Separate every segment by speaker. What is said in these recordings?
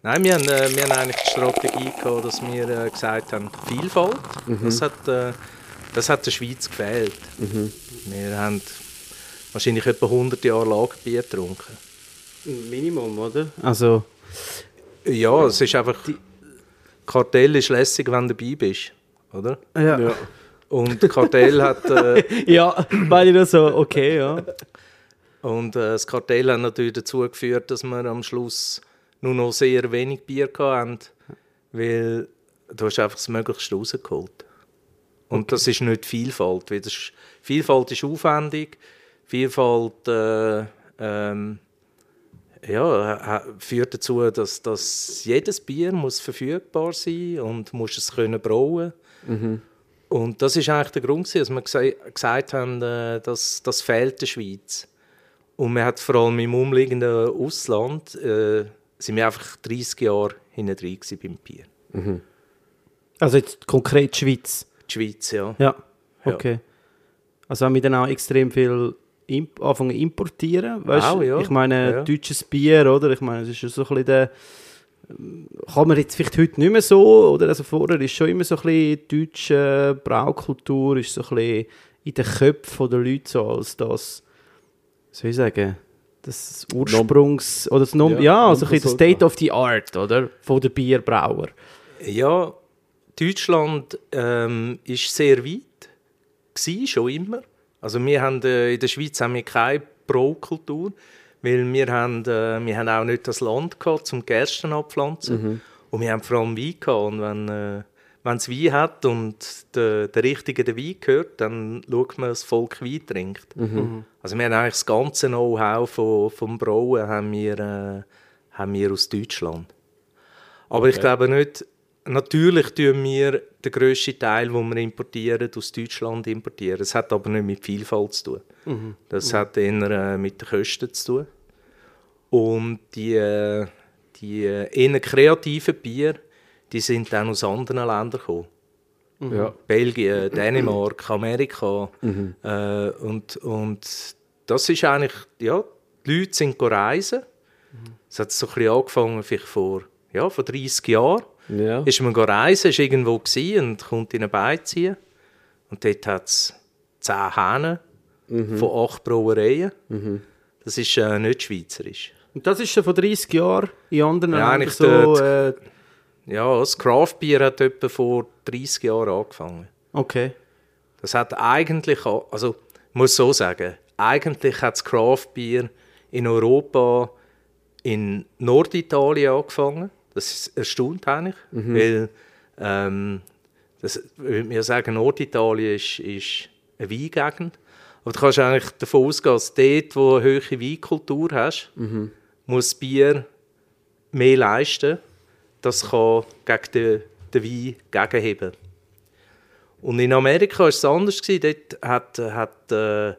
Speaker 1: Nein, wir haben, äh, wir haben eigentlich die Strategie gehabt, dass wir äh, gesagt haben, Vielfalt, mhm. das, hat, äh, das hat der Schweiz gefehlt. Mhm. Wir haben wahrscheinlich etwa 100 Jahre Lagerbier getrunken.
Speaker 2: Minimum, oder? Also...
Speaker 1: Ja, es ist einfach... Kartell ist lässig, wenn du dabei bist, oder?
Speaker 2: Ja. ja.
Speaker 1: Und Kartell hat... Äh,
Speaker 2: ja, weil ich das so, okay, ja.
Speaker 1: Und äh, das Kartell hat natürlich dazu geführt, dass wir am Schluss nur noch sehr wenig Bier hatten, weil du hast einfach das Möglichste rausgeholt. Und okay. das ist nicht Vielfalt. Weil das Vielfalt ist aufwendig. Vielfalt äh, ähm, ja, führt dazu, dass, dass jedes Bier muss verfügbar sein und muss es können brauen. Mhm. Und das ist eigentlich der Grund, dass wir gesagt haben, äh, dass das fehlt der Schweiz. Und man hat vor allem im umliegenden Ausland äh, sind wir einfach 30 Jahre hinten drin beim Bier. Mhm.
Speaker 2: Also jetzt konkret die Schweiz?
Speaker 1: Die Schweiz, ja.
Speaker 2: Ja, okay. Ja. Also haben wir dann auch extrem viel imp anfangen importieren, weißt
Speaker 1: auch, ja.
Speaker 2: Ich meine, ja. deutsches Bier, oder? Ich meine, es ist ja so ein bisschen der kann man jetzt vielleicht heute nicht mehr so, oder? Also vorher ist schon immer so ein bisschen deutsche Braukultur, ist so ein bisschen in den Köpfen der Leute so als das, soll ich sagen, das Ursprungs- oder das Nom ja, ja also ein das State of the Art, oder? Von der Bierbrauer.
Speaker 1: Ja, Deutschland ähm, ist sehr weit, war schon immer. Also wir haben, äh, in der Schweiz haben wir keine Braukultur, weil wir haben, äh, wir haben auch nicht das Land gehabt, zum Gersten abpflanzen. Mhm. Und wir haben vor allem Wein gehabt. Und wenn, äh, wenn es Wein hat und der, der Richtige den Wein gehört, dann schaut man, dass das Volk Wein trinkt. Mhm. mhm. Also wir haben eigentlich das ganze Know-how vom, vom Brauen haben wir, äh, haben wir aus Deutschland. Aber okay. ich glaube nicht, natürlich tun wir den grössten Teil, den wir importieren, aus Deutschland importieren. Das hat aber nicht mit Vielfalt zu tun. Mhm. Das mhm. hat eher äh, mit den Kosten zu tun. Und die, äh, die äh, eher kreativen Bier, die sind dann aus anderen Ländern gekommen. Mhm. Ja. Belgien, Dänemark, Amerika. Mhm. Äh, und, und das ist eigentlich, ja, die Leute sind reisen. Es hat so ein bisschen angefangen, vielleicht vor, ja, vor 30 Jahren. Ja. Ist man reisen, ist irgendwo und kommt in eine Beiziehen. Und dort hat es zehn Hähne mhm. von acht Brauereien. Mhm. Das ist äh, nicht schweizerisch.
Speaker 2: Und das ist schon vor 30 Jahren in anderen
Speaker 1: ja, Ländern so... Äh... Ja, das Craftbier hat etwa vor 30 Jahren angefangen.
Speaker 2: Okay.
Speaker 1: Das hat eigentlich... Also, ich muss so sagen, eigentlich hat das Craftbier in Europa in Norditalien angefangen. Das erstaunt eigentlich, mhm. weil ähm, das, wir sagen, Norditalien ist, ist eine Weingegend. Aber du kannst eigentlich davon ausgehen, dass dort, wo du eine hohe Weinkultur hast, mhm. muss das Bier mehr leisten. Das kann gegen den, den Wein gegenheben. Und in Amerika war es anders. Dort hat, hat äh,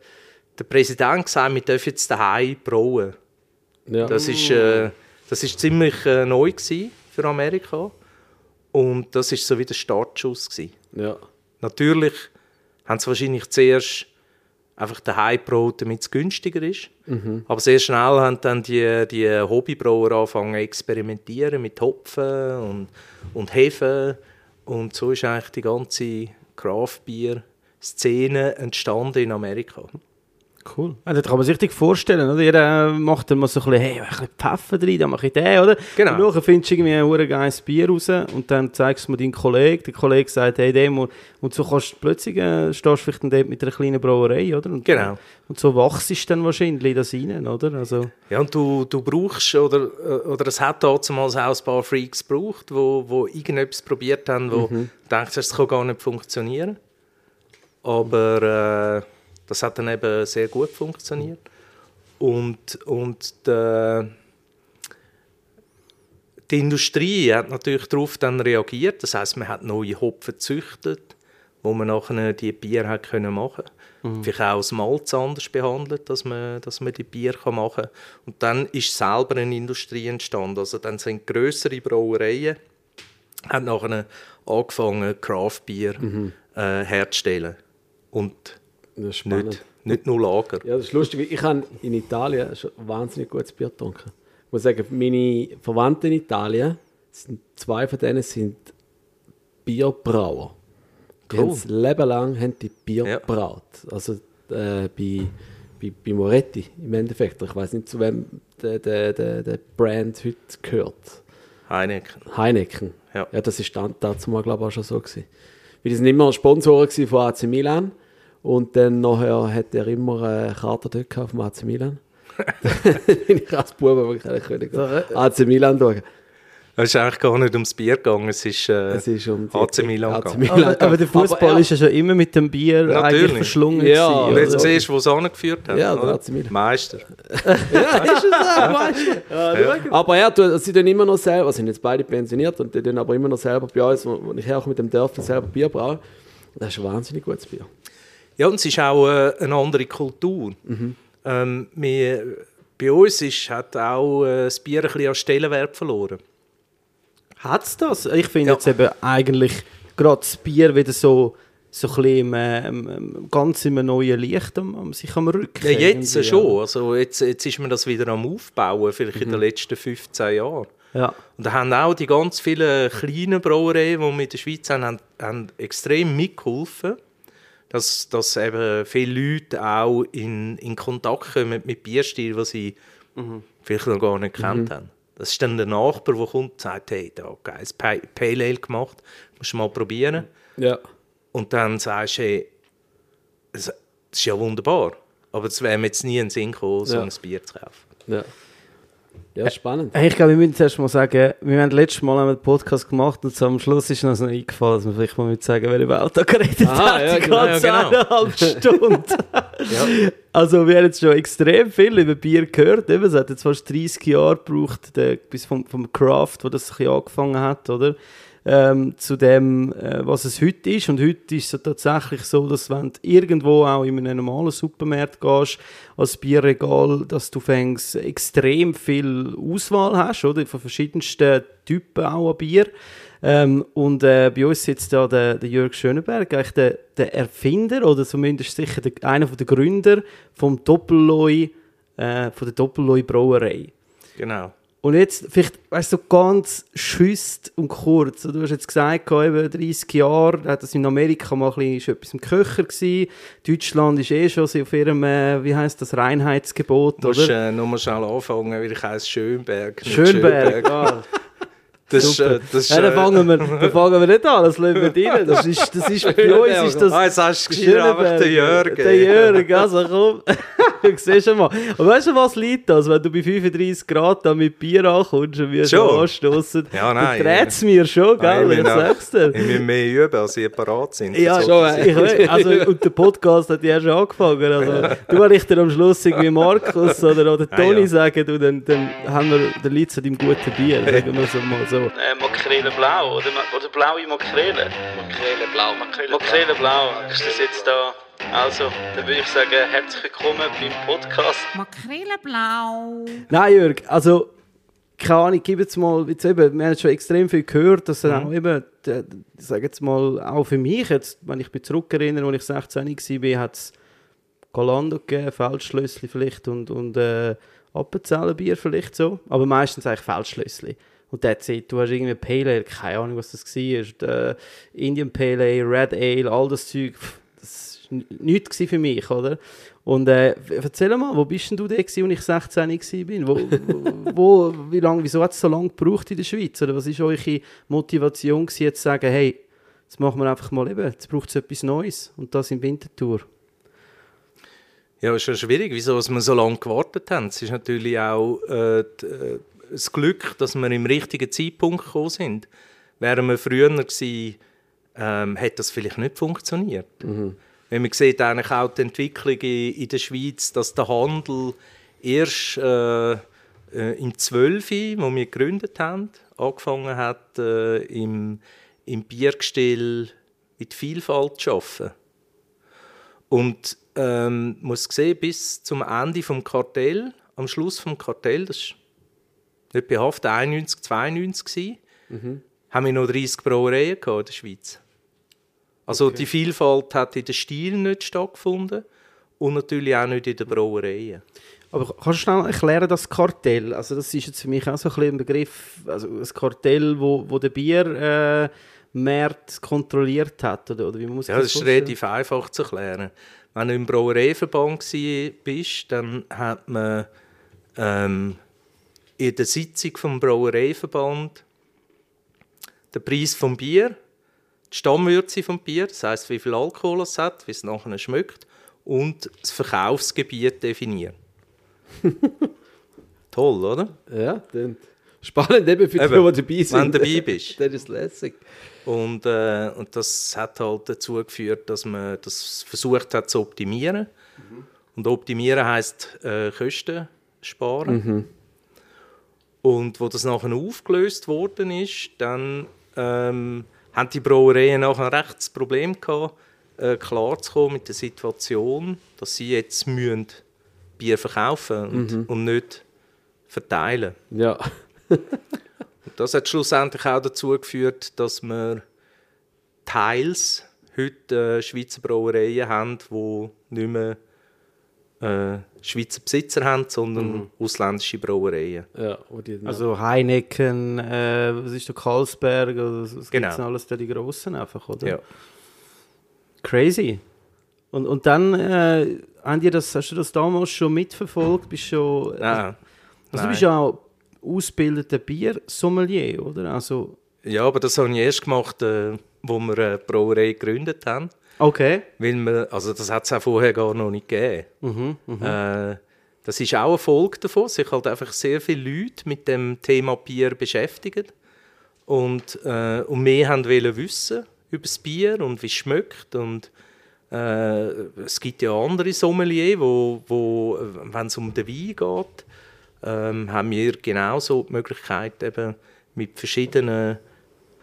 Speaker 1: der Präsident gesagt, wir dürfen jetzt daheim brauen. Ja. Das ist, äh, das ist ziemlich äh, neu für Amerika. Und das war so wie der Startschuss.
Speaker 2: Ja.
Speaker 1: Natürlich haben sie wahrscheinlich zuerst einfach daheim gebraut, damit es günstiger ist. Mhm. Aber sehr schnell haben dann die, die Hobbybrauer angefangen zu experimentieren mit Hopfen und, und Hefe. Und so ist eigentlich die ganze Craft-Bier-Szene entstanden in Amerika.
Speaker 2: Cool. Ja, das kann man sich richtig vorstellen, oder? Jeder macht dann mal so ein bisschen, hey, ein bisschen Pfeffer rein, dann mache ich den, oder?
Speaker 1: Genau.
Speaker 2: Und nachher findest du irgendwie ein geiles Bier raus und dann zeigst du es mir deinem Kollegen, der Kollege sagt, hey, dem und, und so kannst du plötzlich, äh, stehst du vielleicht dann mit einer kleinen Brauerei, oder? Und,
Speaker 1: genau.
Speaker 2: Und so wachst du dann wahrscheinlich das rein, oder? Also.
Speaker 1: Ja, und du, du brauchst, oder, äh, oder es hat damals auch ein paar Freaks gebraucht, wo, wo irgendetwas probiert haben, wo mhm. du denkst, das kann gar nicht funktionieren. Aber... Äh, das hat dann eben sehr gut funktioniert. Und, und die, die Industrie hat natürlich darauf dann reagiert. Das heißt, man hat neue Hopfen gezüchtet, wo man nachher die Bier hat können machen mhm. Vielleicht auch das Malz anders behandelt, dass man, dass man die Bier kann machen kann. Und dann ist selber eine Industrie entstanden. Also dann sind größere Brauereien haben nachher angefangen, Craft-Bier mhm. äh, herzustellen. Und
Speaker 2: das ist spannend.
Speaker 1: Nicht, nicht nur Lager.
Speaker 2: Ja, das ist lustig. Ich habe in Italien schon wahnsinnig gutes Bier getrunken.
Speaker 3: Ich muss sagen, meine Verwandten in Italien, sind, zwei von denen sind Bierbrauer. Die
Speaker 1: Cool.
Speaker 3: haben das Leben lang haben die Bier
Speaker 1: Ja.
Speaker 3: gebraut. Also äh, bei, bei, bei Moretti im Endeffekt. Ich weiß nicht, zu wem der, der, der, der Brand heute gehört.
Speaker 1: Heineken.
Speaker 3: Heineken.
Speaker 1: Ja.
Speaker 3: ja das ist dann dazu mal, glaube ich, auch schon so gewesen. Weil die sind immer Sponsoren von AC Milan. Und dann nachher hat er immer eine Karte dort gehabt vom AC Milan. bin ich als Bub aber keine können gehen. AC Milan schauen.
Speaker 1: Es ist eigentlich gar nicht ums Bier gegangen, es ist, äh,
Speaker 3: Es ist um
Speaker 1: AC Milan
Speaker 3: AC
Speaker 1: gegangen.
Speaker 3: Milan
Speaker 2: Aber, aber der. Fußball
Speaker 3: Aber
Speaker 2: ist ja schon immer mit dem Bier
Speaker 1: Natürlich.
Speaker 2: eigentlich verschlungen.
Speaker 3: Ja,
Speaker 2: gewesen,
Speaker 1: Und jetzt siehst du, wo es angeführt hat.
Speaker 3: Ja, der? AC Milan.
Speaker 1: Meister.
Speaker 3: Ja, ist es auch, weißt du? Aber ja, du, sie tun immer noch selber, sind jetzt beide pensioniert und die tun aber immer noch selber bei uns, wo, wo ich auch mit dem Dörfler selber Bier brauche. Das ist ein wahnsinnig gutes Bier.
Speaker 1: Ja, und es ist auch äh, eine andere Kultur. Ähm, wir, bei uns ist, hat auch äh, das Bier ein bisschen an Stellenwert verloren.
Speaker 2: Hat es das? Ich finde
Speaker 1: Ja.
Speaker 2: jetzt eben eigentlich gerade das Bier wieder so, so ein bisschen im, äh, im, im, ganz in einem neuen Licht am, am, sich am Rücken.
Speaker 1: Ja, jetzt
Speaker 2: irgendwie,
Speaker 1: schon. Also jetzt, jetzt ist man das wieder am Aufbauen, vielleicht in den letzten 15 Jahren.
Speaker 2: Ja.
Speaker 1: Und da haben auch die ganz vielen kleinen Brauereien, die wir in der Schweiz haben, haben, haben extrem mitgeholfen, dass, dass eben viele Leute auch in, in Kontakt kommen mit Bierstilen, die sie vielleicht noch gar nicht gekannt haben. Das ist dann der Nachbar, der kommt und sagt, hey, da hat geiles Pa- Pale Ale gemacht, musst du mal probieren.
Speaker 3: Ja.
Speaker 1: Und dann sagst du, hey, das, das ist ja wunderbar, aber es wäre mir jetzt nie in den Sinn gekommen, so
Speaker 3: Ja.
Speaker 1: ein Bier zu kaufen.
Speaker 3: Ja. Ja, spannend.
Speaker 2: Ich glaube, wir müssen zuerst mal sagen, wir haben letztes Mal einen Podcast gemacht und so am Schluss ist uns noch eingefallen, dass wir vielleicht mal müssen sagen, wer über Auto geredet
Speaker 3: Aha,
Speaker 2: hat,
Speaker 3: ja,
Speaker 2: die
Speaker 3: genau,
Speaker 2: ganze
Speaker 1: ja, genau.
Speaker 2: eineinhalb Stunden. Also wir haben jetzt schon extrem viel über Bier gehört. Eben, es hat jetzt fast 30 Jahre gebraucht, der, bis vom, vom Craft, wo das angefangen hat, oder? Ähm, zu dem, äh, was es heute ist. Und heute ist es tatsächlich so, dass wenn du irgendwo auch in einem normalen Supermarkt gehst, als Bierregal, dass du fängst extrem viel Auswahl hast, oder? Von verschiedensten Typen auch an Bier. Ähm, und äh, bei uns sitzt da der, der Jörg Schönenberg, eigentlich der, der Erfinder oder zumindest sicher der, einer der Gründer vom Doppelloi, äh, von der Doppelloi Brauerei.
Speaker 1: Genau.
Speaker 2: Und jetzt, vielleicht, weißt du, so ganz schüsst und kurz. Du hast jetzt gesagt, eben 30 Jahre, hat das in Amerika mal ein bisschen, etwas im Köcher gewesen. Deutschland ist eh schon so auf ihrem, äh, wie heißt das, Reinheitsgebot,
Speaker 1: Du musst
Speaker 2: oder?
Speaker 1: äh, nur mal schnell anfangen, weil ich heiße Schönberg. nicht
Speaker 2: Schönberg, ah,
Speaker 1: Das ist, äh, das ist,
Speaker 2: ja, dann,
Speaker 1: äh,
Speaker 2: fangen wir, dann fangen wir nicht an, das lassen wir rein. Das ist, das ist, bei uns ist das...
Speaker 1: Ah, jetzt hast du geschrieben, einfach der Jörg.
Speaker 2: Der Jörg, also komm. du siehst schon mal. Und weißt du, was liegt das, wenn du bei 35 Grad da mit Bier ankommst und wir
Speaker 1: Schon.
Speaker 2: anstoßen?
Speaker 1: Ja, nein.
Speaker 2: Dann dreht es mir schon, gell?
Speaker 1: Nein,
Speaker 2: ich sag's dir.
Speaker 1: Wir müssen mehr üben, als ihr parat sind.
Speaker 2: Ja, schon, ich weiß. Also, und der Podcast hat ja schon angefangen. Also, du, wenn ich dir am Schluss irgendwie Markus oder, oder
Speaker 1: Ah,
Speaker 2: Toni
Speaker 1: ja.
Speaker 2: sage, du, dann, dann haben wir den Lied zu deinem guten Bier, sagen wir so mal so.
Speaker 4: Äh, Makrele blau oder, oder blaue Makrele.
Speaker 5: Makrele blau, Makrele
Speaker 4: Makrele blau ist das jetzt da. Also, dann würde ich sagen, herzlich willkommen beim Podcast.
Speaker 6: Makrele blau.
Speaker 2: Nein, Jörg, also, keine Ahnung, gib jetzt mal, jetzt eben, wir haben schon extrem viel gehört, dass
Speaker 1: Mhm.
Speaker 2: er auch eben, ich sage jetzt mal, auch für mich, jetzt, wenn ich mich zurückerinnere, als ich 16 war, hat es Galando gegeben, Feldschlössli vielleicht und, und äh, Appenzellenbier vielleicht so, aber meistens eigentlich Feldschlössli. Und that's it. Du hast irgendwie Pale Ale, keine Ahnung, was das war. Der Indian Pale Ale, Red Ale, all das Zeug. Das war nichts für mich, oder? Und äh, erzähl mal, wo bist denn du da als ich 16 war? Wo, wo, wie lang, wieso hat es so lange gebraucht in der Schweiz? Oder was war eure Motivation, gewesen, zu sagen, hey, jetzt machen wir einfach mal eben, jetzt braucht es etwas Neues und das im Wintertour.
Speaker 1: Ja, ist schon schwierig, wieso wir so lange gewartet haben. Es ist natürlich auch äh, d- äh, das Glück, dass wir im richtigen Zeitpunkt gekommen sind. Wären wir früher gewesen, ähm, hätte das vielleicht nicht funktioniert. Wenn man sieht eigentlich auch die Entwicklung in, in der Schweiz, dass der Handel erst äh, äh, im 12., wo wir gegründet haben, angefangen hat, äh, im, im Biergestell mit Vielfalt zu arbeiten. Und ähm, muss sehen, bis zum Ende vom Kartell, am Schluss vom Kartell, das ist nicht behaftet 91, 92 gewesen, haben wir noch 30 Brauereien in der Schweiz. Also die Vielfalt hat in den Stilen nicht stattgefunden und natürlich auch nicht in den Brauereien.
Speaker 2: Aber kannst du schnell erklären, das Kartell? Also das ist jetzt für mich auch so ein, bisschen ein Begriff, also ein Kartell, wo, wo der Bier... Äh, Markt kontrolliert hat? Oder, oder wie muss
Speaker 1: Ja,
Speaker 2: ich
Speaker 1: das ist relativ einfach zu erklären. Wenn du im Brauereiverband bist, dann hat man ähm, in der Sitzung vom Brauereiverband den Preis vom Bier, die Stammwürze vom Bier, das heißt, wie viel Alkohol es hat, wie es nachher schmeckt und das Verkaufsgebiet definiert. Toll, oder?
Speaker 3: Ja, dann spannend eben für die,
Speaker 1: Eben,
Speaker 3: die dabei sind.
Speaker 1: wenn du dabei bist.
Speaker 3: das ist lässig.
Speaker 1: Und, äh, und das hat halt dazu geführt, dass man das versucht hat zu optimieren. Und optimieren heißt äh, Kosten sparen. Und wo das nachher aufgelöst worden ist, dann ähm, haben die Brauereien nachher ein rechtes Problem gehabt, äh, klarzukommen mit der Situation, dass sie jetzt müssen Bier verkaufen und, und nicht verteilen.
Speaker 3: Ja.
Speaker 1: Und das hat schlussendlich auch dazu geführt, dass wir teils heute äh, Schweizer Brauereien haben, die nicht mehr äh, Schweizer Besitzer haben, sondern ausländische Brauereien.
Speaker 3: ja
Speaker 2: Also Heineken, äh, was ist der Carlsberg, oder was was
Speaker 1: Genau.
Speaker 2: gibt's alles da, die Grossen einfach, oder?
Speaker 1: Ja.
Speaker 2: Crazy. Und, und dann äh, haben die das, hast du das damals schon mitverfolgt? Bist schon,
Speaker 1: Nein.
Speaker 2: also du bist ja auch ausgebildeter Biersommelier, oder? Also,
Speaker 1: ja, aber das habe ich erst gemacht, äh, wo wir eine Brauerei gegründet haben.
Speaker 2: Okay.
Speaker 1: Weil wir, also das hat es auch vorher gar noch nicht gegeben.
Speaker 2: Mhm,
Speaker 1: Äh, das ist auch eine Folge davon, sich halt einfach sehr viele Leute mit dem Thema Bier beschäftigen und, äh, und mehr haben wollen wissen über das Bier und wie es schmeckt und äh, es gibt ja andere Sommelier, wo, wo wenn es um den Wein geht, ähm, haben wir genauso die Möglichkeit eben mit verschiedenen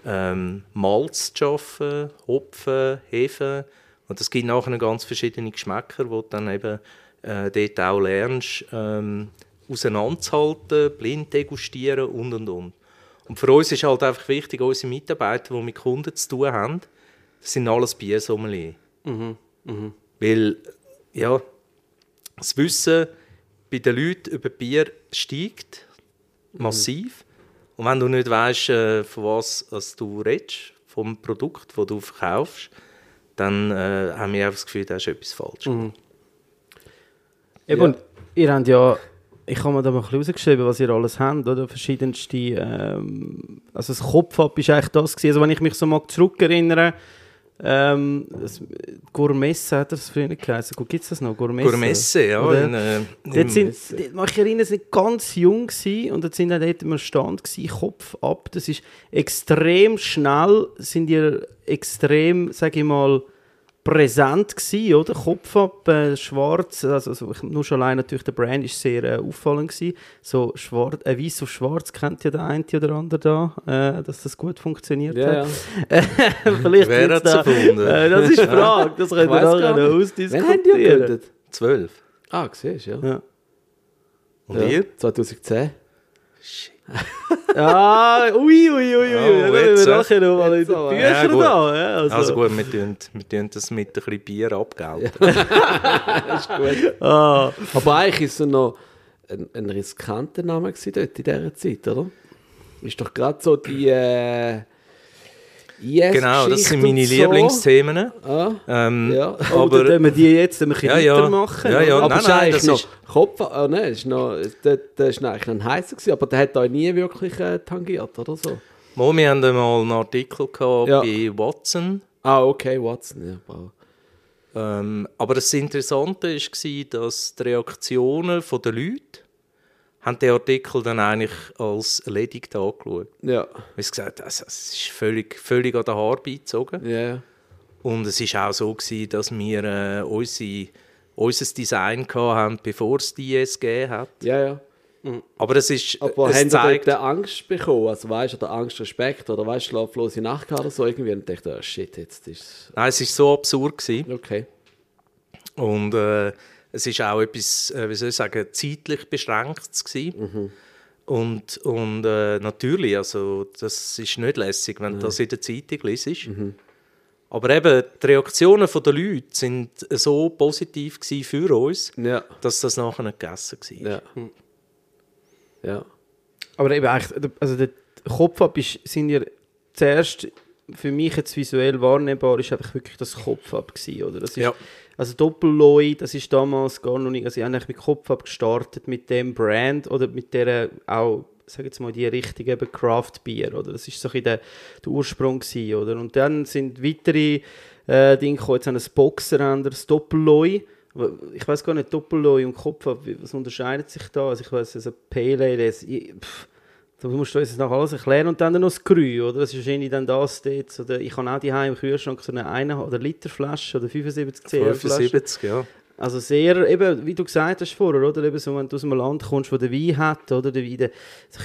Speaker 1: ähm, Malz zu arbeiten, Hopfen, Hefe. Und es gibt nachher ganz verschiedene Geschmäcker, wo du dann eben äh, dort auch lernst, ähm, auseinanderzuhalten, blind degustieren und und und. Und für uns ist halt einfach wichtig, unsere Mitarbeiter, die mit Kunden zu tun haben, das sind alles Biersommelier. Weil, ja, das Wissen bei den Leuten über Bier steigt massiv. Und wenn du nicht weißt, äh, von was du redest, vom Produkt, das du verkaufst, dann äh, haben wir das Gefühl, da ist etwas falsch.
Speaker 2: Eben, und ihr habt ja, ich habe mir da mal rausgeschrieben, was ihr alles habt, oder? Verschiedenste, ähm, also das Kopf-Ab ist eigentlich das gewesen. Also wenn ich mich so mal zurückerinnere, ähm, das, Gourmesse hat das früher geheißen. Gibt es das noch? Gourmesse?
Speaker 1: Gourmesse, ja.
Speaker 2: Oder?
Speaker 1: In, äh,
Speaker 2: Dort
Speaker 1: im-
Speaker 2: sind, dort, ich erinnere, waren ganz jung gewesen, und dort sind dann dort immer Stand gewesen, Kopf ab. Das ist extrem schnell, sind ihr extrem, sage ich mal, präsent gewesen, oder? Kopf ab, äh, schwarz, also, also ich- nur schon allein natürlich der Brand ist sehr äh, auffallend gewesen. So schwarz, äh, weiß auf schwarz kennt ja der eine oder andere da, äh, dass das gut funktioniert
Speaker 3: Ja,
Speaker 2: hat.
Speaker 3: ja.
Speaker 2: Vielleicht
Speaker 1: Wer hat's
Speaker 2: da-
Speaker 1: erfunden?
Speaker 2: Äh, das ist die Frage, das können wir nachher noch
Speaker 3: nicht. Wann haben
Speaker 2: ausdiskutieren.
Speaker 3: die gegründet?
Speaker 1: Zwölf.
Speaker 3: Ah, siehst du, ja.
Speaker 2: Ja.
Speaker 1: Und
Speaker 3: ja.
Speaker 1: ihr?
Speaker 3: 2010.
Speaker 2: Ah, ui, ui, ui, ui.
Speaker 1: Oh, jetzt,
Speaker 2: wir
Speaker 1: äh.
Speaker 2: nachher noch mal in den. Büchern
Speaker 1: Ja, gut.
Speaker 2: da. Ja, also,
Speaker 1: Also gut, wir tun, wir tun das mit ein bisschen Bier abgelten.
Speaker 2: Ah,
Speaker 3: Aber eigentlich ist es noch ein, ein riskanter Name dort in dieser Zeit, oder? Ist doch gerade so die äh, IS
Speaker 1: Genau, das sind meine
Speaker 3: so.
Speaker 1: Lieblingsthemen.
Speaker 3: Ah,
Speaker 1: Ähm,
Speaker 3: ja.
Speaker 2: aber
Speaker 1: aber
Speaker 2: wenn wir die jetzt ein bisschen
Speaker 1: Ja, ja.
Speaker 2: weitermachen.
Speaker 1: Ja, ja.
Speaker 3: aber
Speaker 1: nein, nein, das
Speaker 3: noch
Speaker 1: ist-
Speaker 3: Kopf, oh nein, ist noch, der, der ist eigentlich ein heißer gewesen, aber der hat euch nie wirklich äh, tangiert, oder so?
Speaker 1: Mo, wir haben einmal einen Artikel gehabt
Speaker 3: Ja.
Speaker 1: bei Watson.
Speaker 3: Ah, okay, Watson, ja, wow.
Speaker 1: Ähm, aber das Interessante war, dass die Reaktionen der Leute haben den Artikel dann eigentlich als erledigt angeschaut.
Speaker 3: Ja,
Speaker 1: Wie sie gesagt haben, es es ist völlig, völlig an den Haar beizogen.
Speaker 3: ja.
Speaker 1: Und es war auch so, gewesen, dass wir äh, unsere, unser Design hatten, bevor es die IS gegeben hat.
Speaker 3: ja, ja.
Speaker 1: Aber es ist,
Speaker 3: Aber
Speaker 1: es
Speaker 3: haben Sie
Speaker 1: zeigt,
Speaker 3: dort Angst bekommen? Also weißt du, oder Angst, Respekt oder weißt du, schlaflose Nacht oder so irgendwie und dachte, oh shit, jetzt ist
Speaker 1: nein, es ist so absurd gewesen.
Speaker 3: okay.
Speaker 1: Und äh, es ist auch etwas, äh, wie soll ich sagen, zeitlich beschränktes gewesen. Und, und äh, natürlich, also das ist nicht lässig, wenn du das in der Zeitung liest. Aber eben, die Reaktionen der Leute sind so positiv gewesen für uns,
Speaker 3: Ja.
Speaker 1: dass das nachher nicht gegessen war.
Speaker 3: Ja. Ja.
Speaker 2: Aber eben eigentlich, der- also der Kopf-Up ist, sind ja zuerst für mich jetzt visuell wahrnehmbar, ist einfach wirklich das Kopf-Up gewesen, oder? Das ist,
Speaker 1: Ja.
Speaker 2: Also Doppelloi, das ist damals gar noch nicht, also ich habe mit Kopf-Up gestartet, mit dem Brand oder mit der auch, sag jetzt mal, die richtige eben Craft Beer, oder? Das ist so ein der, der Ursprung gewesen, oder? Und dann sind weitere äh, Dinge gekommen, jetzt haben das Boxer, haben das Doppelloi, ich weiß gar nicht, Doppelloi und wie- was unterscheidet sich da? Also ich weiß, also Pale Ale, da musst du uns das nachher alles erklären. Und dann noch das Grü, oder? Das ist wahrscheinlich dann das dort. Oder ich habe auch die im Kühlschrank so eine 1 oder Liter Flasche oder 75 cl Flasche.
Speaker 1: 75, ja.
Speaker 2: Also sehr, eben, wie du gesagt hast vorher, oder? Eben so, wenn du aus einem Land kommst, wo der Wein hat, oder? Der Wein, der,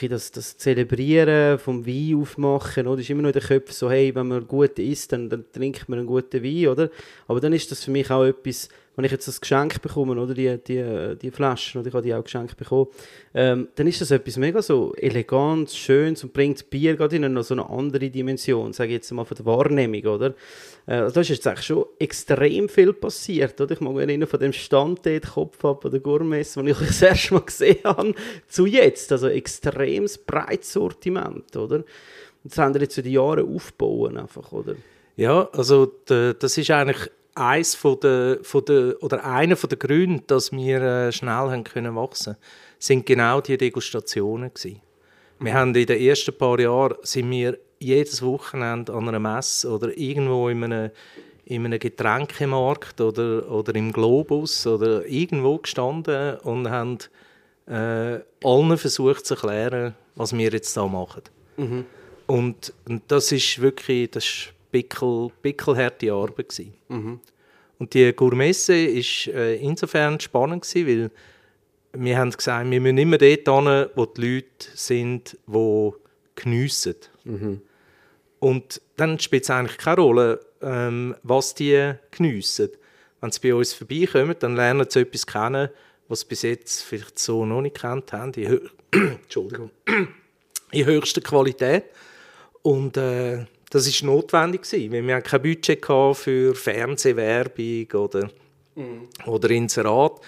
Speaker 2: das, das Zelebrieren vom Wein aufmachen, oder? Ist immer noch in den Köpfen so, hey, wenn man gut isst, dann, dann trinkt man einen guten Wein, oder? Aber dann ist das für mich auch etwas, wenn ich jetzt das Geschenk bekomme, oder? Die, die, die Flaschen, oder? Ich habe die auch geschenkt bekommen, ähm, dann ist das etwas mega so elegant, schönes und bringt Bier gerade in eine, so eine andere Dimension, sage ich jetzt mal von der Wahrnehmung, oder? Äh, also da ist jetzt eigentlich schon extrem viel passiert, oder? Ich mag mich erinnern von dem Stand dort, Kopf ab oder Gourmets, den ich das erste Mal gesehen habe, zu jetzt. Also extremes breites Sortiment, oder? Das haben wir jetzt in den Jahren aufbauen einfach, oder?
Speaker 1: Ja, also das ist eigentlich eins von der, von der, oder einer von der Gründe, dass wir äh, schnell haben können wachsen, sind genau die Degustationen gewesen. Wir haben in den ersten paar Jahren sind wir jedes Wochenende an einer Messe oder irgendwo in einem, in einem Getränkemarkt oder, oder im Globus oder irgendwo gestanden und haben äh, allen versucht zu erklären, was wir jetzt da machen. Und, und das ist wirklich das ist pickel, pickelharte Arbeit. Gewesen. Und die Gourmesse war äh, insofern spannend, gewesen, weil wir haben gesagt, wir müssen immer dort hin, wo die Leute sind, die geniessen. Und dann spielt es eigentlich keine Rolle, ähm, was die geniessen. Wenn sie bei uns vorbeikommen, dann lernen sie etwas kennen, was sie bis jetzt vielleicht so noch nicht kennt haben. In, Entschuldigung. in höchster Qualität. Und äh, das ist notwendig gewesen, weil wir hatten kein Budget für Fernsehwerbung oder, oder Inserat.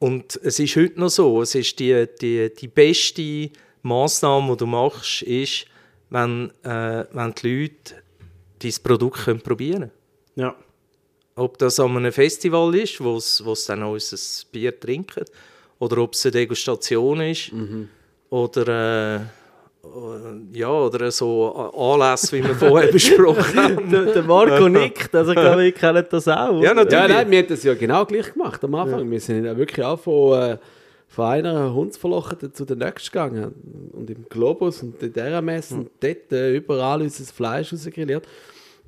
Speaker 1: Und es ist heute noch so, es ist die, die, die beste Massnahme, die du machst, ist, wenn, äh, wenn die Leute dein Produkt können probieren können.
Speaker 2: Ja.
Speaker 1: Ob das an einem Festival ist, wo sie dann auch unser Bier trinken, oder ob es eine Degustation ist, oder, äh, ja, oder so Anlässe, wie wir vorher besprochen haben.
Speaker 2: Der, Marco nickt, also ich glaube, ich kenne das auch.
Speaker 1: Ja, natürlich.
Speaker 3: Ja, nein, wir haben das ja genau gleich gemacht am Anfang. Wir sind ja wirklich auch von, äh, von einer Hundsverlocheten zu der nächsten gegangen. Und im Globus und in dieser Messe und dort äh, überall unser Fleisch rausgrilliert.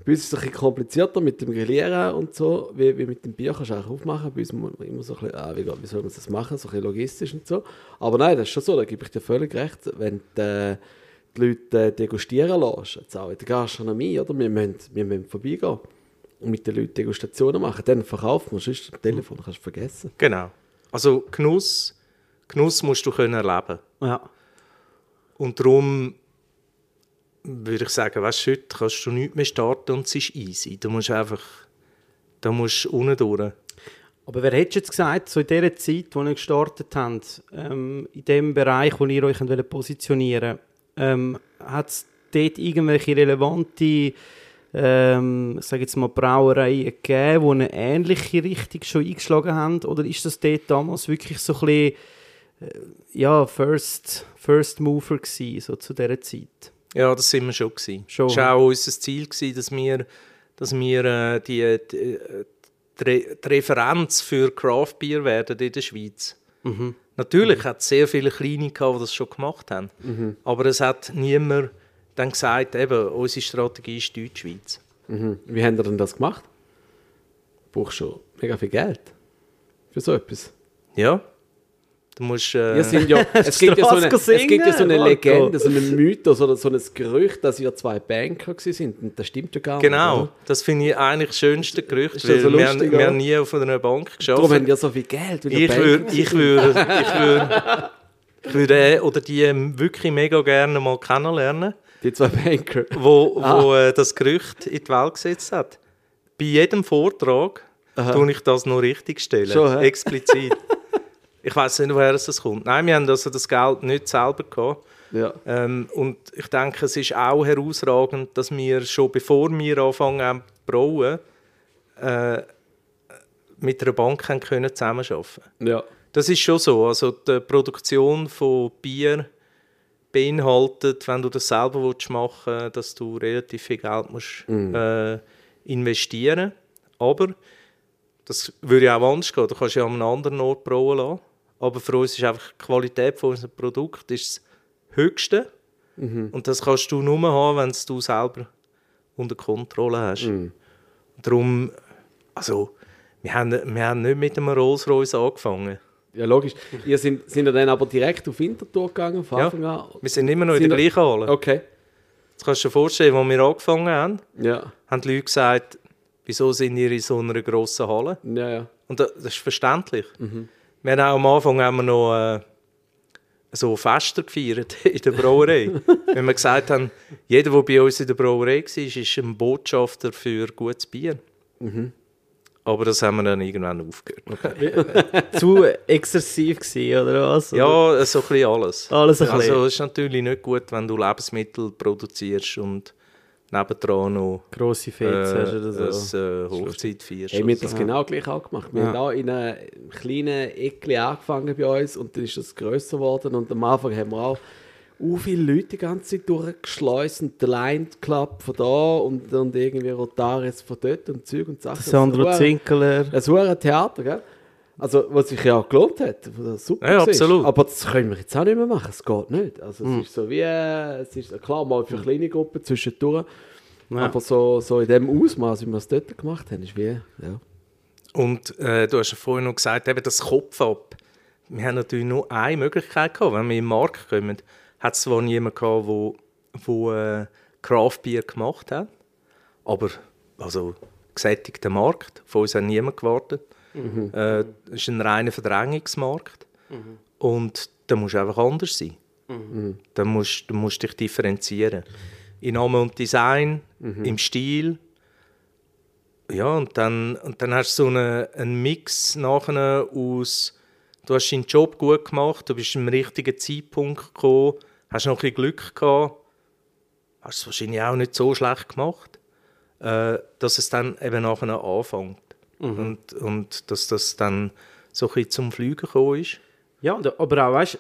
Speaker 3: Bei uns ist es ein bisschen komplizierter mit dem Grillieren und so, wie, wie mit dem Bier kannst du auch aufmachen. Bei uns muss man immer so ein bisschen, ah, wie, wie soll man das machen, so ein bisschen logistisch und so. Aber nein, das ist schon so, da gebe ich dir völlig recht. Wenn du äh, die Leute äh, degustieren lässt, jetzt auch in der Gastronomie, oder? Wir müssen, wir müssen vorbeigehen und mit den Leuten Degustationen machen. Dann verkauft man, sonst am Telefon kannst du vergessen.
Speaker 1: Genau. Also Genuss, Genuss musst du können erleben.
Speaker 2: Ja.
Speaker 1: Und darum würde ich sagen, weißt, heute kannst du nichts mehr starten und es ist easy. Du musst einfach, da musst unten durch.
Speaker 2: Aber wer hätte jetzt gesagt, so in dieser Zeit, wo ihr gestartet habt, ähm, in dem Bereich, wo ihr euch wollt positionieren ähm, hat es dort irgendwelche relevante, ähm, ich jetzt mal, Brauereien gegeben, die eine ähnliche Richtung schon eingeschlagen haben? Oder ist das dort damals wirklich so ein bisschen, äh, ja, First, First Mover gewesen, so zu dieser Zeit?
Speaker 1: Ja, das sind wir schon. Gewesen.
Speaker 2: Schon.
Speaker 1: Das war auch unser Ziel, gewesen, dass wir, dass wir äh, die, die, die, Re- die Referenz für Craft Beer werden in der Schweiz. Natürlich hat es sehr viele Kleine gehabt, die das schon gemacht haben. Aber es hat niemand dann gesagt, eben, unsere Strategie ist Deutschschweiz.
Speaker 3: Mhm. Wie haben ihr denn das gemacht? Du brauchst schon mega viel Geld für so etwas.
Speaker 1: Ja. Du musst. Äh,
Speaker 3: ja, es, gibt ja so eine, es gibt ja so eine Legende, so einen Mythos oder so ein Gerücht, dass ihr zwei Banker sind. Und das stimmt ja gar
Speaker 1: Genau,
Speaker 3: nicht. oder?
Speaker 1: das finde ich eigentlich das schönste Gerücht,
Speaker 3: das
Speaker 1: weil
Speaker 3: so
Speaker 1: wir,
Speaker 3: lustig,
Speaker 1: wir
Speaker 3: oder?
Speaker 1: haben nie auf einer Bank
Speaker 3: Darum
Speaker 1: geschafft.
Speaker 3: haben ihr so viel Geld. weil
Speaker 1: Ich würde, ich würde, ich würde, ich würde oder die wirklich mega gerne mal kennenlernen,
Speaker 3: Die zwei Banker.
Speaker 1: wo,
Speaker 3: Ah.
Speaker 1: wo äh, das Gerücht in die Welt gesetzt hat. bei jedem Vortrag tue ich das noch richtig stellen.
Speaker 3: Schon,
Speaker 1: explizit. ich weiß nicht, woher es das kommt. Nein, wir haben also das Geld nicht selber gehabt.
Speaker 3: Ja.
Speaker 1: Ähm, und ich denke, es ist auch herausragend, dass wir schon bevor wir anfangen haben zu brauen, äh, mit einer Bank haben können zusammenarbeiten
Speaker 3: Ja.
Speaker 1: Das ist schon so. Also die Produktion von Bier beinhaltet, wenn du das selber willst machen willst, dass du relativ viel Geld musst, äh, investieren Aber das würde ja auch anders gehen. Du kannst ja an einem anderen Ort brauen lassen. Aber für uns ist einfach die Qualität von unserem Produkt ist das Höchste. Und das kannst du nur haben, wenn es du selber unter Kontrolle hast. Und darum, also, wir haben, wir haben nicht mit einem Rolls-Royce angefangen.
Speaker 3: Ja, logisch. Ihr sind, sind ihr dann aber direkt auf Winterthur gegangen von
Speaker 1: Ja.
Speaker 3: Anfang an?
Speaker 1: Wir sind immer noch in
Speaker 3: Sind
Speaker 1: der
Speaker 3: ihr-
Speaker 1: gleichen Halle.
Speaker 3: Okay.
Speaker 1: Jetzt kannst du dir vorstellen, als wir angefangen haben,
Speaker 3: Ja.
Speaker 1: haben die Leute gesagt, wieso sind ihr in so einer grossen Halle?
Speaker 3: Ja, ja.
Speaker 1: Und das, das ist verständlich. Wir haben auch am Anfang haben wir noch äh, so Fester gefeiert in der Brauerei. Wenn wir gesagt haben, jeder, der bei uns in der Brauerei war, ist ein Botschafter für gutes Bier. Aber das haben wir dann irgendwann aufgehört.
Speaker 2: Zu exzessiv gewesen, oder was?
Speaker 1: Ja, so ein bisschen alles.
Speaker 2: Alles ein bisschen.
Speaker 1: Also es ist natürlich nicht gut, wenn du Lebensmittel produzierst und nebendran noch
Speaker 2: Grosse Fets hast oder so.
Speaker 1: ein, äh, Hochzeit feierst.
Speaker 3: Hey, wir haben das
Speaker 1: so.
Speaker 3: genau gleich auch gemacht. Wir
Speaker 2: Ja.
Speaker 3: haben auch in einem kleinen Eckli angefangen bei uns und dann ist das grösser geworden und am Anfang haben wir auch uh, viele Leute die ganze Zeit durchgeschleust und der Line Club von da und, und irgendwie Rotaris von dort und Zeug und Sachen.
Speaker 2: Sandro
Speaker 3: Das
Speaker 2: Zinkeler.
Speaker 3: Das war ein Theater, gell? Also, was sich ja gelohnt hat. Super
Speaker 1: Ja, absolut.
Speaker 3: Aber das können wir jetzt auch nicht mehr machen. Es geht nicht. Also, es
Speaker 2: Hm.
Speaker 3: ist so wie, äh, es ist klar, mal für kleine Gruppen zwischendurch.
Speaker 2: Ja.
Speaker 3: Aber so, so in dem Ausmaß, wie wir es dort gemacht haben, ist wie, ja.
Speaker 1: Und äh, du hast ja vorhin noch gesagt, eben das Kopf ab. Wir haben natürlich nur eine Möglichkeit gehabt. Wenn wir in den Markt kommen, hat es zwar niemanden gehabt, wo, wo äh, Craft Beer gemacht hat, aber also gesättigter Markt. Von uns hat niemand gewartet. Äh, es ist ein reiner Verdrängungsmarkt. Und da musst du einfach anders sein. Da musst du musst dich differenzieren. In Name und Design, im Stil. Ja, und dann, und dann hast du so eine, einen Mix nachher aus, du hast deinen Job gut gemacht, du bist am richtigen Zeitpunkt gekommen, hast noch ein bisschen Glück gehabt, hast es wahrscheinlich auch nicht so schlecht gemacht, äh, dass es dann eben nachher anfängt. Und, und dass das dann so ein zum Fliegen gekommen ist.
Speaker 2: Ja, aber auch, weißt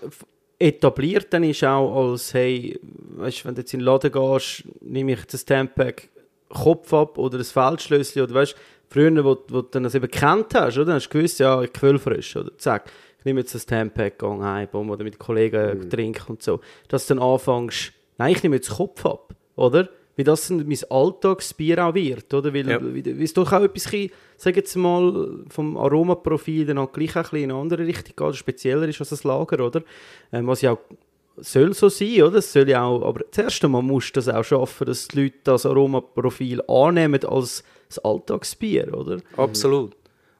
Speaker 2: etabliert dann ist auch als, hey, weißt wenn du jetzt in den Laden gehst, nehme ich das Tampack Kopf ab oder ein Feldschlösschen oder weißt früher, wo, wo du dann das eben gekannt hast, oder? Dann hast du gewusst, ja, ich quäl frisch, oder? Zack, ich nehme jetzt das Tampack, gehe heim, oder mit Kollegen trinken und so. Dass du dann anfängst, nein, ich nehme jetzt Kopf ab, oder? Wie das mein Alltagsbier auch wird, oder? Weil,
Speaker 1: Ja.
Speaker 2: weil es doch auch etwas, sag jetzt mal, vom Aromaprofil dann auch gleich ein bisschen in eine andere Richtung geht, spezieller ist als das Lager, oder? Ähm, was ja auch soll so sein, oder? Es soll ja auch, aber zuerst einmal musst du das auch schaffen, dass die Leute das Aromaprofil annehmen als das Alltagsbier, oder?
Speaker 1: Absolut.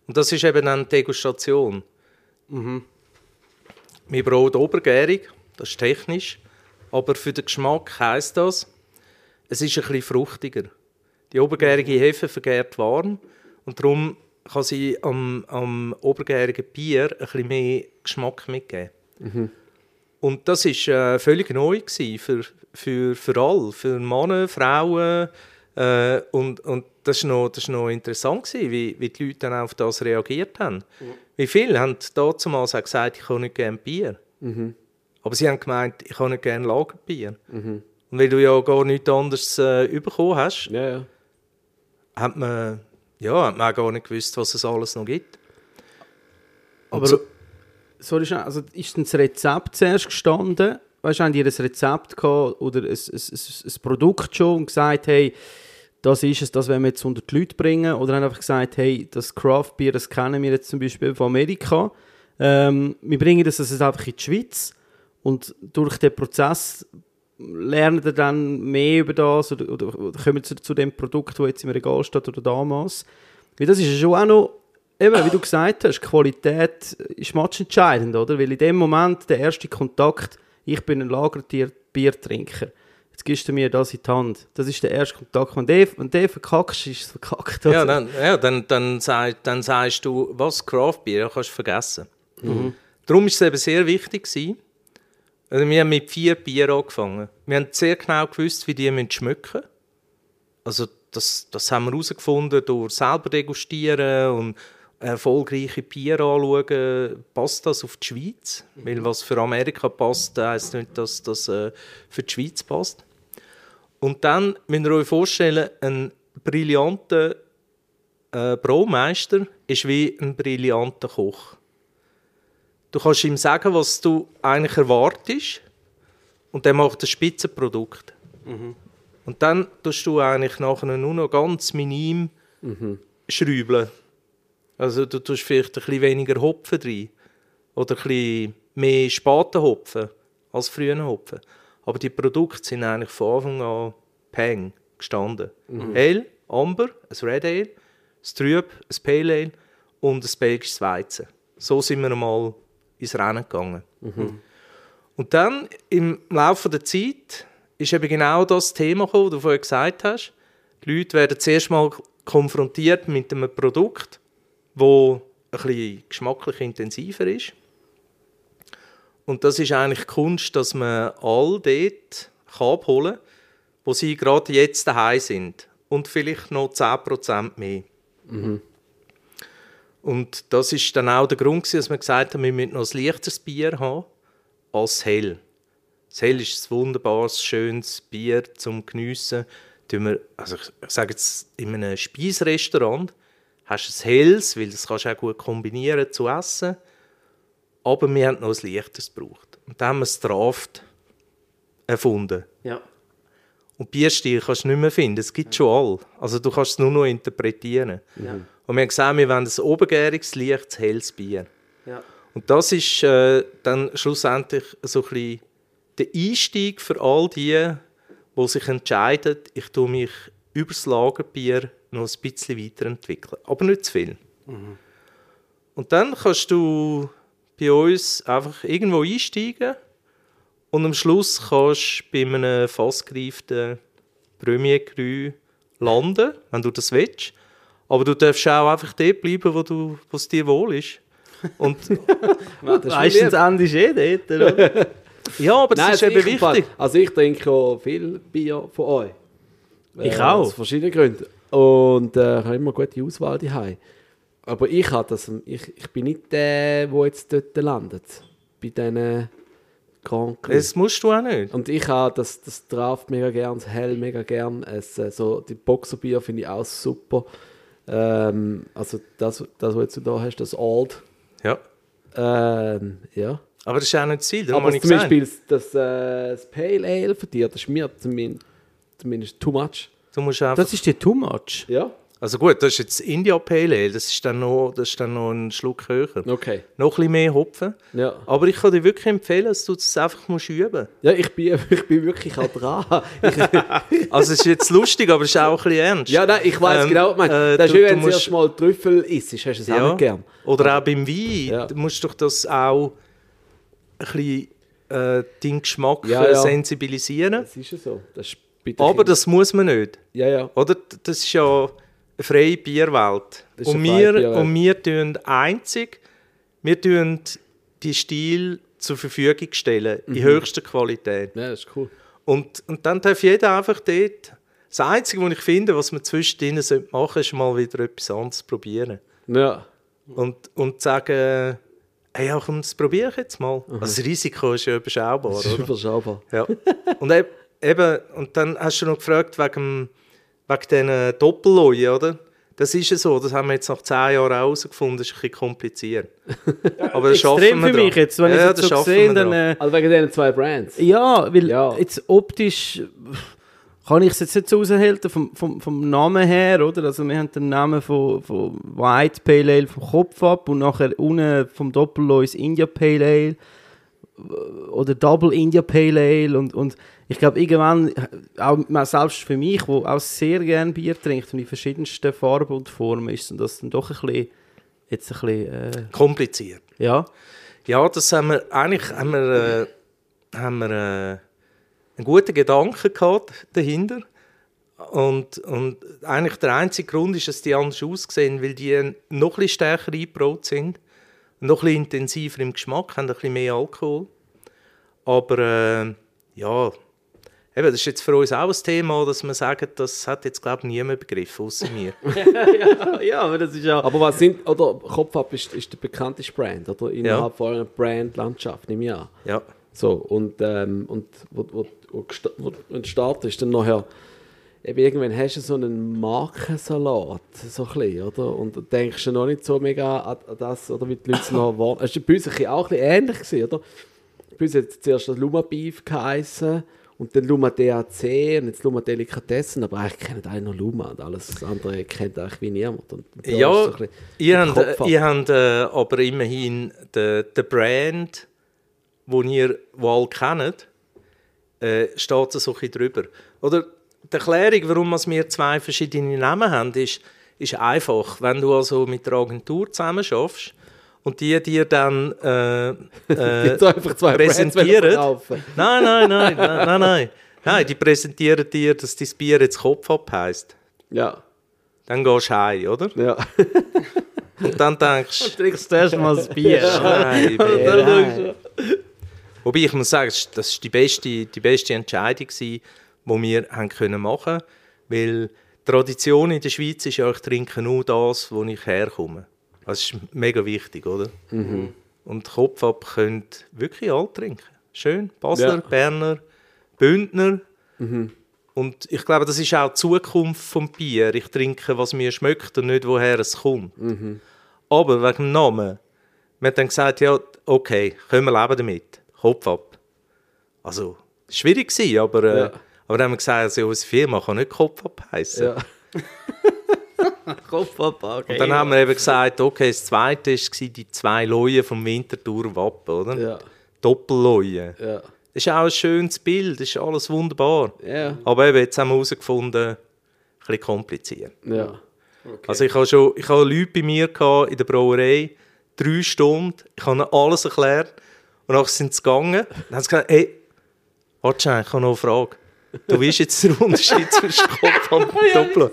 Speaker 1: Und das ist eben dann die Degustation. Wir brauen obergärig, das ist technisch, aber für den Geschmack heisst das, es ist ein bisschen fruchtiger. Die obergärige Hefe vergärt warm und darum kann sie am, am obergärigen Bier ein bisschen mehr Geschmack mitgeben. Und das war äh, völlig neu für, für, für alle, für Männer, Frauen. Äh, und, und das war noch, das noch interessant, gewesen, wie, wie die Leute dann auf das reagiert haben. Wie viele haben damals auch gesagt, ich habe nicht gerne Bier. Aber sie haben gemeint, ich habe nicht gerne Lagerbier. Und weil du ja gar nichts anderes äh, bekommen hast,
Speaker 3: Ja, ja.
Speaker 1: hat man, ja, hat man auch gar nicht gewusst, was es alles noch gibt.
Speaker 2: Aber
Speaker 1: so-
Speaker 2: sorry, also ist denn das Rezept zuerst gestanden? Weißt du, haben die ein Rezept gehabt oder ein, ein, ein, Produkt schon und gesagt, hey, das ist es, das wollen wir jetzt unter die Leute bringen? Oder haben einfach gesagt, hey, das Craft Beer, das kennen wir jetzt zum Beispiel von Amerika. Ähm, wir bringen das also einfach in die Schweiz und durch den Prozess lernen ihr dann mehr über das oder, oder, oder kommen zu, zu dem Produkt, das jetzt im Regal steht oder damals. Weil das ist ja schon auch noch, eben, wie du gesagt hast, Qualität ist matchentscheidend, oder? Weil in dem Moment, der erste Kontakt, ich bin ein Lagertier, Biertrinker. jetzt gibst du mir das in die Hand. Das ist der erste Kontakt. Wenn der, wenn der verkackst, ist es verkackt.
Speaker 1: Ja,
Speaker 2: Also,
Speaker 1: dann, ja, dann, dann, sag, dann sagst du, was Craft Beer, kannst du vergessen. Darum war es eben sehr wichtig. Gewesen. Also wir haben mit vier Bier angefangen. Wir haben sehr genau gewusst, wie die müssen schmecken Also das, das haben wir herausgefunden durch selber degustieren und erfolgreiche Bier anschauen. Passt das auf die Schweiz? Weil was für Amerika passt, heisst nicht, dass das äh, für die Schweiz passt. Und dann müsst ihr euch vorstellen, ein brillanter äh, Braumeister ist wie ein brillanter Koch. Du kannst ihm sagen, was du eigentlich erwartest und der macht ein Spitzenprodukt. Und dann tust du eigentlich nachher nur noch ganz minim schrübeln. Also du tust vielleicht ein bisschen weniger Hopfen rein oder ein bisschen mehr Spatenhopfen als frühen Hopfen. Aber die Produkte sind eigentlich von Anfang an Peng gestanden. Ale, Amber, ein Red Ale, ein Trüb, ein Pale Ale und ein belgisches Weizen. So sind wir einmal ins Rennen gegangen. Und dann im Laufe der Zeit ist eben genau das Thema gekommen, das du vorher gesagt hast. Die Leute werden zuerst mal konfrontiert mit einem Produkt, das ein bisschen geschmacklich intensiver ist. Und das ist eigentlich die Kunst, dass man all dort abholen kann, wo sie gerade jetzt daheim sind. Und vielleicht noch 10% mehr. Und das ist dann auch der Grund, gewesen, dass wir gesagt haben, wir müssen noch ein leichteres Bier haben als Hell. Das Hell ist ein wunderbares, schönes Bier zum Geniessen. Wir, also ich, sage jetzt, in einem Speisrestaurant hast du ein Helles, weil das kannst du auch gut kombinieren zu essen. Aber wir haben noch ein leichteres gebraucht. Und dann haben wir das Draft erfunden.
Speaker 2: ja.
Speaker 1: Und Bierstil kannst du nicht mehr finden. Es gibt schon all. Also du kannst es nur noch interpretieren. Und wir haben gesagt, wir wollen ein obergäriges, leichtes, helles Bier.
Speaker 2: Ja.
Speaker 1: Und das ist äh, dann schlussendlich so ein bisschen der Einstieg für all die, die sich entscheiden, ich tue mich über das Lagerbier noch ein bisschen weiterentwickeln. Aber nicht zu viel. Und dann kannst du bei uns einfach irgendwo einsteigen und am Schluss kannst du bei einem fassgereiften Premier Cru landen, wenn du das willst. Aber du darfst auch einfach dort bleiben, wo, du, wo es dir wohl ist. Und,
Speaker 2: Meistens Ende ist eh dort, oder?
Speaker 1: ja, aber das
Speaker 3: Nein,
Speaker 1: ist eben
Speaker 3: sicher, im Fall.
Speaker 1: wichtig.
Speaker 3: Also ich trinke auch viel Bier von euch.
Speaker 2: Ich
Speaker 3: Äh,
Speaker 2: auch.
Speaker 3: Aus verschiedenen Gründen. Und äh, ich habe immer gute Auswahl daheim. Aber ich, habe das, ich, ich bin nicht der, der jetzt dort landet. Bei diesen Cru.
Speaker 1: Das musst du auch nicht.
Speaker 3: Und ich habe das, das Draft mega gern, das Hell mega gern. Es, äh, so, die Boxerbier finde ich auch super. Ähm, also das, das, was du da hast, das Old.
Speaker 1: Ja.
Speaker 3: Ähm, ja.
Speaker 1: Aber das ist auch nicht das Ziel. darum
Speaker 3: Aber zum. Beispiel das, das, äh, das Pale Ale von dir, das ist mir zumindest, zumindest too much.
Speaker 1: Du musst einfach,
Speaker 2: Das ist dir too much.
Speaker 3: Ja?
Speaker 1: Also gut, das ist jetzt India Pale Ale. Das ist dann noch, das ist dann noch ein Schluck höher.
Speaker 3: Okay.
Speaker 1: Noch ein bisschen mehr Hopfen.
Speaker 3: Ja.
Speaker 1: Aber ich kann dir wirklich empfehlen, dass du das einfach musst üben
Speaker 3: Ja, ich bin, ich bin wirklich auch dran.
Speaker 1: Also es ist jetzt lustig, aber es ist auch ein bisschen ernst.
Speaker 3: ja, nein, ich weiß
Speaker 1: Ähm,
Speaker 3: genau, ich meine,
Speaker 1: äh,
Speaker 3: das ist wie wenn du
Speaker 1: musst-
Speaker 3: erst mal Trüffel isst, hast du es auch
Speaker 1: Ja.
Speaker 3: nicht gern.
Speaker 1: Oder auch beim Wein.
Speaker 3: Ja.
Speaker 1: Du musst doch das auch ein bisschen äh, deinen Geschmack
Speaker 3: Ja, ja.
Speaker 1: sensibilisieren.
Speaker 3: Das ist ja so. Das ist
Speaker 1: Aber das muss man nicht.
Speaker 3: Ja, ja.
Speaker 1: Oder? Das ist ja freie Bierwelt. Und wir,
Speaker 3: Bierwelt.
Speaker 1: und wir tun einzig, wir tun die Stil zur Verfügung stellen,
Speaker 3: Mhm.
Speaker 1: in höchster Qualität.
Speaker 3: Ja, das ist cool.
Speaker 1: Und, und dann darf jeder einfach dort, das Einzige, was ich finde, was man zwischendrin machen sollte, ist mal wieder etwas anderes probieren.
Speaker 3: Ja.
Speaker 1: Und, und sagen, hey, ja, komm, das probiere ich jetzt mal. Also das Risiko ist ja überschaubar,
Speaker 3: Das ist
Speaker 1: oder?
Speaker 3: überschaubar.
Speaker 1: Ja. Und eb- eben, und dann hast du noch gefragt wegen, wegen diesen Doppelleuen, oder? Das ist ja so, das haben wir jetzt nach zehn Jahren herausgefunden, das ist ein bisschen kompliziert. Aber das schaffen
Speaker 2: Extrem
Speaker 1: wir
Speaker 2: für
Speaker 1: dran.
Speaker 2: mich jetzt, wenn
Speaker 1: ja,
Speaker 2: ich
Speaker 1: das
Speaker 2: das so
Speaker 1: schaffen
Speaker 2: sehe,
Speaker 1: wir
Speaker 2: dann... Äh,
Speaker 3: Also wegen diesen zwei Brands.
Speaker 2: ja, weil
Speaker 3: Ja.
Speaker 2: jetzt optisch kann ich es jetzt nicht so raushalten vom, vom, vom Namen her, oder? Also wir haben den Namen von, von White Pale Ale vom Kopf ab und nachher unten vom Doppellois India Pale Ale oder Double India Pale Ale und, und ich glaube irgendwann, auch selbst für mich, wo auch sehr gerne Bier trinkt und in verschiedensten Farben und Formen, ist und das dann doch ein bisschen, jetzt ein bisschen, äh,
Speaker 1: Kompliziert.
Speaker 2: ja,
Speaker 1: Ja, das haben wir, eigentlich haben wir, äh, haben wir äh, einen guten Gedanken gehabt dahinter. Und, und eigentlich der einzige Grund ist, dass die anders aussehen, weil die noch ein bisschen stärker eingebraut sind, noch ein bisschen intensiver im Geschmack, haben ein bisschen mehr Alkohol. Aber äh, ja, eben, das ist jetzt für uns auch ein Thema, dass wir sagen, das hat jetzt, glaube ich, niemand begriffen, außer mir.
Speaker 2: ja, aber das ist ja...
Speaker 3: Aber was sind, oder Kopfab ist, ist der bekannteste Brand, oder? Innerhalb von einer Brandlandschaft, nehme ich an.
Speaker 1: ja.
Speaker 3: So, und, ähm, und wo, wo, wo, gesta- wo du startest, dann nachher, eben irgendwann hast du so einen Markensalat, so ein bisschen, oder? Und denkst du noch nicht so mega an, an das, oder wie die Leute noch waren. Es war bei uns auch ein bisschen ähnlich, gewesen, oder? Bei uns hat es zuerst das Luma Beef geheißen und dann Luma DAC und jetzt Luma Delikatessen, aber eigentlich kennen alle noch Luma und alles andere kennt eigentlich wie niemand. Und so
Speaker 1: Ja,
Speaker 3: bisschen
Speaker 1: ihr habt, ihr habt äh, aber immerhin den, den Brand, den ihr wo alle kennt, äh, steht so ein bisschen drüber. Oder die Erklärung, warum wir zwei verschiedene Namen haben, ist, ist einfach. Wenn du also mit der Agentur zusammen schaffst und die dir dann äh, äh, präsentieren. Nein, nein, nein, nein, nein, nein. Die präsentieren dir, dass dein Bier jetzt Kopf ab heisst.
Speaker 3: Ja,
Speaker 1: Dann gehst du heim, oder?
Speaker 3: ja.
Speaker 1: Und dann denkst du,
Speaker 2: trinkst du erst mal das Bier.
Speaker 1: Scheibe. Wobei ich muss sagen, das war die beste, die beste Entscheidung, die wir haben können machen konnten. Weil die Tradition in der Schweiz ist ja, ich trinke nur das, wo ich herkomme. Das ist mega wichtig, oder? Und Kopf ab könnt wirklich alle trinken. Schön. Basler,
Speaker 3: Ja.
Speaker 1: Berner, Bündner. Und ich glaube, das ist auch die Zukunft vom Bier. Ich trinke, was mir schmeckt und nicht, woher es kommt. Aber wegen dem Namen, wir haben dann gesagt, ja, okay, können wir leben damit. Kopf ab. Also, schwierig gewesen, aber, äh,
Speaker 3: Ja.
Speaker 1: Aber dann haben wir gesagt, also, unsere Firma kann nicht Kopf ab heißen.
Speaker 3: ja.
Speaker 2: Kopf ab, okay.
Speaker 1: Und dann haben wir eben gesagt, okay, das zweite war die zwei Leuen vom Winterthur Wappen, oder?
Speaker 3: Ja,
Speaker 1: Doppelleuen.
Speaker 3: ja.
Speaker 1: Das ist auch ein schönes Bild, das ist alles wunderbar.
Speaker 3: Ja,
Speaker 1: Aber eben, jetzt haben wir herausgefunden, ein bisschen kompliziert.
Speaker 3: ja.
Speaker 1: Also ich habe schon ich habe Leute bei mir gehabt in der Brauerei, drei Stunden, ich habe ihnen alles erklärt und dann sind sie gegangen und haben sie gesagt, hey, warte schnell, ich habe noch eine Frage. Du weißt jetzt den Unterschied zwischen Kopf und Doppel.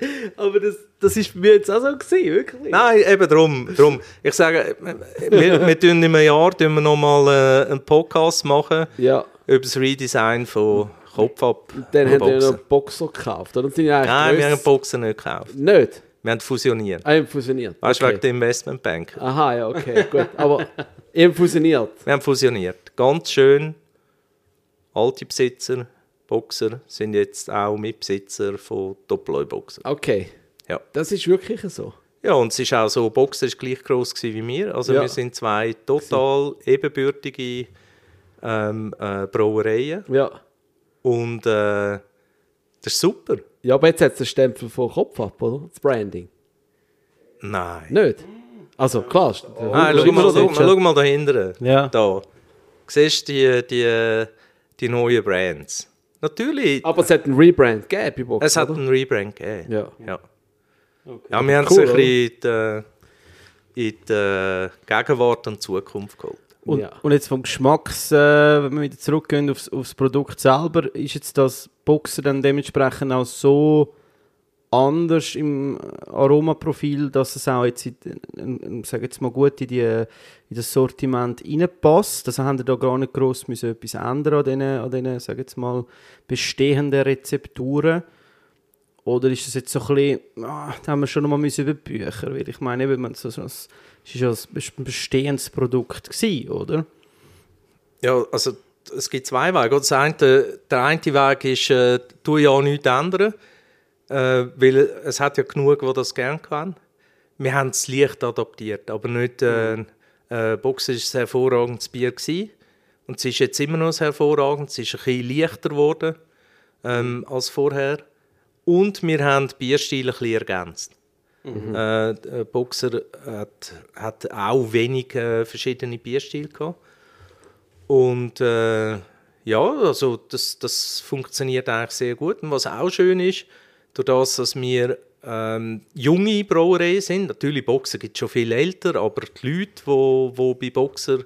Speaker 2: dir. Aber das, das ist bei mir jetzt auch so gewesen, wirklich.
Speaker 1: Nein, eben drum, drum. Ich sage, wir, wir tun in einem Jahr tun wir noch mal äh, einen Podcast machen
Speaker 3: ja.
Speaker 1: über das Redesign von Kopf ab.
Speaker 3: Dann
Speaker 1: und
Speaker 3: haben wir noch Boxer gekauft, oder? Dann sind ja
Speaker 1: Nein, wir haben
Speaker 3: grösst-
Speaker 1: den Boxer nicht gekauft.
Speaker 3: Nicht?
Speaker 1: Wir haben fusioniert.
Speaker 3: Ah, fusioniert.
Speaker 1: Weißt du,
Speaker 3: okay.
Speaker 1: wegen der Investmentbank.
Speaker 3: Aha, ja, okay, gut. Aber eben fusioniert.
Speaker 1: Wir haben fusioniert. Ganz schön. Alte Besitzer, Boxer, sind jetzt auch Mitbesitzer von Doppeleu-Boxer.
Speaker 3: Okay.
Speaker 1: Ja.
Speaker 3: Das ist wirklich so.
Speaker 1: Ja, und es ist auch so, Boxer ist gleich groß wie wir. Also
Speaker 3: Ja.
Speaker 1: wir sind zwei total ebenbürtige ähm, äh, Brauereien.
Speaker 3: Ja.
Speaker 1: Und äh, das ist super.
Speaker 3: Ja, aber jetzt hat es den Stempel von Kopf ab, oder? Das Branding.
Speaker 1: Nein.
Speaker 3: Nicht? Also, klar. ist-
Speaker 1: Nein, schau mal, schau, mal, schau mal da hinten.
Speaker 2: Ja.
Speaker 1: Da. Siehst du die, die, die neuen Brands? Natürlich,
Speaker 3: Aber es hat einen Rebrand gegeben bei Box,
Speaker 1: es hat
Speaker 3: oder?
Speaker 1: einen Rebrand gegeben.
Speaker 3: Ja.
Speaker 1: Ja, ja wir haben es
Speaker 3: Cool,
Speaker 1: ein bisschen in die, in die Gegenwart und Zukunft geholt.
Speaker 2: Und,
Speaker 3: Ja.
Speaker 2: und jetzt vom Geschmacks, äh, wenn wir wieder zurückgehen aufs, aufs Produkt selber, ist jetzt das Boxer dann dementsprechend auch so anders im Aromaprofil, dass es auch jetzt, in, in, in, sag jetzt mal gut in, die, in das Sortiment reinpasst. Also haben wir da gar nicht gross müssen etwas ändern an diesen, an diesen sag jetzt mal, bestehenden Rezepturen. Oder ist es jetzt so ein bisschen, ah, da haben wir schon noch mal müssen über Bücher, weil ich meine, eben, so, so, es war ein bestehendes Produkt, gewesen, oder?
Speaker 1: Ja, also es gibt zwei Wege. Das eine, der eine Weg ist, äh, tu ja nichts ändern, äh, weil es hat ja genug, die das gerne können. Wir haben es leicht adaptiert, aber nicht, äh, äh, Boxer ist ein hervorragendes Bier gewesen. und es ist jetzt immer noch ein hervorragendes, es ist ein bisschen leichter geworden ähm, als vorher. Und wir haben die Bierstile ein bisschen ergänzt. Äh, der Boxer hat, hat auch wenig äh, verschiedene Bierstile gehabt. Und äh, ja, also das, das funktioniert eigentlich sehr gut. Und was auch schön ist, durch das, dass wir ähm, junge Brauereien sind, natürlich Boxer gibt es schon viel älter, aber die Leute, die wo bei Boxer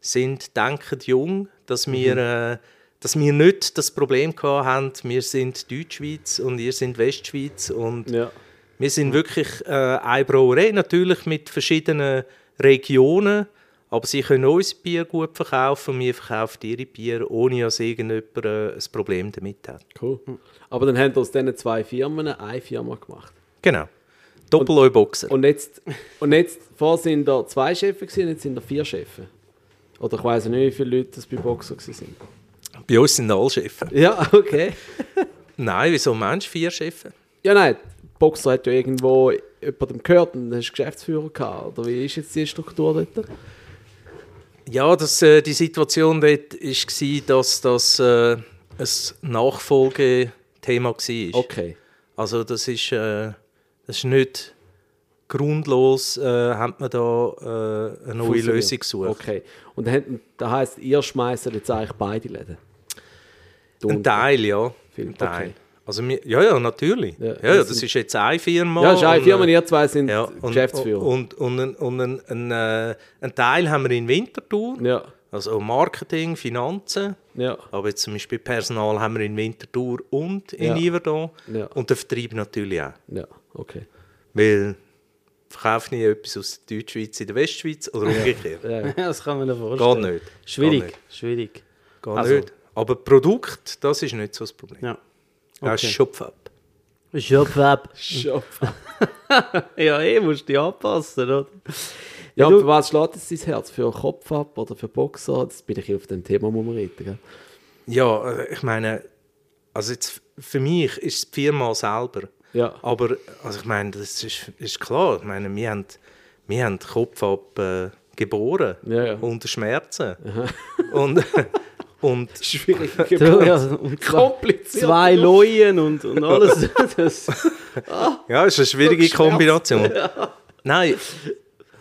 Speaker 1: sind, denken jung, dass wir äh, dass wir nicht das Problem haben, wir sind Deutschschweiz und ihr sind Westschweiz und
Speaker 3: Ja.
Speaker 1: wir sind wirklich äh, eine Brauerei, natürlich mit verschiedenen Regionen, aber sie können unser Bier gut verkaufen und wir verkaufen ihre Bier, ohne dass irgendjemand äh, ein Problem damit hat.
Speaker 3: Cool. Aber dann haben wir aus diesen zwei Firmen eine Firma gemacht.
Speaker 1: Genau. Doppel-Boxer.
Speaker 3: Und jetzt, und jetzt vorher sind da zwei Chefs gewesen, jetzt sind da vier Chefs. Oder ich weiß nicht, wie viele Leute das bei Boxer sind.
Speaker 1: Bei uns sind alle Chefs.
Speaker 3: Ja, okay.
Speaker 1: Nein, wieso meinst du vier Chefs?
Speaker 3: Ja, nein, Boxer hat ja irgendwo jemandem gehört und dann hast du Geschäftsführer gehabt. Oder wie ist jetzt die Struktur dort?
Speaker 1: Ja, das, äh, die Situation dort war, dass das äh, ein Nachfolgethema war.
Speaker 3: Okay.
Speaker 1: Also das ist, äh, das ist nicht grundlos, äh, hat man da äh, eine neue
Speaker 3: Fusioniert.
Speaker 1: Lösung gesucht.
Speaker 3: Okay. Und das heisst, ihr schmeißt jetzt eigentlich beide Läden?
Speaker 1: Ein Teil, ja. Ein Teil.
Speaker 3: okay.
Speaker 1: Also wir, ja, ja, natürlich.
Speaker 3: Ja,
Speaker 1: Ja,
Speaker 3: das
Speaker 1: das ist jetzt eine Firma.
Speaker 3: Ja, es ist eine
Speaker 1: und,
Speaker 3: Firma,
Speaker 1: äh,
Speaker 3: ihr zwei sind
Speaker 1: ja, und,
Speaker 3: Geschäftsführer.
Speaker 1: Und, und, und, und ein, ein, äh, ein Teil haben wir in Winterthur,
Speaker 3: ja,
Speaker 1: also Marketing, Finanzen.
Speaker 3: ja,
Speaker 1: Aber jetzt zum Beispiel Personal haben wir in Winterthur und in
Speaker 3: Ja.
Speaker 1: Yverdon.
Speaker 3: Ja.
Speaker 1: Und den Vertrieb natürlich auch.
Speaker 3: ja, okay.
Speaker 1: Weil verkaufe nie etwas aus der Deutschschweiz in der Westschweiz oder umgekehrt.
Speaker 3: Ja,
Speaker 2: das kann man sich
Speaker 1: Geht
Speaker 2: vorstellen.
Speaker 1: nicht.
Speaker 2: Schwierig,
Speaker 1: Geht nicht.
Speaker 2: schwierig.
Speaker 1: Geht
Speaker 2: Also-
Speaker 1: nicht. Aber Produkt, das ist nicht so das Problem.
Speaker 2: Ja.
Speaker 1: Das ist
Speaker 2: Okay.
Speaker 1: Schopf-up.
Speaker 2: Schopfweb.
Speaker 3: Schopf.
Speaker 2: Ja, eh, musst dich anpassen, oder?
Speaker 3: Ja,
Speaker 2: du-
Speaker 3: für was schlägt es dein Herz? Für Kopf ab oder für Boxer? Das bin ich auf dem Thema, muss man reden. Gell?
Speaker 1: Ja, äh, ich meine, also jetzt für mich ist es die Firma selber.
Speaker 3: Ja.
Speaker 1: Aber also ich meine, das ist, ist klar. Ich meine, wir haben, wir haben Kopf ab äh, geboren
Speaker 3: Ja, ja.
Speaker 1: unter Schmerzen. Und, und
Speaker 3: Schwierig.
Speaker 2: Du, ja, und zwei,
Speaker 3: Kompliziert.
Speaker 2: zwei Leuen und, und alles. Das,
Speaker 1: Ja, es ist eine schwierige Kombination. Nein,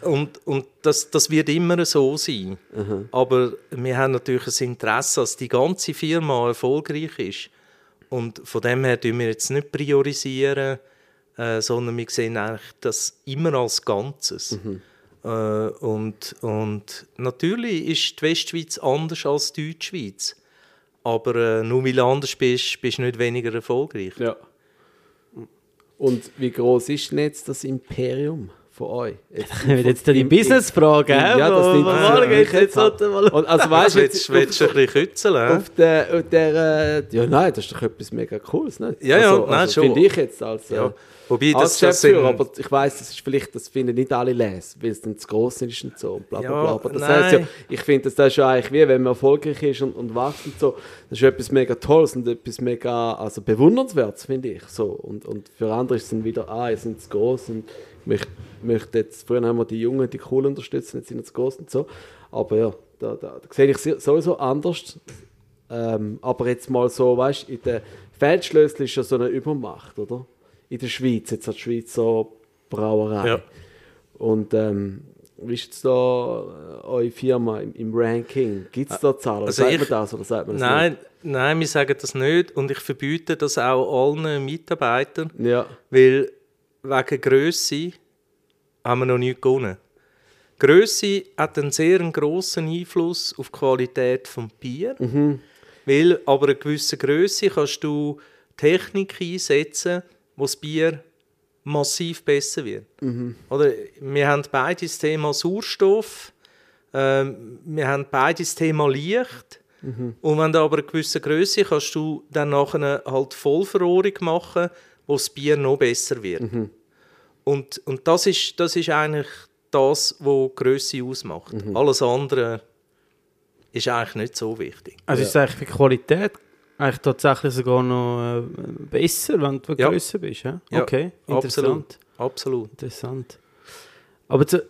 Speaker 1: und, und das, das wird immer so sein. Aber wir haben natürlich ein Interesse, dass die ganze Firma erfolgreich ist. Und von dem her tun wir jetzt nicht priorisieren, äh, sondern wir sehen eigentlich das immer als Ganzes. Äh, und, und natürlich ist die Westschweiz anders als die Deutschschweiz. Aber äh, nur weil du anders bist, bist du nicht weniger erfolgreich.
Speaker 3: Ja. Und wie groß ist denn jetzt das Imperium von euch? Jetzt,
Speaker 2: Wenn jetzt die Businessfrage, hä?
Speaker 3: Ja, das nimmt ja
Speaker 2: jetzt halt mal-
Speaker 3: Und also weißt du, jetzt
Speaker 1: willst du ein bisschen kützeln?
Speaker 3: auf der, auf der äh, ja nein, das ist doch etwas mega cooles, ne?
Speaker 1: Ja, ja,
Speaker 3: also,
Speaker 1: nein,
Speaker 3: also
Speaker 1: schon.
Speaker 3: Finde ich jetzt als, äh,
Speaker 1: Ja. Wobei,
Speaker 3: als
Speaker 1: das, sind,
Speaker 3: Geschäftsführer, aber ich weiß, das ist vielleicht, das finden nicht alle lesen, weil es dann zu gross ist und so und bla bla
Speaker 1: Ja,
Speaker 3: bla. Aber das
Speaker 1: nein.
Speaker 3: heisst ja, ich finde, das ist ja eigentlich wie, wenn man erfolgreich ist und, und wächst und so, das ist etwas mega Tolles und etwas mega, also bewundernswertes, finde ich. So. Und, und für andere ist es dann wieder, ah, ihr seid zu gross und ich möchte, möchte jetzt, früher haben wir die Jungen, die cool unterstützen, jetzt sind wir zu gross und so. Aber ja, da, da, da sehe ich sie- sowieso anders. Ähm, aber jetzt mal so, weißt du, in der Feldschlössli ist ja so eine Übermacht, oder? In der Schweiz, jetzt hat die Schweizer Brauerei.
Speaker 1: Ja.
Speaker 3: Und ähm, wie ist jetzt da äh, eure Firma im, im Ranking? Gibt es da Zahlen?
Speaker 1: Also
Speaker 3: sagt
Speaker 1: ich-
Speaker 3: man das oder sagt man das
Speaker 1: Nein, nein, wir sagen das nicht und ich verbiete das auch allen Mitarbeitern,
Speaker 3: nicht? Ja,
Speaker 1: weil wegen Grösse haben wir noch nicht gewonnen. Grösse hat einen sehr grossen Einfluss auf die Qualität des Bier, weil aber eine gewisse Grösse kannst du Technik einsetzen, wo das Bier massiv besser wird. Oder wir haben beide das Thema Sauerstoff, ähm, wir haben beide das Thema Licht. Und wenn du aber eine gewisse Größe kannst du dann nachher halt Vollverrohrung machen, wo das Bier noch besser wird. Und, und das, ist, das ist eigentlich das, was Größe ausmacht. Alles andere ist eigentlich nicht so wichtig.
Speaker 2: Also ist es eigentlich für die Qualität eigentlich tatsächlich sogar noch äh, besser, wenn du
Speaker 1: Ja.
Speaker 2: grösser bist. Ja?
Speaker 1: Ja,
Speaker 2: Okay, interessant.
Speaker 1: Absolut. Absolut.
Speaker 2: Interessant. Aber zu,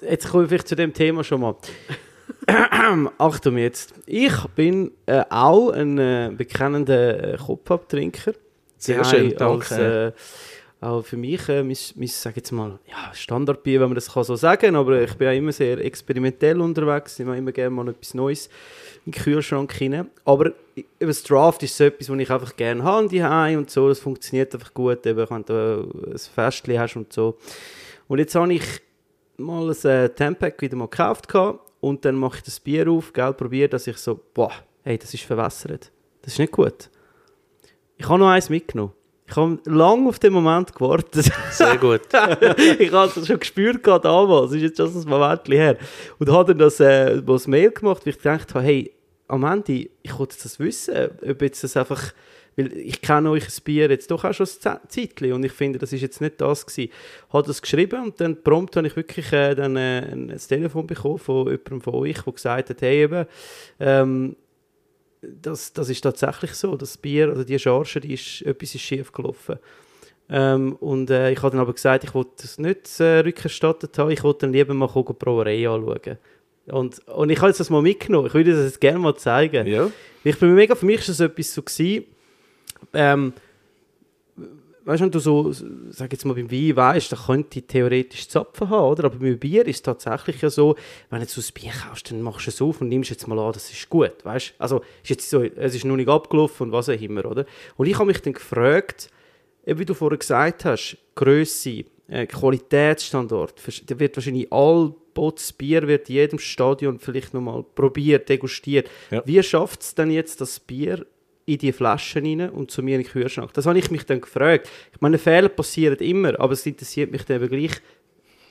Speaker 2: jetzt komme ich vielleicht zu dem Thema schon mal. Achtung jetzt. Ich bin äh, auch ein äh, bekennender äh, Kopfabtrinker.
Speaker 1: Sehr schön,
Speaker 2: haben als,
Speaker 1: danke.
Speaker 2: äh, auch für mich, äh, mein, mein, jetzt mal, ja, Standardbier, wenn man das kann so sagen aber ich bin auch immer sehr experimentell unterwegs, ich mache immer gerne mal etwas Neues in den Kühlschrank hinein. Aber über das Draft ist so etwas, was ich einfach gerne habe, die und so, das funktioniert einfach gut, eben, wenn du ein Festchen hast und so. Und jetzt habe ich mal ein äh, Tampack wieder mal gekauft und dann mache ich das Bier auf, probiere, dass ich so, boah, hey, das ist verwässert. Das ist nicht gut. Ich habe noch eins mitgenommen. Ich habe lange auf den Moment gewartet.
Speaker 1: Sehr gut.
Speaker 2: ich habe es schon gespürt damals. Das ist jetzt schon ein Moment her. Und habe dann das, äh, das Mail gemacht, weil ich gedacht habe, hey, am Ende, ich wollte das wissen, ob jetzt das einfach, weil ich kenne euch ein Bier jetzt doch auch schon ein Zeitchen und ich finde, das ist jetzt nicht das gewesen. Ich habe das geschrieben und dann prompt habe ich wirklich äh, dann, äh, ein Telefon bekommen von jemandem von euch, der gesagt hat, hey eben, ähm, das, das ist tatsächlich so, das Bier, also die Charge, die ist, etwas ist schief gelaufen. Ähm, und äh, ich habe dann aber gesagt, ich wollte das nicht äh, rückerstattet haben, ich wollte dann lieber mal die Brauerei anschauen. Und, und ich habe jetzt das mal mitgenommen, ich würde das jetzt gerne mal zeigen.
Speaker 1: Ja.
Speaker 2: Ich bin mega, für mich ist das etwas so gewesen, ähm, weißt du, wenn du so, sag jetzt mal beim Wein weißt, dann könnte ich theoretisch Zapfen haben, oder? Aber beim Bier ist es tatsächlich ja so, wenn du so ein Bier kaufst, dann machst du es auf und nimmst jetzt mal an, das ist gut, weißt du? Also, ist jetzt so, es ist noch nicht abgelaufen und was auch immer, oder? Und ich habe mich dann gefragt, wie du vorher gesagt hast, Größe, äh, Qualitätsstandard, vers- da wird wahrscheinlich all Bots Bier wird in jedem Stadion vielleicht nochmal probiert, degustiert.
Speaker 1: Ja.
Speaker 2: Wie schafft es denn jetzt das Bier in die Flaschen rein und zu mir in den Kühlschrank? Das habe ich mich dann gefragt. Ich meine, Fehler passieren immer, aber es interessiert mich dann eben gleich,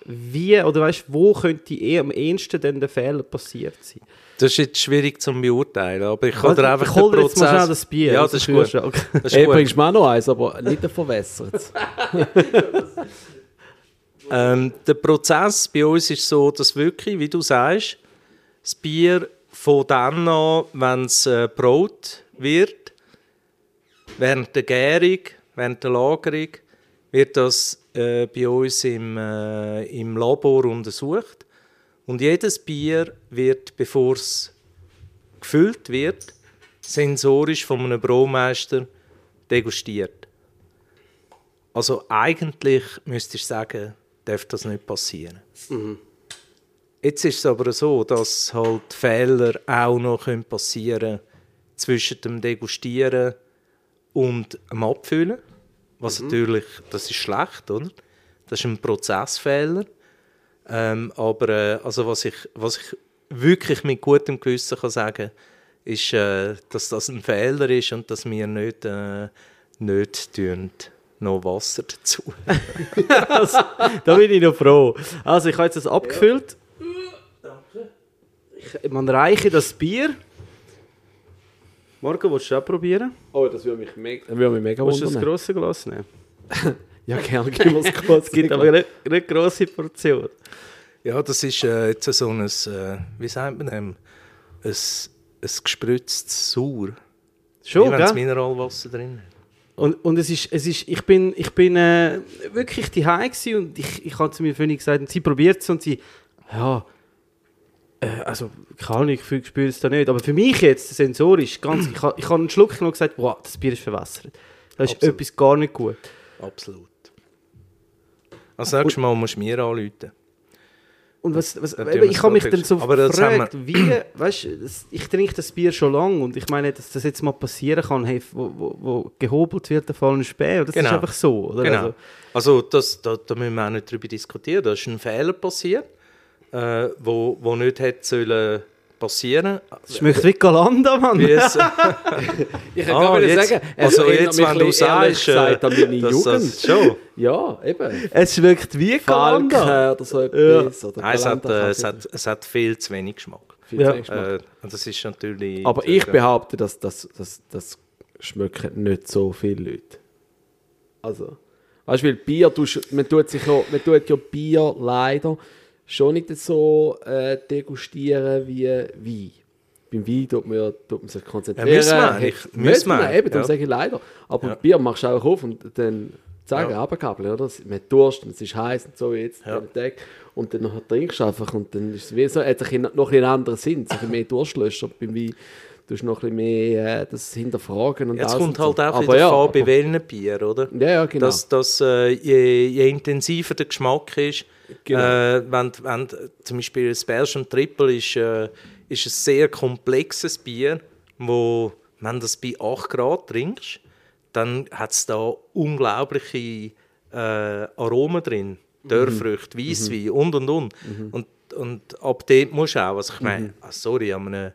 Speaker 2: wie, oder weißt wo könnte eh am ehesten denn der Fehler passiert sein?
Speaker 1: Das ist jetzt schwierig zu beurteilen, aber ich kann dir einfach
Speaker 2: ich
Speaker 1: den
Speaker 2: jetzt mal
Speaker 1: Prozess-
Speaker 2: das Bier
Speaker 1: Ja, das ist gut.
Speaker 2: Kühlschrank.
Speaker 1: Das ist
Speaker 3: Ey,
Speaker 1: gut.
Speaker 3: bringst du mir auch noch eins, aber nicht verwässert.
Speaker 1: Ähm, der Prozess bei uns ist so, dass wirklich, wie du sagst, das Bier von dann an, wenn es äh, braut wird, während der Gärung, während der Lagerung, wird das äh, bei uns im, äh, im Labor untersucht. Und jedes Bier wird, bevor es gefüllt wird, sensorisch von einem Braumeister degustiert. Also eigentlich müsste ich sagen, darf das nicht passieren. Jetzt ist es aber so, dass halt Fehler auch noch können passieren zwischen dem Degustieren und dem Abfüllen. Was natürlich, das ist schlecht, oder? Das ist ein Prozessfehler. Ähm, aber äh, also was, ich, was ich wirklich mit gutem Gewissen kann sagen ist, äh, dass das ein Fehler ist und dass wir nicht, äh, nicht tun, noch Wasser dazu.
Speaker 2: Da bin ich noch froh. Also, ich habe jetzt das abgefüllt. Ich, man reiche das Bier. Morgen, willst du auch probieren?
Speaker 3: Oh, das würde mich mega, würde mich mega
Speaker 2: Willst du das
Speaker 3: wundern.
Speaker 2: grosse Glas nehmen?
Speaker 3: Ja, gerne, gib mir das kurz.
Speaker 2: Es gibt aber nicht, nicht grosse Portionen.
Speaker 1: Ja, das ist äh, jetzt so ein, äh, wie sagt man dem, ein, ein gespritztes Sauer.
Speaker 2: Schon, gell?
Speaker 1: Mineralwasser drin.
Speaker 2: Und, und es ist, es ist, ich bin, ich bin äh, wirklich die gsi und ich, ich habe zu mir vorhin gesagt, und sie probiert es und sie, ja, äh, also keine Ahnung, ich spüre es da nicht, aber für mich jetzt sensorisch, ganz, ich, ich habe einen Schluck genommen und gesagt, wow, das Bier ist verwässert. Das ist
Speaker 1: Absolut.
Speaker 2: etwas gar nicht gut.
Speaker 1: Absolut. Also nächstes Mal musst du mir anrufen.
Speaker 2: Und was, was, eben, ich habe mich dann so gefragt, wie, weißt, ich trinke das Bier schon lange und ich meine, dass das jetzt mal passieren kann, hey, wo, wo, wo gehobelt wird, der fallen Späh, das
Speaker 1: Genau.
Speaker 2: ist einfach so, oder?
Speaker 1: Genau.
Speaker 2: Also,
Speaker 1: Also, das, da, da müssen wir auch nicht drüber diskutieren. Da ist ein Fehler passiert, äh, wo, wo nicht hätte sollen passieren.
Speaker 2: es schmeckt wie Galanda, Mann.
Speaker 1: Wie es,
Speaker 3: Ich kann
Speaker 1: Ah, jetzt-
Speaker 3: sagen, es
Speaker 1: also jetzt, wenn du sagst,
Speaker 3: gesagt, an meine
Speaker 1: dass
Speaker 3: Jugend.
Speaker 1: das schon.
Speaker 3: Ja, eben.
Speaker 2: Es schmeckt wie Galanda.
Speaker 3: Oder so etwas. Oder
Speaker 1: Nein, es hat, äh, es, hat, es hat viel zu wenig Geschmack.
Speaker 3: viel
Speaker 2: Ja.
Speaker 3: zu wenig Geschmack.
Speaker 1: Äh, und das ist natürlich.
Speaker 3: Aber ich behaupte, dass das, das, das schmecken nicht so viele Leute. Also, weißt du, weil Bier, du, man, tut sich ja, man tut ja Bier leider schon nicht so äh, degustieren wie Wein. Beim Wein tut man, ja- tut man sich konzentrieren.
Speaker 1: Ja, müssen wir eigentlich.
Speaker 3: Müssen wir, eben, darum
Speaker 1: ja.
Speaker 3: sage ich leider. Aber
Speaker 1: Ja.
Speaker 3: Bier machst du auch auf und dann sagen,
Speaker 1: Ja.
Speaker 3: runterkabeln, oder? Man hat Durst und es ist heiß und so jetzt
Speaker 1: Ja.
Speaker 3: Tag. Und dann nachher trinkst du einfach und dann ist es wie so, hat sich noch ein anderen Sinn, so ein mehr Durstlöscher. Beim Wein du noch ein bisschen mehr äh, das hinterfragen und
Speaker 1: Jetzt
Speaker 3: alles
Speaker 1: kommt halt
Speaker 3: so.
Speaker 1: auch
Speaker 3: Aber
Speaker 1: wieder
Speaker 3: ja,
Speaker 1: welchen Bier, oder?
Speaker 3: Ja, ja, genau.
Speaker 1: Dass, dass äh, je, je intensiver der Geschmack ist,
Speaker 3: Genau.
Speaker 1: äh, wenn, wenn zum Beispiel das Belgian Triple ist, äh, ist ein sehr komplexes Bier, wo, wenn du das bei 8 Grad trinkst, dann hat es da unglaubliche äh, Aromen drin.
Speaker 3: Mhm.
Speaker 1: Dörrfrüchte, Weisswein und und und. und. Und ab dort musst du auch, also ich meine, ah, sorry, an einem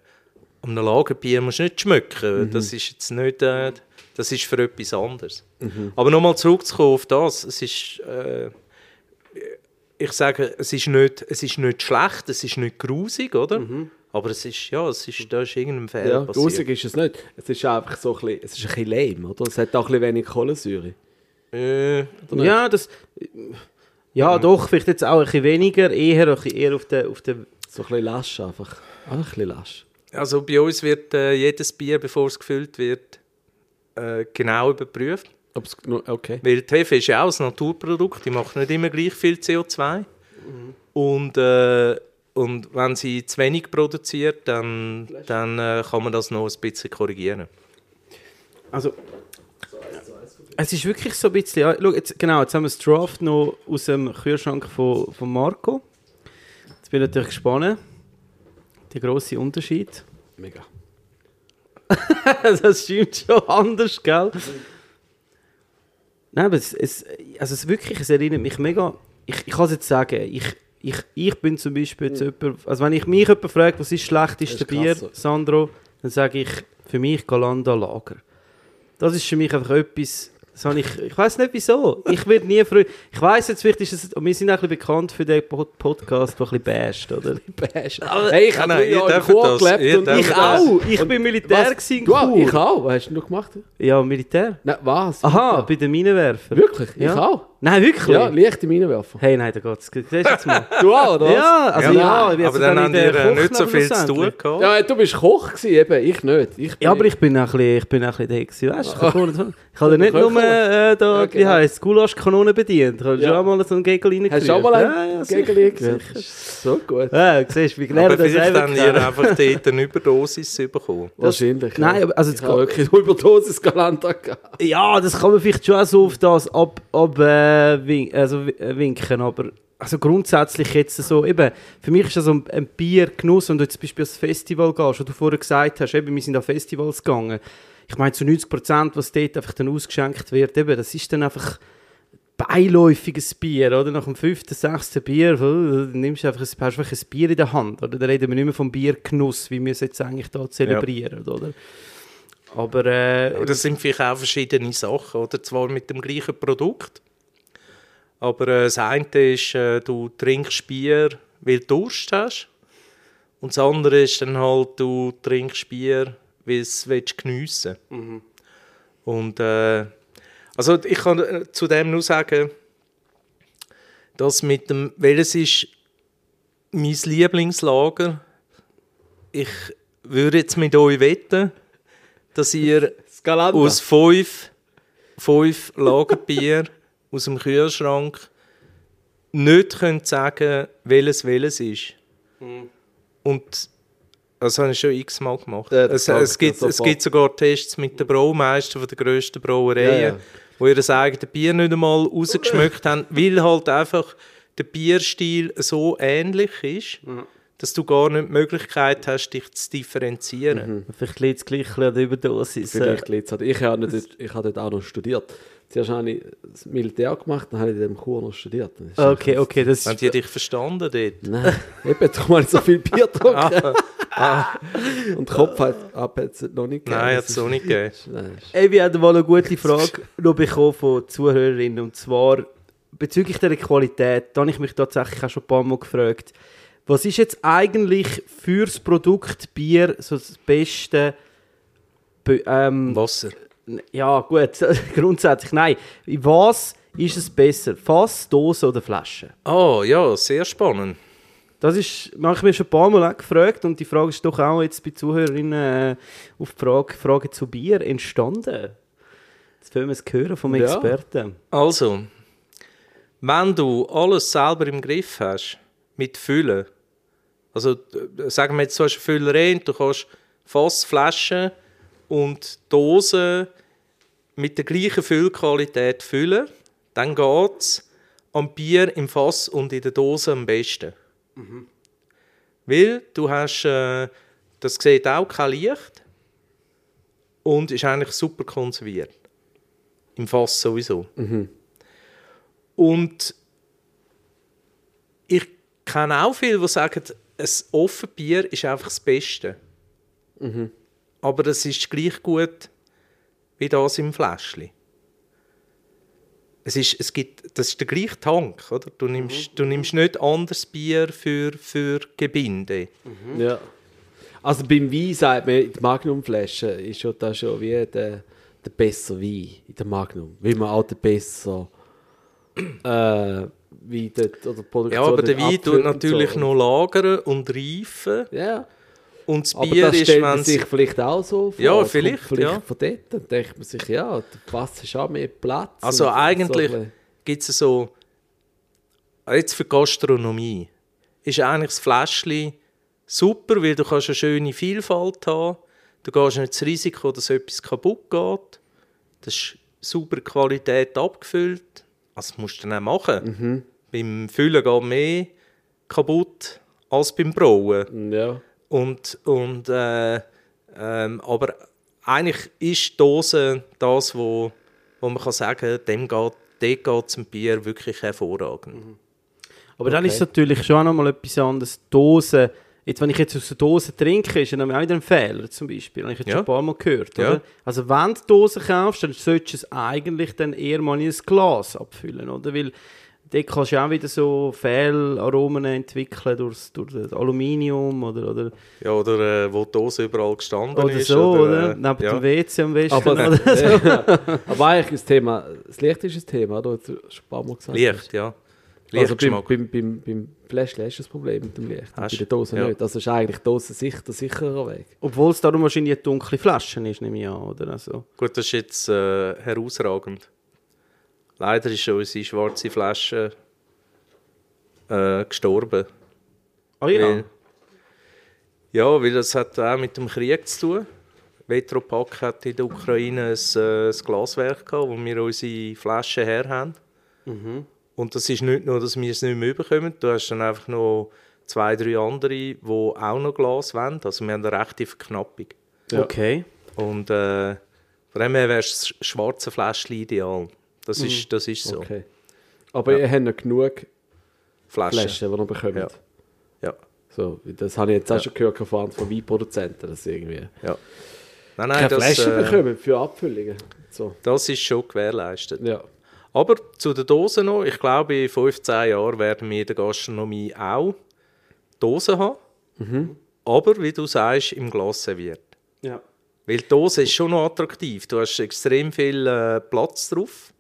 Speaker 1: an einem Lagerbier musst du nicht schmecken. Das ist jetzt nicht, äh, das ist für etwas anderes. Aber nochmal zurückzukommen auf das, es ist, äh, ich sage, es ist, nicht, es ist nicht schlecht, es ist nicht grusig, oder? Aber es ist, ja, es ist, da ist irgendein Fehler
Speaker 3: Ja,
Speaker 1: passiert.
Speaker 3: grusig ist es nicht. Es ist einfach so ein bisschen, es ist ein bisschen lame, oder? Es hat auch ein bisschen wenig Kohlensäure.
Speaker 1: Äh,
Speaker 2: Ja, das. Ja, doch, vielleicht jetzt auch ein bisschen weniger, eher, ein bisschen eher auf der. Auf der
Speaker 3: So ein bisschen lasch einfach. Einfach ein bisschen lasch.
Speaker 1: Also bei uns wird äh, jedes Bier, bevor es gefüllt wird, äh, genau überprüft.
Speaker 3: Ob's, okay.
Speaker 1: Weil die Hefe ist ja auch ein Naturprodukt, die macht nicht immer gleich viel CO2. Und, äh, und wenn sie zu wenig produziert, dann, dann äh, kann man das noch ein bisschen korrigieren.
Speaker 2: Also. Es ist wirklich so ein bisschen. Ja, schau, jetzt, genau, jetzt haben wir das Draft noch aus dem Kühlschrank von, von Marco. Jetzt bin ich natürlich gespannt. Der grosse Unterschied.
Speaker 3: Mega.
Speaker 2: das stimmt schon anders, gell? Nein, aber es, es, also es wirklich, es erinnert mich mega. Ich, ich kann es jetzt sagen, ich, ich, ich bin zum Beispiel jetzt jemand, also wenn ich mich jemand fragt, was ist das schlechteste Bier,
Speaker 3: so.
Speaker 2: Sandro, dann sage ich, für mich Galanda Lager. Das ist für mich einfach etwas, das habe ich, ich weiß nicht wieso. Ich werde nie früh, ich weiß jetzt, vielleicht ist es, und wir sind auch ein bisschen bekannt für den Pod- Podcast, der ein bisschen basht, oder?
Speaker 3: Bash. Hey, ich
Speaker 1: Ja,
Speaker 3: habe Jahre in
Speaker 1: das,
Speaker 3: gelebt und
Speaker 2: Ich
Speaker 1: das.
Speaker 2: auch, ich bin Militär
Speaker 3: Was?
Speaker 2: gewesen
Speaker 3: Du, auch?
Speaker 2: Chur.
Speaker 3: ich auch. Was hast du noch gemacht?
Speaker 2: Ja, Militär.
Speaker 3: Nein, was?
Speaker 2: Aha, bei den Minenwerfern.
Speaker 3: Wirklich?
Speaker 2: Ja.
Speaker 3: Ich auch.
Speaker 2: Nein, wirklich?
Speaker 3: Ja, leichte Minenwerfer.
Speaker 2: Hey, nein, da geht's. Siehst du jetzt mal?
Speaker 3: Du auch, oder was?
Speaker 2: ja, also ja, ich bin
Speaker 1: aber dann ihr äh, nicht so viel zu tun gehabt.
Speaker 3: Ja, du bist Koch gewesen, eben. Ich nicht. Ich
Speaker 2: Ja, aber ich bin auch ein bisschen, ich bin ein bisschen der gewesen, weißt du? Ich habe ich habe nicht nur äh, da,
Speaker 3: Ja,
Speaker 2: wie
Speaker 3: genau.
Speaker 2: heisst Gulaschkanone bedient. Ich habe
Speaker 3: Ja.
Speaker 2: schon einmal so einen Gegel reingekriegt.
Speaker 3: Hast du auch mal
Speaker 2: ja,
Speaker 3: ein
Speaker 2: ja,
Speaker 3: Gegel
Speaker 2: sicher.
Speaker 3: So gut.
Speaker 2: Ja, siehst du, wie
Speaker 1: Aber
Speaker 2: gelernt das
Speaker 1: vielleicht
Speaker 2: selber
Speaker 1: haben
Speaker 2: kennen.
Speaker 1: einfach dort eine Überdosis bekommen.
Speaker 3: Wahrscheinlich.
Speaker 2: Nein,
Speaker 3: ja.
Speaker 2: aber also
Speaker 3: ich habe wirklich eine Überdosis Galanta gehabt.
Speaker 2: Ja, das kann man vielleicht schon so auf das ab, ab äh, win also, äh, winken, aber also grundsätzlich jetzt so, eben, für mich ist das so ein, ein Biergenuss, wenn du jetzt zum Beispiel ans Festival gehst, wo du vorher gesagt hast, eben, wir sind an Festivals gegangen, ich meine zu 90 Prozent, was dort einfach dann ausgeschenkt wird, eben, das ist dann einfach beiläufiges Bier, oder? Nach dem fünften, sechsten Bier, äh, nimmst du einfach, ein- hast einfach ein Bier in der Hand, oder? Da reden wir nicht mehr vom Biergenuss, wie wir es jetzt eigentlich da zelebrieren, oder? Aber, äh,
Speaker 1: Aber das sind vielleicht auch verschiedene Sachen, oder? Zwar mit dem gleichen Produkt, aber äh, das eine ist, äh, du trinkst Bier, weil du Durst hast. Und das andere ist dann halt, du trinkst Bier, weil du es willst geniessen Und äh, also ich kann äh, zu dem nur sagen, dass mit dem, welches ist mein Lieblingslager? Ich würde jetzt mit euch wetten, dass ihr aus fünf, fünf Lagerbier aus dem Kühlschrank nicht könnt sagen, welches welches ist. Und das habe ich schon x-mal gemacht.
Speaker 3: Ja,
Speaker 1: es, es, gibt, es gibt sogar Tests mit den Braumeistern von der grössten Brauereien,
Speaker 3: Ja, ja.
Speaker 1: wo ihr das eigene Bier nicht einmal rausgeschmeckt haben, weil halt einfach der Bierstil so ähnlich ist, dass du gar nicht die Möglichkeit hast, dich zu differenzieren.
Speaker 2: Vielleicht liegt es gleich an der Überdosis.
Speaker 3: Vielleicht liegt es an- Ich habe dort, ich habe dort auch noch studiert. Zuerst habe ich das Militär gemacht, dann habe ich in dem Chur noch studiert. Das ist
Speaker 2: Okay, okay, das
Speaker 1: Haben die dich verstanden dort?
Speaker 3: Nein, eben, darum habe ich so viel Bier getrunken. Und Kopf hat, ab es noch nicht gegeben.
Speaker 1: Nein, hat
Speaker 3: Das
Speaker 1: es
Speaker 3: ist-
Speaker 1: nicht gegeben.
Speaker 2: Ey, wir haben mal eine gute Frage noch bekommen von Zuhörerinnen. Und zwar bezüglich der Qualität. Da habe ich mich tatsächlich auch schon ein paar Mal gefragt. Was ist jetzt eigentlich fürs Produkt Bier so das beste? Be- Ähm,
Speaker 1: Wasser.
Speaker 2: Ja, gut, grundsätzlich nein. In Was ist es besser? Fass, Dose oder Flasche?
Speaker 1: Ah, ja, sehr spannend.
Speaker 2: Das ist, habe ich mir schon ein paar Mal gefragt und die Frage ist doch auch jetzt bei Zuhörerinnen äh, auf die Frage, Frage zu Bier entstanden. Jetzt wollen wir es hören vom
Speaker 3: Ja.
Speaker 2: Experten.
Speaker 1: Also, wenn du alles selber im Griff hast, mit Füllen, also äh, sagen wir jetzt, du hast eine Füllerei und du kannst Fass, Flaschen und Dosen mit der gleichen Füllqualität füllen, dann geht es am Bier im Fass und in der Dose am besten. Weil du hast, äh, das sieht auch kein Licht und ist eigentlich super konserviert. Im Fass sowieso. Und ich kenne auch viele, die sagen, ein Offenbier ist einfach das Beste. Aber es ist gleich gut wie das im Fläschchen. Es ist, es gibt, das ist der gleiche Tank, oder? Du nimmst, du nimmst nicht anderes Bier für, für Gebinde.
Speaker 3: Ja. Also beim Wein sagt man, die Magnumflasche ist schon da schon wie der, der bessere Wein in der Magnum. Weil man auch den besser äh, Wein dort, oder Produktion
Speaker 1: Ja, aber der Wein tut natürlich
Speaker 3: so.
Speaker 1: noch lagern und reifen.
Speaker 3: Ja,
Speaker 1: Und das
Speaker 3: aber
Speaker 1: Bier
Speaker 3: das
Speaker 1: ist,
Speaker 3: stellt man
Speaker 1: wenn
Speaker 3: sich vielleicht auch so vor.
Speaker 1: Ja, vielleicht,
Speaker 3: vielleicht
Speaker 1: ja.
Speaker 3: von dort, dann denkt man sich, ja, der Pass ist auch mehr Platz.
Speaker 1: Also
Speaker 3: so
Speaker 1: eigentlich
Speaker 3: bisschen-
Speaker 1: gibt es so, jetzt für Gastronomie, ist eigentlich das Fläschchen super, weil du kannst eine schöne Vielfalt haben. Du gehst nicht das Risiko, dass etwas kaputt geht. Das ist super Qualität abgefüllt. Also das musst du dann auch machen. Beim Füllen geht mehr kaputt als beim Brauen.
Speaker 3: Ja.
Speaker 1: Und, und, äh, ähm, aber eigentlich ist die Dose das, wo, wo man kann sagen kann, dem geht, dort geht es Bier wirklich hervorragend.
Speaker 2: Aber dann ist es natürlich schon auch noch mal etwas anderes. Dosen, jetzt, wenn ich jetzt aus der Dose trinke, ist ja dann auch wieder ein Fehler zum Beispiel. Habe ich jetzt
Speaker 1: Ja.
Speaker 2: schon ein paar Mal gehört.
Speaker 1: Ja.
Speaker 2: Also wenn du Dose kaufst, dann solltest du es eigentlich dann eher mal in ein Glas abfüllen. Oder? Weil dort kannst du auch wieder so Fehlaromen entwickeln durch, durch das Aluminium oder, oder,
Speaker 1: Ja, oder äh, wo die Dose überall gestanden
Speaker 2: oder
Speaker 1: ist.
Speaker 2: so. Oder,
Speaker 1: äh,
Speaker 2: Neben
Speaker 1: ja.
Speaker 2: dem WC am besten.
Speaker 3: Aber,
Speaker 2: oder?
Speaker 3: ja. aber eigentlich ist das Thema, das Licht ist ein Thema, oder? Du hast schon ein paar Mal gesagt.
Speaker 1: Licht, ja.
Speaker 3: Also beim,
Speaker 1: Lichtgeschmack.
Speaker 3: beim, beim, beim Fläschchen hast du das Problem mit dem Licht.
Speaker 1: Hast
Speaker 3: bei der? Dose
Speaker 1: Ja.
Speaker 3: nicht. Also ist eigentlich die Dose sicher, der sicherer Weg.
Speaker 2: Obwohl es darum wahrscheinlich eine dunkle Flasche ist, nehme ich an. Oder? Also,
Speaker 1: Gut, das ist jetzt äh, herausragend. Leider ist unsere schwarze Flasche äh, gestorben.
Speaker 2: ah ja.
Speaker 1: Weil, ja, weil das hat auch mit dem Krieg zu tun. Vetropack hat in der Ukraine ein, äh, ein Glaswerk gehabt, wo wir unsere Flaschen her haben.
Speaker 2: Mhm.
Speaker 1: Und das ist nicht nur, dass wir es nicht mehr bekommen. Du hast dann einfach noch zwei, drei andere, die auch noch Glas wollen. Also wir haben eine rechte Verknappung.
Speaker 3: Ja.
Speaker 2: Okay.
Speaker 1: Und äh, von dem her wäre das schwarze Fläschchen ideal. Das, ist, das ist so.
Speaker 3: Mhm. Okay. Aber ihr habt noch genug
Speaker 1: Flaschen.
Speaker 3: Flaschen, die ihr bekommt.
Speaker 1: Ja. Ja.
Speaker 3: So, das habe ich jetzt auch schon gehört von von Weinproduzenten, dass irgendwie
Speaker 1: ja. Nein, nein,
Speaker 3: keine
Speaker 1: das,
Speaker 3: Flaschen
Speaker 1: äh,
Speaker 3: bekommen für Abfüllungen. So.
Speaker 1: das ist schon gewährleistet.
Speaker 3: Ja.
Speaker 1: Aber zu den Dosen noch. Ich glaube, in 15 Jahren werden wir in der Gastronomie auch Dosen haben. Aber, wie du sagst, im Glas serviert.
Speaker 2: Ja.
Speaker 1: Weil die Dose ist schon noch attraktiv. Du hast extrem viel äh, Platz drauf,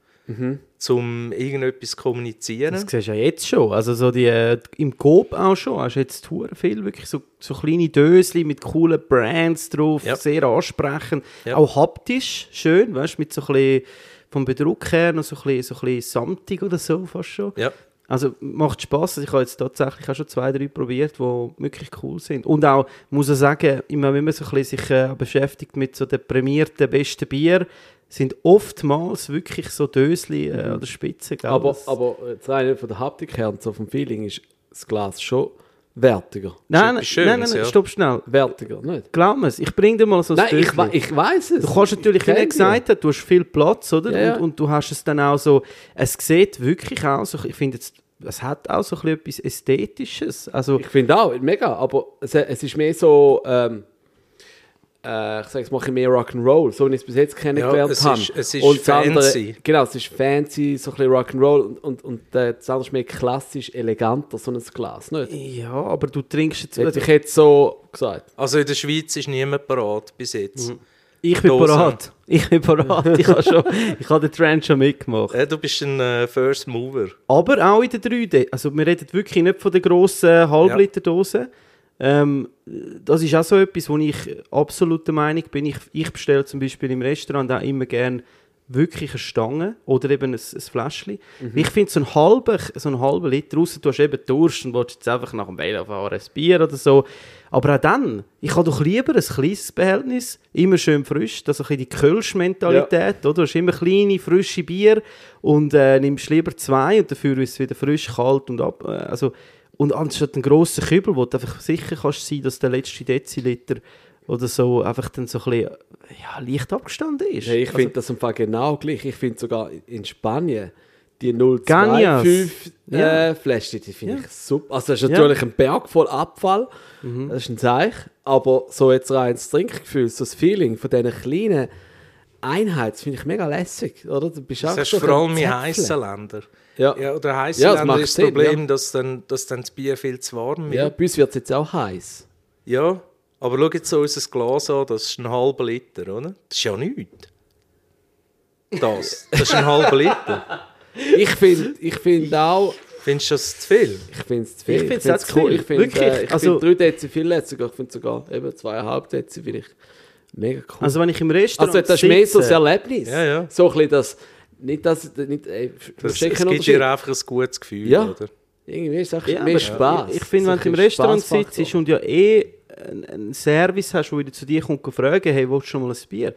Speaker 1: um irgendetwas zu kommunizieren.
Speaker 2: Das siehst du ja jetzt schon. Also so die, äh, im Coop auch schon. Hast du jetzt hure viel wirklich so, so kleine Dösli mit coolen Brands drauf,
Speaker 1: Ja.
Speaker 2: sehr ansprechend.
Speaker 1: Ja.
Speaker 2: Auch haptisch, schön, weißt du, mit so ein bisschen vom Bedruck her noch so ein bisschen, so ein bisschen samtig oder so fast schon.
Speaker 1: Ja.
Speaker 2: Also macht Spaß. Ich habe jetzt tatsächlich auch schon zwei, drei probiert, die wirklich cool sind. Und auch, muss ich sagen, immer wenn man so ein bisschen sich äh, beschäftigt mit so den prämierten besten Bier, sind oftmals wirklich so Dösli äh, an der Spitze. glaub
Speaker 3: Aber,
Speaker 2: ich.
Speaker 3: aber jetzt rein von der Haptik her und so vom Feeling ist das Glas schon wertiger.
Speaker 2: Nein, nein,
Speaker 1: etwas
Speaker 2: nein, nein,
Speaker 1: Schönes,
Speaker 2: nein,
Speaker 1: ja.
Speaker 2: stopp schnell.
Speaker 3: Wertiger, nicht?
Speaker 2: Glaub mir's, ich bring dir mal so ein
Speaker 3: Nein, ich, ich weiß es.
Speaker 2: Du kannst natürlich, wie
Speaker 3: Ich
Speaker 2: gesagt du hast viel Platz, oder?
Speaker 3: Ja, ja.
Speaker 2: Und, und du hast es dann auch so, es sieht wirklich auch so, ich finde jetzt, es hat auch so ein bisschen etwas Ästhetisches. Also,
Speaker 3: Ich finde auch, mega, aber es, es ist mehr so, ähm, äh, ich sage mal, ein bisschen mehr Rock'n'Roll, so wie ich es bis jetzt kennengelernt
Speaker 1: es
Speaker 3: habe.
Speaker 1: ist- es ist
Speaker 3: andere-
Speaker 1: fancy.
Speaker 3: genau, es ist fancy, so ein bisschen Rock'n'Roll und, und, und äh, das andere ist mehr klassisch, eleganter, so ein Glas, nicht?
Speaker 2: ja, aber du trinkst jetzt...
Speaker 3: Hätte ich jetzt so gesagt.
Speaker 1: Also in der Schweiz ist niemand parat bis jetzt.
Speaker 2: ich bin
Speaker 1: Dose.
Speaker 2: parat. Ich bin parat. ich habe schon, ich habe den Trend schon mitgemacht.
Speaker 1: Äh, du bist ein äh, First Mover.
Speaker 2: Aber auch in der 3D. Also wir reden wirklich nicht von der grossen Halbliterdose. Ähm, das ist auch so etwas, wo ich absolut der Meinung bin. Ich, ich bestelle zum Beispiel im Restaurant auch immer gerne wirklich eine Stange oder eben ein, ein Fläschchen. Ich finde so ein halber, so ein halber Liter, ausser du hast eben Durst und willst jetzt einfach nach dem Bail fahren, ein Bier oder so. Aber auch dann, ich habe doch lieber ein kleines Behältnis, immer schön frisch, das ist ein bisschen die Kölsch-Mentalität, oder? Du hast immer kleine, frische Bier und äh, nimmst lieber zwei und dafür ist es wieder frisch, kalt und ab. Äh, also, und anstatt einen grossen Kübel, wo du einfach sicher kannst sein, dass der letzte Deziliter oder so einfach dann so ein bisschen ja, leicht abgestanden ist.
Speaker 3: Hey, ich
Speaker 2: Also-
Speaker 3: finde das im Fall genau gleich. Ich finde sogar in Spanien die
Speaker 2: Genias.
Speaker 3: 025
Speaker 2: Ja.
Speaker 3: äh, Flasche, die finde
Speaker 2: Ja.
Speaker 3: ich super. Also das ist
Speaker 2: Ja.
Speaker 3: natürlich ein Berg voll Abfall, das ist ein Zeich, aber so jetzt rein das Trinkgefühl, so das Feeling von diesen kleinen Einheiten, das finde ich mega lässig, oder? Du bist
Speaker 1: Das ist vor allem in heißen Ländern.
Speaker 3: Ja.
Speaker 1: Ja, oder heiße
Speaker 3: Ja, das
Speaker 1: Länder
Speaker 3: macht
Speaker 1: ist das
Speaker 3: Sinn,
Speaker 1: Problem,
Speaker 3: ja.
Speaker 1: dass, dann, dass dann das Bier viel zu warm
Speaker 3: ja,
Speaker 1: wird.
Speaker 3: bei uns wird es jetzt auch heiß.
Speaker 1: Ja, aber schau jetzt so unser Glas an, das ist ein halber Liter, oder? Das ist ja nichts. Das, das ist ein halber Liter.
Speaker 3: Ich finde ich find auch,
Speaker 1: Findest du das zu viel?
Speaker 3: ich finde es zu viel.
Speaker 2: Ich find's auch zu viel.
Speaker 3: Ich finde äh, ich
Speaker 2: also-
Speaker 3: find 3 Dezi viel jetzt sogar. Ich finde sogar eben 2,5 Dezi finde ich mega cool.
Speaker 2: Also wenn ich im Restaurant
Speaker 3: Also das ist mehr so das
Speaker 2: sitze-
Speaker 3: Erlebnis.
Speaker 1: Ja, ja.
Speaker 3: So ein bisschen das, nicht das, nicht, ey,
Speaker 1: Das, es gibt dir einfach ein gutes Gefühl,
Speaker 3: Ja.
Speaker 1: oder?
Speaker 3: Irgendwie ist es auch
Speaker 2: Ja,
Speaker 3: mehr Spaß.
Speaker 2: Ich, ich finde, wenn du im Restaurant sitzt und ja eh einen, Service hast, der wieder zu dir kommt und fragen, hey, willst du schon mal ein Bier?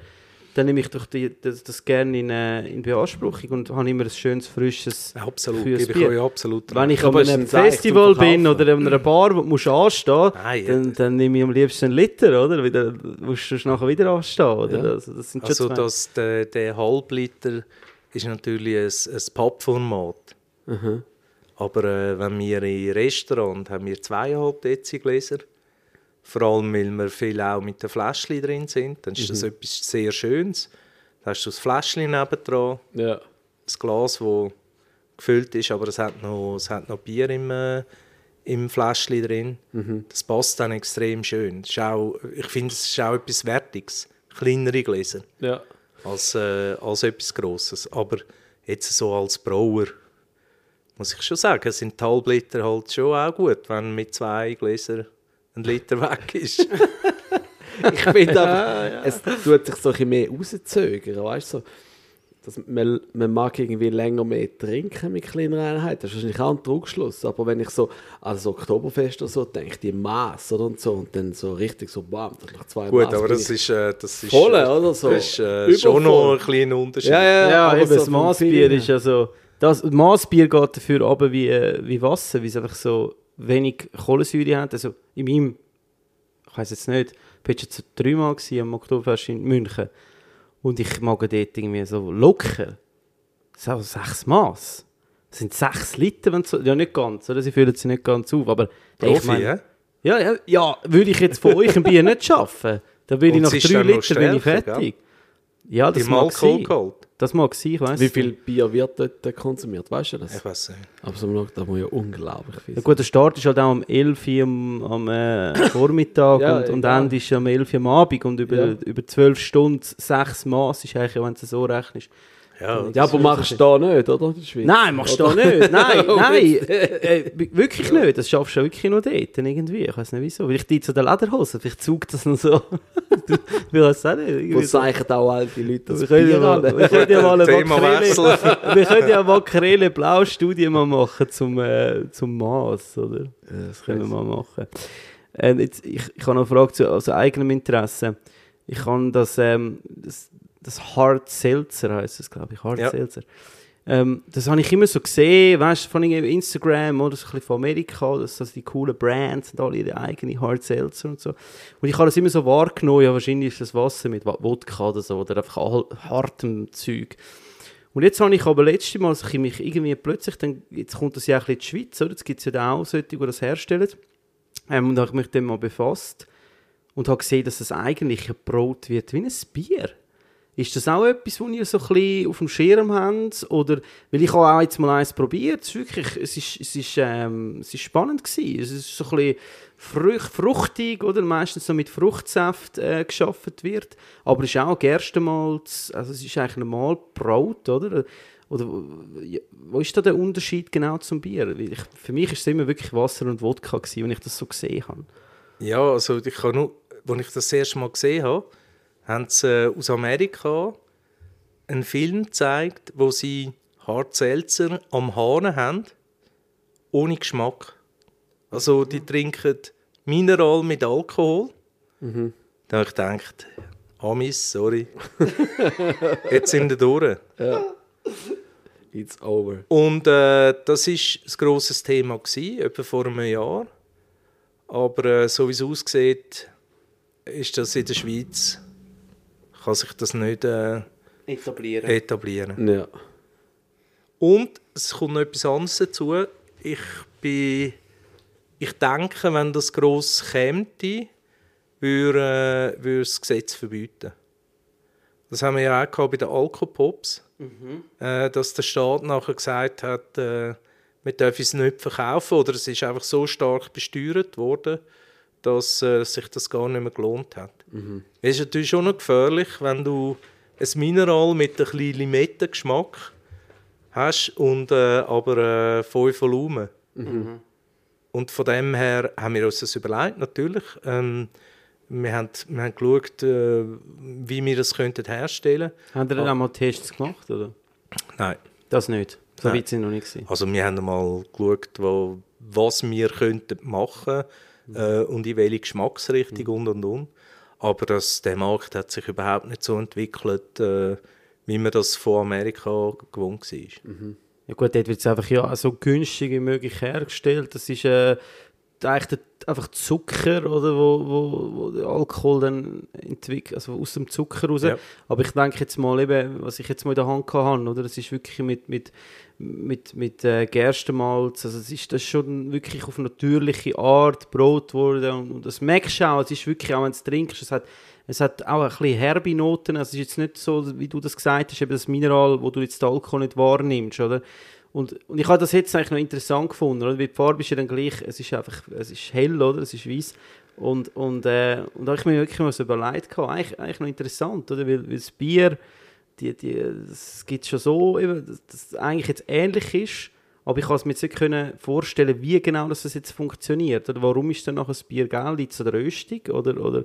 Speaker 2: Dann nehme ich doch die, das, das gerne in, äh, in Beanspruchung und habe immer ein schönes, frisches
Speaker 1: Absolut, gebe ich euch absolut
Speaker 2: Wenn ich
Speaker 3: Aber
Speaker 2: an einem Festival bin oder an einer Bar, wo du musst anstehen
Speaker 1: Nein,
Speaker 2: dann, dann nehme ich am liebsten einen Liter, oder? Wieder, musst du nachher wieder anstehen, oder?
Speaker 3: Ja.
Speaker 2: Also, das sind schon
Speaker 1: Also
Speaker 2: zwei.
Speaker 1: das, der, der Halbliter ist natürlich ein, ein Pappformat.
Speaker 3: Mhm.
Speaker 1: Aber äh, wenn wir in Restaurant haben wir zweieinhalb Dezigläser. Vor allem, weil wir viel auch mit den Fläschchen drin sind. Dann ist das
Speaker 3: Mhm.
Speaker 1: etwas sehr Schönes. Da hast du das Fläschchen nebendran,
Speaker 3: Ja.
Speaker 1: ein Glas, das gefüllt ist, aber es hat noch, es hat noch Bier im, äh, im Fläschchen drin.
Speaker 3: Mhm.
Speaker 1: Das passt dann extrem schön. Das ist auch, ich finde, es ist auch etwas Wertiges. Kleinere Gläser
Speaker 3: Ja.
Speaker 1: als, äh, als etwas Grosses. Aber jetzt so als Brauer muss ich schon sagen, sind die Halbliter halt schon auch gut, wenn mit zwei Gläsern ein Liter weg ist.
Speaker 3: Ich finde einfach, es tut sich so ein bisschen mehr rauszögern, weißt du? So, dass man, man mag irgendwie länger mehr trinken mit kleineren Einheiten. Das ist wahrscheinlich auch ein Trugschluss. Aber wenn ich so an das Oktoberfest oder so denke, die Maß oder und so, und dann so richtig so bam, dann nach zwei
Speaker 1: gut,
Speaker 3: Maß
Speaker 1: aber das ist, äh, das ist,
Speaker 3: voll,
Speaker 1: äh,
Speaker 3: oder so?
Speaker 1: das ist äh, schon noch ein kleiner Unterschied.
Speaker 3: Ja, ja,
Speaker 2: Ja,
Speaker 3: aber
Speaker 2: eben,
Speaker 3: so
Speaker 2: das Maßbier ist ja so. Das Maßbier geht dafür runter wie, äh, wie Wasser, weil es einfach so wenig Kohlensäure hat. Also in meinem, ich weiß jetzt nicht, ich war jetzt dreimal am Oktoberfest in München und ich mag dort irgendwie so locker. So sechs Maß. Das sind sechs Liter, wenn so, ja nicht ganz, oder? Sie fühlen sich nicht ganz auf, aber hey, ich
Speaker 1: Profi,
Speaker 2: mein- ja, ja, ja, würde ich jetzt von euch ein Bier nicht schaffen, dann bin ich nach drei Litern bin ich fertig. Ja, das
Speaker 1: Im
Speaker 2: mag sein.
Speaker 1: geholt.
Speaker 2: Das mag sein, ich weiss
Speaker 3: Wie viel Bier wird dort konsumiert? Weißt du das?
Speaker 1: Ich weiß nicht.
Speaker 3: Aber so am da muss ja unglaublich viel
Speaker 2: Ja, gut, der Start ist halt auch um 11 Uhr am, am äh, Vormittag
Speaker 3: Ja,
Speaker 2: und, und
Speaker 3: egal.
Speaker 2: Ende ist am 11 Uhr am Abend und über,
Speaker 3: Ja.
Speaker 2: über 12 Stunden, 6 Maß ist eigentlich, wenn du es so rechnest.
Speaker 1: Ja,
Speaker 3: Ja, aber machst du da nicht, oder?
Speaker 2: Nein, machst du da nicht. Nein, nein. Äh, äh, wirklich nicht. Das schaffst du wirklich nur dort. Irgendwie. Ich weiß nicht wieso. Vielleicht die zu den Lederhosen. Vielleicht zaugt das noch so. ich weiß auch nicht.
Speaker 3: Wo
Speaker 2: Irgendwie so.
Speaker 3: zeichnen auch all die Leute das
Speaker 2: Wir können, ja mal, wir können ja mal eine Makrele, wir können ja eine Makrele Blau Studie mal machen zum, äh, zum Maß, oder? das können wir mal machen. Äh, jetzt, ich, ich habe noch eine Frage zu also eigenem Interesse. Ich kann das, ähm, das, das Hard Seltzer heißt es, glaube ich, Hard
Speaker 1: Ja.
Speaker 2: Seltzer. Ähm, das habe ich immer so gesehen, weißt du, von Instagram oder so ein bisschen von Amerika, dass das die coolen Brands und alle ihre eigene Hard Seltzer und so. Und ich habe das immer so wahrgenommen, ja, wahrscheinlich ist das Wasser mit Wodka oder so, oder einfach hartem Zeug. Und jetzt habe ich aber letztes Mal ein bisschen mich irgendwie plötzlich, dann, jetzt kommt das ja auch ein bisschen in die Schweiz, oder? Jetzt gibt es ja da auch solche, die das herstellen. Ähm, und da habe ich mich dann mal befasst und habe gesehen, dass das eigentlich gebraut wird wie ein Bier. Ist das auch etwas, was ihr so ein bisschen auf dem Schirm habt? Oder, weil ich habe auch jetzt mal eins probiert, es ist wirklich, es ist, es ist, ähm, es ist spannend gewesen. Es ist so ein bisschen fruch, fruchtig, oder? Meistens so mit Fruchtsaft äh, geschaffen wird. Aber es ist auch Gerstenmalz, also es ist eigentlich normal braut, oder? Oder wo ist da der Unterschied genau zum Bier? Ich, für mich ist es immer wirklich Wasser und Wodka gewesen, wenn ich das so gesehen habe.
Speaker 1: Ja, also ich kann nur, als ich das erste Mal gesehen habe, haben sie äh, aus Amerika einen Film gezeigt, wo sie Hard Seltzer am Hahn haben, ohne Geschmack. Also die trinken Mineral mit Alkohol. Da habe ich gedacht, Amis, sorry. Jetzt sind wir durch.
Speaker 3: It's over.
Speaker 1: Und äh, das war ein grosses Thema, gewesen, etwa vor einem Jahr. Aber äh, so wie es aussieht, ist das in der Schweiz, kann sich das nicht äh,
Speaker 2: Etablieren.
Speaker 1: etablieren.
Speaker 3: Ja.
Speaker 1: Und es kommt noch etwas anderes dazu. Ich bin, ich denke, wenn das gross käme, würde, äh, würde das Gesetz verbieten. Das haben wir ja auch gehabt bei den Alkopops, äh, dass der Staat nachher gesagt hat, äh, wir dürfen es nicht verkaufen oder es ist einfach so stark besteuert worden, dass äh, sich das gar nicht mehr gelohnt hat. Es ist natürlich schon noch gefährlich, wenn du ein Mineral mit ein bisschen Limettengeschmack hast und äh, aber äh, fünf Volumen. Und von dem her haben wir uns das überlegt, natürlich. Ähm, wir, haben, wir haben geschaut, äh, wie wir das könnten herstellen
Speaker 2: Haben ihr dann auch mal Tests gemacht, oder?
Speaker 1: Nein.
Speaker 2: Das nicht. So
Speaker 1: Nein.
Speaker 2: weit sind noch nicht gewesen.
Speaker 1: Also wir haben mal geschaut, wo, was wir könnten machen äh, und in welche Geschmacksrichtung und und und. Aber das, der Markt hat sich überhaupt nicht so entwickelt, äh, wie man das von Amerika gewohnt war.
Speaker 2: Ja gut, dort wird es einfach ja, so günstig wie möglich hergestellt. Das ist äh, eigentlich einfach Zucker, oder, wo, wo, wo der Alkohol dann entwickelt, also aus dem Zucker raus.
Speaker 1: Ja.
Speaker 2: Aber ich denke jetzt mal, eben, was ich jetzt mal in der Hand hatte, oder, das ist wirklich mit, mit, mit, mit äh, Gerstenmalz, also es ist das schon wirklich auf natürliche Art Brot worden und, und das merkst du auch, es ist wirklich, auch wenn du es trinkst, es hat, es hat auch ein bisschen herbe Noten, also es ist jetzt nicht so, wie du das gesagt hast, eben das Mineral, wo du jetzt den Alkohol nicht wahrnimmst, oder? Und, und ich habe das jetzt eigentlich noch interessant gefunden, oder? Weil die Farbe ist ja dann gleich, es ist einfach, es ist hell, oder? Es ist weiß. Und, und, äh, und da habe ich mir wirklich mal so überlegt, eigentlich, eigentlich noch interessant, oder? Weil, weil das Bier, die, die, das gibt schon so, dass das eigentlich jetzt ähnlich ist, aber ich kann es mir jetzt nicht vorstellen, wie genau das jetzt funktioniert. Oder warum ist dann nachher das Bier geil? Liegt es an der Röstung? Oder, oder,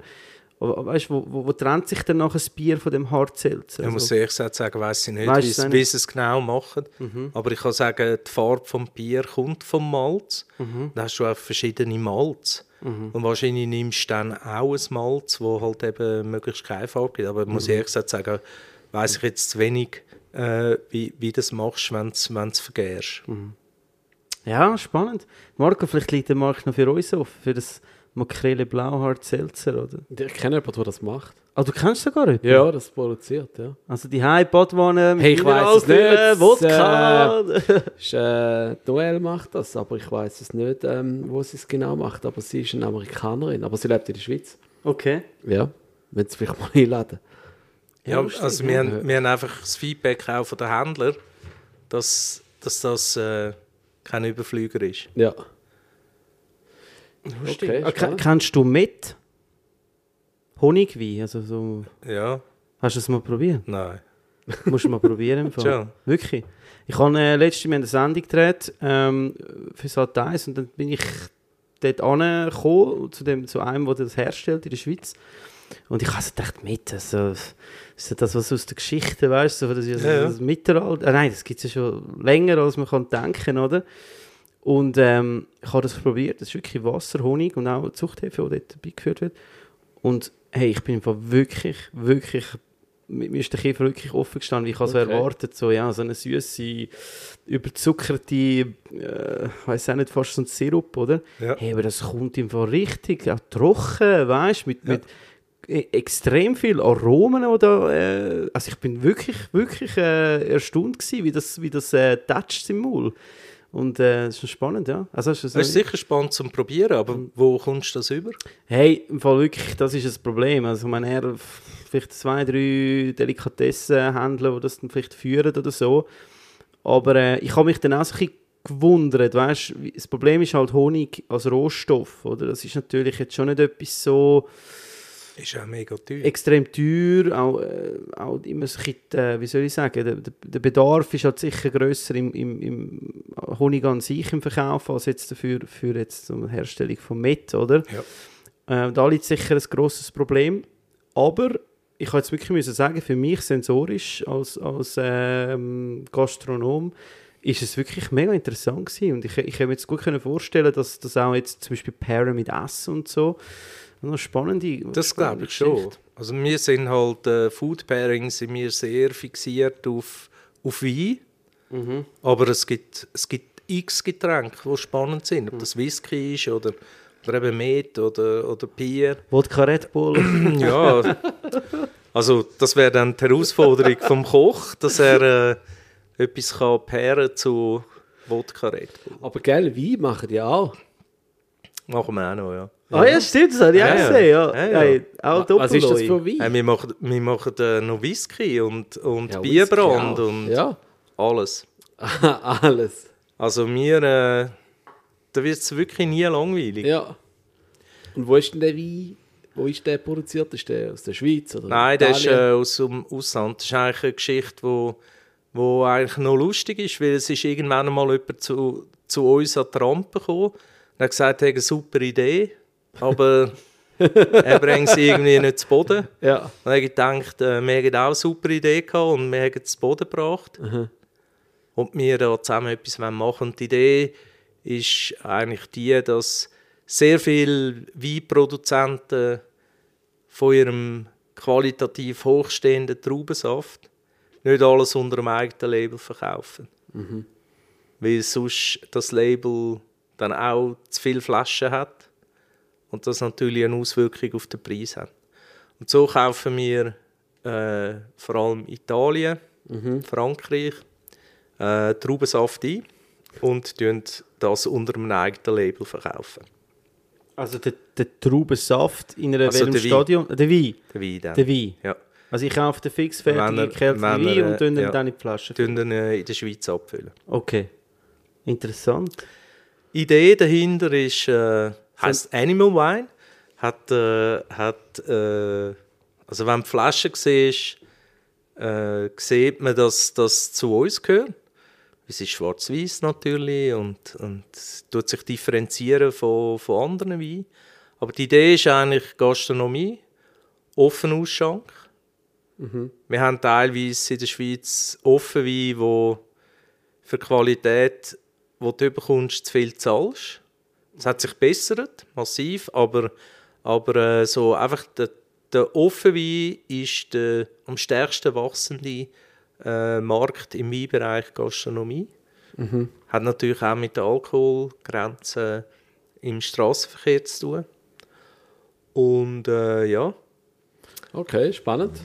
Speaker 2: weißt, wo, wo, wo trennt sich dann nachher das Bier von dem Hartzelzer?
Speaker 1: Ich muss ehrlich gesagt sagen, weiß ich nicht,
Speaker 2: Weisst
Speaker 1: wie sie es genau machen. Aber ich kann sagen, die Farbe vom Bier kommt vom Malz. Dann hast du auch verschiedene Malz. Und wahrscheinlich nimmst du dann auch ein Malz, wo halt eben möglichst keine Farbe gibt. Aber ich muss ehrlich gesagt sagen, weiß ich jetzt zu wenig, äh, wie, wie du das machst, wenn du es vergärst.
Speaker 2: Ja, spannend. Marco, vielleicht liegt der Markt noch für uns offen, für das Makrele Blauhart Seltzer, oder?
Speaker 3: Ich kenne jemanden, der das macht.
Speaker 2: Ah, du kennst sogar jemanden?
Speaker 3: Ja, das produziert, ja.
Speaker 2: Also die Badwanne mit
Speaker 3: Hey, ich weiss es nicht.
Speaker 2: Wodka.
Speaker 3: Ist, äh, Noel macht das, aber ich weiß es nicht, ähm, wo sie es genau macht. Aber sie ist eine Amerikanerin, aber sie lebt in der Schweiz.
Speaker 2: okay.
Speaker 3: Ja, wenn sie vielleicht mal einladen.
Speaker 1: Ja,
Speaker 2: lustig,
Speaker 1: also wir, haben, wir haben einfach das Feedback auch von den Händlern, dass, dass das äh, kein Überflüger ist.
Speaker 3: Ja.
Speaker 2: Okay,
Speaker 3: Okay,
Speaker 2: ah, kennst du mit Honigwein? Also so,
Speaker 1: Ja,
Speaker 2: hast du es mal probiert?
Speaker 1: nein.
Speaker 2: Musst du mal probieren. Im Fall.
Speaker 1: Schon.
Speaker 2: Wirklich. Ich habe äh, letztes Mal eine Sendung gedreht ähm, für Sat 1 und dann bin ich dort angekommen, zu, dem, zu einem, der das herstellt in der Schweiz. Und ich habe so gedacht, mit, also, ist das was aus der Geschichte, weißt du, so, das ist
Speaker 1: Ja, ja.
Speaker 2: das Mittelalter. Äh, nein, das gibt es ja schon länger, als man kann denken, oder? Und ähm, ich habe das probiert, das ist wirklich Wasser, Honig und auch Zuchthefe, die dort beigeführt wird. Und hey, ich bin wirklich, wirklich, mir mir ist der Kiefer wirklich offen gestanden, wie ich also
Speaker 3: Okay.
Speaker 2: erwartet, so, ja, so eine süße, überzuckerte, äh, weiß auch nicht, fast so ein Sirup, oder?
Speaker 1: Ja.
Speaker 2: Hey, aber das kommt im Fall richtig, auch trocken, weißt mit,
Speaker 1: Ja.
Speaker 2: mit e- extrem viel Aromen oder äh, also ich bin wirklich wirklich äh, erstaunt gewesen, wie das wie das äh, im Maul und äh, das ist schon spannend ja also ist das
Speaker 1: ist sicher spannend zum Probieren, aber wo kommst du das über?
Speaker 2: hey im Fall wirklich das ist das Problem also ich meine eher vielleicht zwei drei Delikatessenhändler die das dann vielleicht führen oder so aber äh, ich habe mich dann auch so ein bisschen gewundert, weißt, das Problem ist halt Honig als Rohstoff, oder? Das ist natürlich jetzt schon nicht etwas so
Speaker 1: Ist auch mega teuer.
Speaker 2: extrem teuer, auch, äh, auch immer so ein bisschen, äh, wie soll ich sagen, der, der, Bedarf ist halt sicher grösser im, im, im Honig an sich im Verkauf, als jetzt dafür für jetzt eine Herstellung von Met, oder?
Speaker 1: Ja.
Speaker 2: Äh, da liegt sicher ein grosses Problem, aber ich habe jetzt wirklich müssen sagen, für mich sensorisch als, als ähm, Gastronom ist es wirklich mega interessant gewesen. und ich, ich kann mir jetzt gut können vorstellen, dass das auch jetzt zum Beispiel Pairen mit Essen und so noch spannende
Speaker 1: Das glaube ich schon. Also wir sind halt, äh, Food Pairing sind wir sehr fixiert auf, auf Wein.
Speaker 2: Mhm.
Speaker 1: Aber es gibt, es gibt x Getränke, die spannend sind.
Speaker 2: Mhm.
Speaker 1: Ob das Whisky ist oder, oder eben Met oder, oder Bier.
Speaker 2: Wodka Red Bull.
Speaker 1: Ja, also das wäre dann die Herausforderung vom Koch, dass er äh, etwas kann pairen zu Wodka Red Bull.
Speaker 3: Aber gell, Wein machen die auch.
Speaker 1: Machen wir auch noch, ja.
Speaker 2: Ah ja, stimmt, das habe ich auch
Speaker 1: Ja, ja.
Speaker 2: gesehen. Ja.
Speaker 1: Ja, ja.
Speaker 2: Hey, auch
Speaker 3: Was ist das für Wein?
Speaker 1: Äh, wir machen, wir machen äh, noch Whisky und, und
Speaker 3: Ja,
Speaker 1: Bierbrand und
Speaker 3: Ja,
Speaker 1: alles.
Speaker 3: alles.
Speaker 1: Also mir, äh, da wird es wirklich nie langweilig.
Speaker 3: Ja. Und wo ist denn der Wein? Wo ist der produziert? Ist der aus der Schweiz? Oder
Speaker 1: Nein, das ist äh, aus dem Ausland. Das ist eigentlich eine Geschichte, wo, wo eigentlich noch lustig ist, weil es ist irgendwann einmal jemand zu, zu uns an die Rampe gekommen und hat gesagt, er hat eine super Idee, aber er bringt sie irgendwie nicht zu Boden.
Speaker 3: Ja.
Speaker 1: Und ich gedacht, äh, wir hätten auch eine super Idee gehabt und wir haben es zu Boden gebracht. Und wir da zusammen etwas machen wollen. Und die Idee ist eigentlich die, dass sehr viele Weinproduzenten von ihrem qualitativ hochstehenden Traubensaft nicht alles unter dem eigenen Label verkaufen. Weil sonst das Label dann auch zu viele Flaschen hat und das natürlich eine Auswirkung auf den Preis hat. Und so kaufen wir äh, vor allem Italien, Frankreich, äh, Traubensaft ein und tun das unter einem eigenen Label verkaufen.
Speaker 2: Also der, der Traubensaft in einer
Speaker 1: Also
Speaker 2: welchem. Stadion? Der Wein.
Speaker 1: Der Wein dann.
Speaker 2: Der Wein.
Speaker 1: Ja.
Speaker 2: Also ich kaufe den fix fertig
Speaker 1: er-
Speaker 2: gekälteten
Speaker 1: wenn
Speaker 2: Wein
Speaker 1: er,
Speaker 2: und den
Speaker 1: ja.
Speaker 2: dann in die Flasche.
Speaker 1: Dann äh, in der Schweiz abfüllen.
Speaker 2: Okay. Interessant.
Speaker 1: Die Idee dahinter ist, äh, heißt Animal Wine. Hat, äh, hat, äh, also wenn die Flasche siehst, äh, sieht man, dass das zu uns gehört. Es ist schwarz-weiß natürlich und, und tut sich differenzieren von, von anderen Weinen. Aber die Idee ist eigentlich Gastronomie, offen Ausschank. Wir haben teilweise in der Schweiz Offenwein, wo für die Qualität, die du bekommst, zu viel zahlst. Es hat sich bessert, massiv, aber, aber äh, so einfach der, der Offenwein ist der am stärksten wachsende äh, Markt im Weinbereich Gastronomie. Hat natürlich auch mit der Alkoholgrenze im Straßenverkehr zu tun. Und äh, ja,
Speaker 3: Okay, spannend.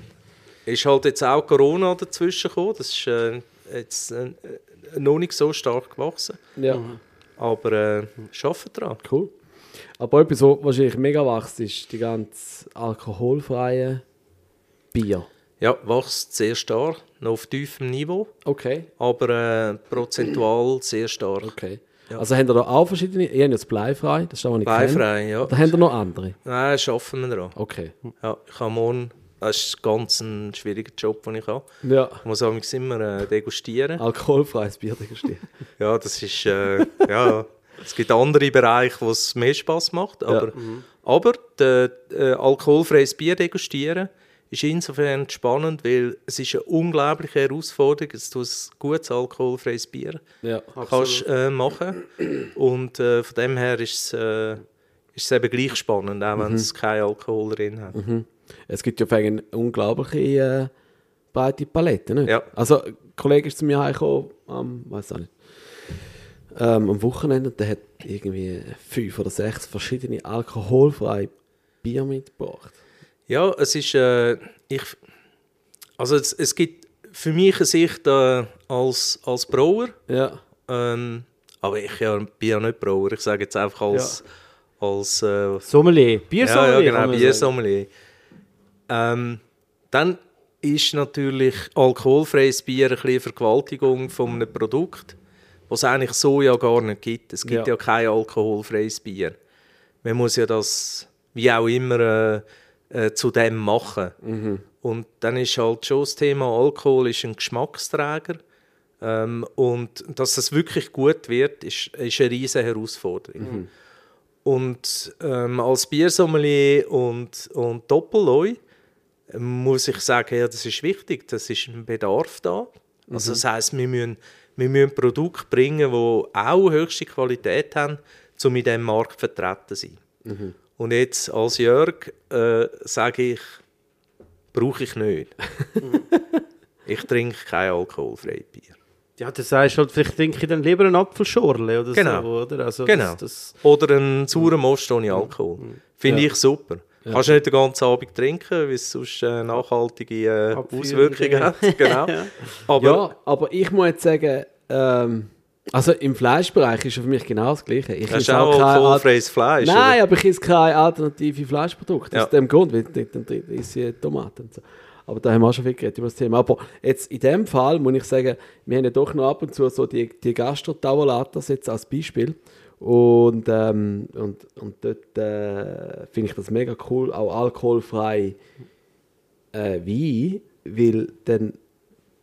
Speaker 1: ist halt jetzt auch Corona dazwischen gekommen. Das ist äh, jetzt äh, noch nicht so stark gewachsen.
Speaker 3: Ja,
Speaker 1: Aber äh, arbeiten dran.
Speaker 3: cool. Aber etwas, was wahrscheinlich mega wächst, ist die ganz alkoholfreie Bier.
Speaker 1: Ja, wächst sehr stark, noch auf tiefem Niveau,
Speaker 3: Okay,
Speaker 1: aber äh, prozentual sehr stark.
Speaker 3: okay. Also haben da auch verschiedene, ihr habt jetzt bleifrei, das ist was ich kenne.
Speaker 1: Beifrei, ja.
Speaker 3: Oder habt ihr noch andere?
Speaker 1: Nein, arbeiten wir dran.
Speaker 3: Okay.
Speaker 1: Ja, ich habe morgen, das ist ganz ein schwieriger Job, den ich habe.
Speaker 3: Ja,
Speaker 1: Ich muss amigs immer äh, degustieren.
Speaker 3: alkoholfreies Bier degustieren.
Speaker 1: Ja, das ist, äh, ja, es gibt andere Bereiche, wo es mehr Spaß macht, aber, aber der, äh, alkoholfreies Bier degustieren ist insofern spannend, weil es ist eine unglaubliche Herausforderung, dass du ein gutes alkoholfreies Bier
Speaker 3: Ja.
Speaker 1: kannst äh, machen und äh, von dem her ist es, äh, ist es eben gleich spannend, auch wenn es keinen Alkohol drin hat.
Speaker 3: Es gibt ja eine unglaubliche äh, breite Palette, nicht?
Speaker 1: Ja.
Speaker 3: Also, ein Kollege ist zu mir heimgekommen, am, weiß auch nicht, ähm, am Wochenende, und der hat irgendwie fünf oder sechs verschiedene alkoholfreie Bier mitgebracht.
Speaker 1: Ja, es ist, äh, ich, also es, es gibt für mich eine Sicht äh, als, als Brauer,
Speaker 3: Ja.
Speaker 1: ähm, aber ich ja, bin ja nicht Brauer, ich sage jetzt einfach als, als äh,
Speaker 2: Sommelier.
Speaker 1: ja,
Speaker 2: Biersommelier.
Speaker 1: ja,
Speaker 2: kann
Speaker 1: genau,
Speaker 2: man sagen.
Speaker 1: Ähm, dann ist natürlich alkoholfreies Bier ein eine Vergewaltigung von einem Produkt, was es eigentlich so ja gar nicht gibt. Es gibt
Speaker 3: Ja.
Speaker 1: ja, kein alkoholfreies Bier. Man muss ja das wie auch immer äh, äh, zu dem machen. Und dann ist halt schon das Thema Alkohol ist ein Geschmacksträger. Ähm, und dass das wirklich gut wird, ist, ist eine riesige Herausforderung. Und ähm, als Biersommelier und, und Doppelleu ähm, muss ich sagen, ja, das ist wichtig, das ist ein Bedarf da. Also das heisst, wir müssen, wir müssen Produkte bringen, die auch höchste Qualität haben, um in diesem Markt vertreten zu sein. Und jetzt als Jörg äh, sage ich, brauche ich nicht. ich trinke kein alkoholfreies Bier.
Speaker 2: Ja, das du halt, vielleicht trinke ich dann lieber einen Apfelschorle oder
Speaker 1: Genau.
Speaker 2: so, oder? Also
Speaker 1: Genau.
Speaker 2: Das, das,
Speaker 1: Oder einen sauren Most ohne Alkohol. Finde
Speaker 3: Ja.
Speaker 1: ich super. Kannst du nicht den ganzen Abend trinken, weil es sonst äh, nachhaltige äh, Auswirkungen hat. Genau. Aber
Speaker 3: ja, aber ich muss jetzt sagen, ähm, also im Fleischbereich ist es für mich genau das Gleiche. Ich esse
Speaker 1: auch
Speaker 3: kein
Speaker 1: alkoholfreies Fleisch?
Speaker 3: Nein, aber ich esse keine alternative Fleischprodukte.
Speaker 1: Ja.
Speaker 3: Aus dem Grund, weil dann- esse ich Tomaten und so. Aber da haben wir auch schon viel geredet über das Thema. Aber jetzt in dem Fall muss ich sagen, wir haben ja doch noch ab und zu so die, die Gastro-Tavolatas jetzt als Beispiel. Und, ähm, und, und dort äh, finde ich das mega cool, auch alkoholfrei äh, Wein, weil dann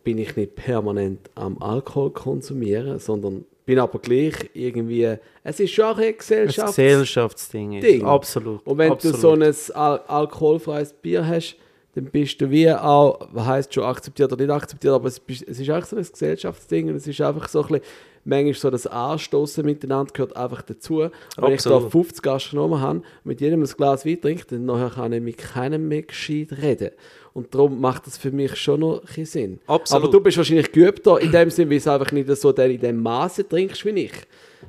Speaker 3: bin ich nicht permanent am Alkohol konsumieren, sondern bin aber gleich irgendwie, es ist schon auch ein Gesellschafts
Speaker 2: Gesellschaftsding. ist.
Speaker 3: Ding.
Speaker 2: Absolut.
Speaker 3: und wenn
Speaker 2: absolut.
Speaker 3: du so ein Al alkoholfreies Bier hast, dann bist du wie auch, was heisst schon akzeptiert oder nicht akzeptiert, aber es, es ist auch so ein Gesellschaftsding und es ist einfach so ein bisschen, manchmal so das Anstoßen miteinander gehört einfach dazu. Und wenn ich da
Speaker 1: Absolut.
Speaker 3: 50 Gastronomen habe und mit jedem ein Glas Wein trinke, dann nachher kann ich mit keinem mehr gescheit reden. Und darum macht das für mich schon noch ein Sinn.
Speaker 1: Absolut.
Speaker 3: Aber du bist wahrscheinlich geübter in dem Sinn, weil es einfach nicht so in dem Maße trinkst wie ich.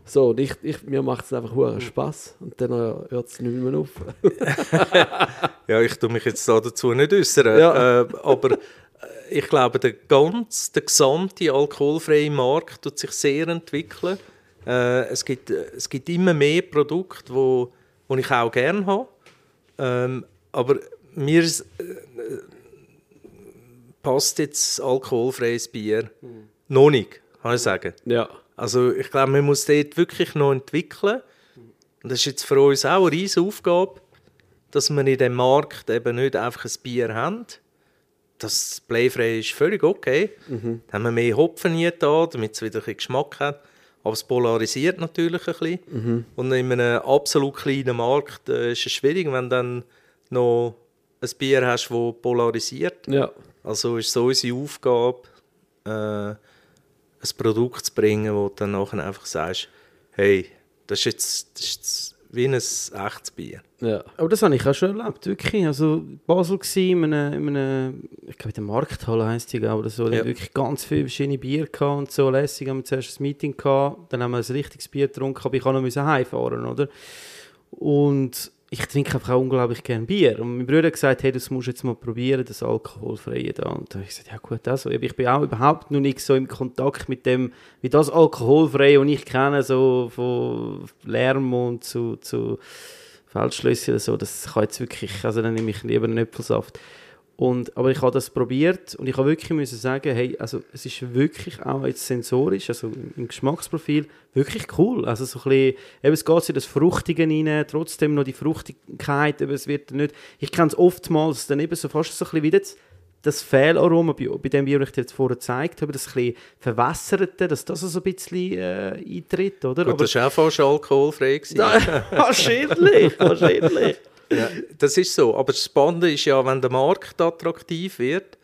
Speaker 3: So, und ich, ich, mir macht es einfach hure Spaß und dann äh, hört es nicht mehr auf.
Speaker 1: Ja, ich tue mich jetzt da dazu nicht äußern.
Speaker 3: Ja.
Speaker 1: Äh, aber ich glaube, der ganze, der gesamte alkoholfreie Markt tut sich sehr entwickeln. Äh, es, gibt, äh, es gibt immer mehr Produkte, wo, wo ich auch gerne habe. Ähm, aber mir s- äh, passt jetzt alkoholfreies Bier noch nicht, kann ich sagen.
Speaker 3: ja.
Speaker 1: Also ich glaube, man muss dort wirklich noch entwickeln. Und das ist jetzt für uns auch eine riesige Aufgabe, dass wir in dem Markt eben nicht einfach ein Bier haben. Das Bleifrei ist völlig okay. Dann haben wir mehr Hopfen hier da, damit es wieder ein bisschen Geschmack hat. Aber es polarisiert natürlich ein bisschen. Und in einem absolut kleinen Markt äh, ist es schwierig, wenn du dann noch ein Bier hast, das polarisiert.
Speaker 3: Ja.
Speaker 1: Also ist so unsere Aufgabe, äh, ein Produkt zu bringen, wo du dann nachher einfach sagst, hey, das ist jetzt, das ist jetzt wie ein echtes Bier.
Speaker 3: Ja.
Speaker 2: Aber das habe ich auch schon erlebt, wirklich. Also in Basel war, in einem, in einem ich glaube in der Markthalle heisst die, oder so. Da
Speaker 1: Ja.
Speaker 2: wirklich ganz viele verschiedene Bier gehabt und so lässig. Haben wir zuerst ein Meeting gehabt, dann haben wir ein richtiges Bier getrunken, aber ich kann noch heimfahren, oder? Und ich trinke einfach auch unglaublich gerne Bier. Und mein Bruder hat gesagt, hey, das musst du jetzt mal probieren, das Alkoholfreie da. Und da habe ich gesagt, ja gut, also, ich bin auch überhaupt noch nicht so im Kontakt mit dem, wie das Alkoholfreie, das ich kenne, so von Lärm zu, zu Feldschlösschen oder so, das kann jetzt wirklich, also dann nehme ich lieber einen Äpfelsaft. Und, aber ich habe das probiert und ich habe wirklich müssen sagen, hey, also es ist wirklich auch jetzt sensorisch, also im Geschmacksprofil, wirklich cool. Also so ein bisschen, eben, es geht in das Fruchtige rein, trotzdem noch die Fruchtigkeit, aber es wird nicht, ich kenne es oftmals dann eben so fast so ein bisschen wie das, das Fehlaroma, bei, bei dem das ich dir jetzt vorher gezeigt habe, das ein bisschen verwässerte, dass das so ein bisschen äh, eintritt, oder?
Speaker 1: Gut, das war auch fast alkoholfrei. gewesen.
Speaker 2: wahrscheinlich, wahrscheinlich.
Speaker 1: Ja, das ist so. Aber das Spannende ist ja, wenn der Markt attraktiv wird,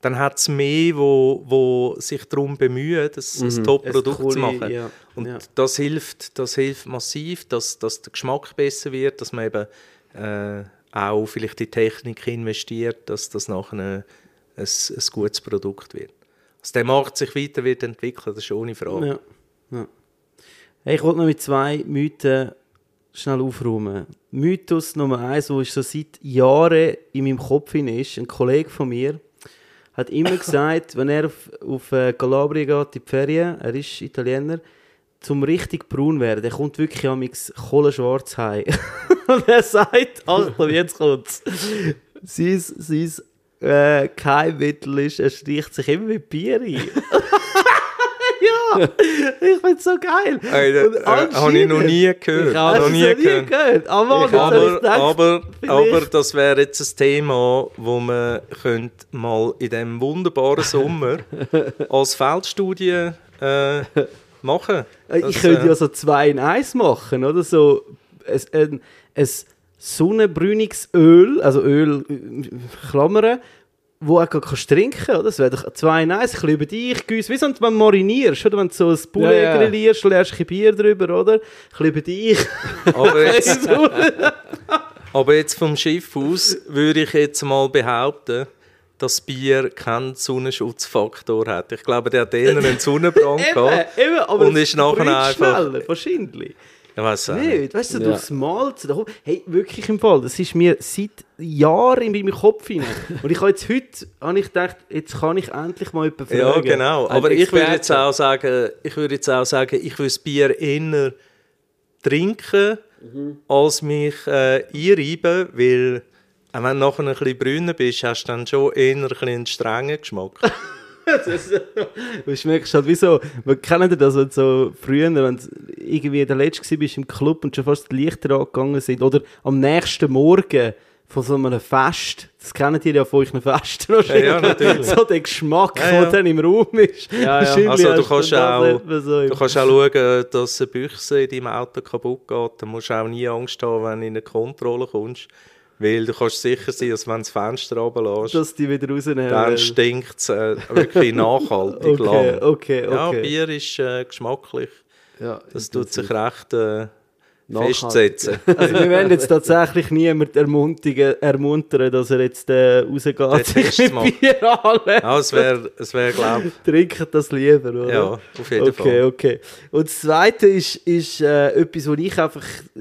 Speaker 1: dann hat es mehr, wo, wo sich darum bemühen, das, ein Top-Produkt zu machen.
Speaker 2: ja,
Speaker 1: Und
Speaker 2: ja.
Speaker 1: das, hilft, das hilft massiv, dass, dass der Geschmack besser wird, dass man eben äh, auch vielleicht in die Technik investiert, dass das nachher ein, ein, ein gutes Produkt wird. Dass der Markt sich weiter wird entwickeln, das ist ohne Frage.
Speaker 2: Ja. Hey, ich wollte noch mit zwei Mythen schnell aufräumen. Mythos Nummer eins, der so seit Jahren in meinem Kopf ist, ein Kollege von mir, hat immer gesagt, wenn er auf, auf äh, Calabria geht, in die Ferien, er ist Italiener, zum richtig braun werden, der kommt wirklich am kohlenschwarz heim. Und er sagt, Achtung, jetzt kommt's. Sein, sein äh, Keimmittel ist, er streicht sich immer mit Bier ein. ja, ich find's so geil.
Speaker 1: Das,
Speaker 2: Und
Speaker 1: äh, habe ich noch nie gehört.
Speaker 3: Ich auch
Speaker 1: noch nie gehört.
Speaker 2: gehört? Habe ich
Speaker 1: Aber,
Speaker 2: gedacht,
Speaker 1: aber, aber das wäre jetzt ein Thema, wo man könnte mal in diesem wunderbaren Sommer als Feldstudie äh, machen
Speaker 2: Äh,
Speaker 1: Das,
Speaker 2: Ich könnte ja so zwei in eins machen, oder? So ein, ein, ein sonnenbrüniges Öl, also Öl, äh, Klammern, wo du auch kannst trinken oder? Das wäre doch zwei eins, ein bisschen über dich gießen, wie so, wenn du marinierst, oder? Wenn du so ein Poulet
Speaker 3: Ja, ja.
Speaker 2: grillierst, leerst du ein Bier drüber, oder? Ein bisschen über dich.
Speaker 1: aber, jetzt, aber jetzt vom Schiff aus würde ich jetzt mal behaupten, dass Bier keinen Sonnenschutzfaktor hat. Ich glaube, der hat eher einen Sonnenbrand gehabt.
Speaker 2: eben, aber
Speaker 1: Und
Speaker 2: es
Speaker 1: ist nachher einfach-
Speaker 2: schneller, wahrscheinlich.
Speaker 1: Weiß nicht.
Speaker 2: Weißt du,
Speaker 3: Ja.
Speaker 2: durchs Malzen. Hey, wirklich im Fall, das ist mir seit Jahren in meinem Kopf hinein. Und ich habe jetzt heute, habe ich gedacht, jetzt kann ich endlich mal jemanden fragen.
Speaker 1: Ja, genau.
Speaker 3: Ein
Speaker 1: Aber ich würde jetzt auch sagen, ich würde jetzt auch sagen, ich will das Bier eher trinken, als mich äh, einreiben, weil auch wenn du nachher ein bisschen brüner bist, hast du dann schon eher einen strengen Geschmack.
Speaker 2: Du schmeckst halt wie so, man kennt das, wenn so früher, wenn du irgendwie der Letzte warst im Club und schon fast die Lichter angegangen sind, oder am nächsten Morgen von so einem Fest, das kennt ihr ja von euch Festen wahrscheinlich,
Speaker 1: Ja, ja, natürlich.
Speaker 2: so der Geschmack,
Speaker 1: Ja,
Speaker 2: der
Speaker 1: ja.
Speaker 2: dann im Raum ist.
Speaker 3: Ja, ja.
Speaker 1: Also, du kannst auch-
Speaker 2: so
Speaker 1: Du kannst auch schauen, dass eine Büchse in deinem Auto kaputt geht. Dann musst du auch nie Angst haben, wenn du in eine Kontrolle kommst. Weil du kannst sicher sein, dass wenn du das Fenster runterlässt,
Speaker 2: dass die wieder rausnehmen.
Speaker 1: dann stinkt es äh, wirklich nachhaltig
Speaker 2: Okay,
Speaker 1: lang.
Speaker 2: okay,
Speaker 1: Ja,
Speaker 2: okay.
Speaker 1: Bier ist äh, geschmacklich.
Speaker 3: Ja,
Speaker 1: Das tut sich recht äh. Festsetzen.
Speaker 2: Also wir werden jetzt tatsächlich niemand ermutigen, ermuntern, dass er jetzt äh, rausgeht, sich mit. Bier anlegt.
Speaker 1: Ja, es wäre, es wär, glaube ich,
Speaker 2: Trinkt das lieber, oder?
Speaker 1: ja, auf jeden
Speaker 2: okay,
Speaker 1: Fall.
Speaker 2: okay. Und das Zweite ist, ist äh, etwas, wo ich einfach äh,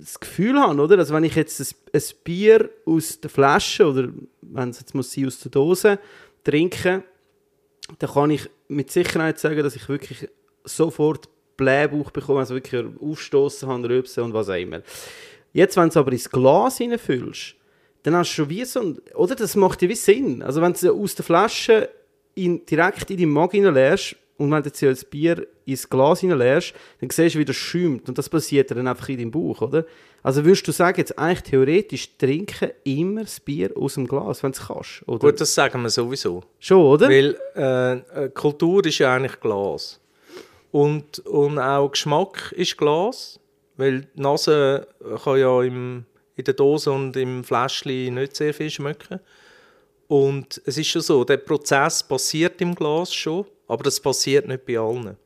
Speaker 2: das Gefühl habe, oder? Also wenn ich jetzt ein, ein Bier aus der Flasche oder wenn es jetzt muss sein, aus der Dose trinke, dann kann ich mit Sicherheit sagen, dass ich wirklich sofort Blähbauch bekomme, also wirklich aufstoßen habe, rübsen und was auch immer. Jetzt, wenn du es aber ins Glas hineinfüllst, dann hast du schon wie so ein, oder? Das macht ja wie Sinn. Also wenn du es aus der Flasche in, direkt in deinen Magen hineinlässt und wenn du jetzt das Bier ins Glas hineinlässt, dann siehst du, wie das schäumt und das passiert dann einfach in deinem Bauch, oder? Also würdest du sagen, jetzt eigentlich theoretisch trinken immer das Bier aus dem Glas, wenn du es kannst, oder?
Speaker 1: Gut, das sagen wir sowieso.
Speaker 2: Schon, oder?
Speaker 1: Weil äh, äh, Kultur ist ja eigentlich Glas. Und, und auch Geschmack ist Glas. Weil die Nase kann ja im, in der Dose und im Fläschchen nicht sehr viel schmecken. Und es ist schon so, der Prozess passiert im Glas schon, aber das passiert nicht bei allen.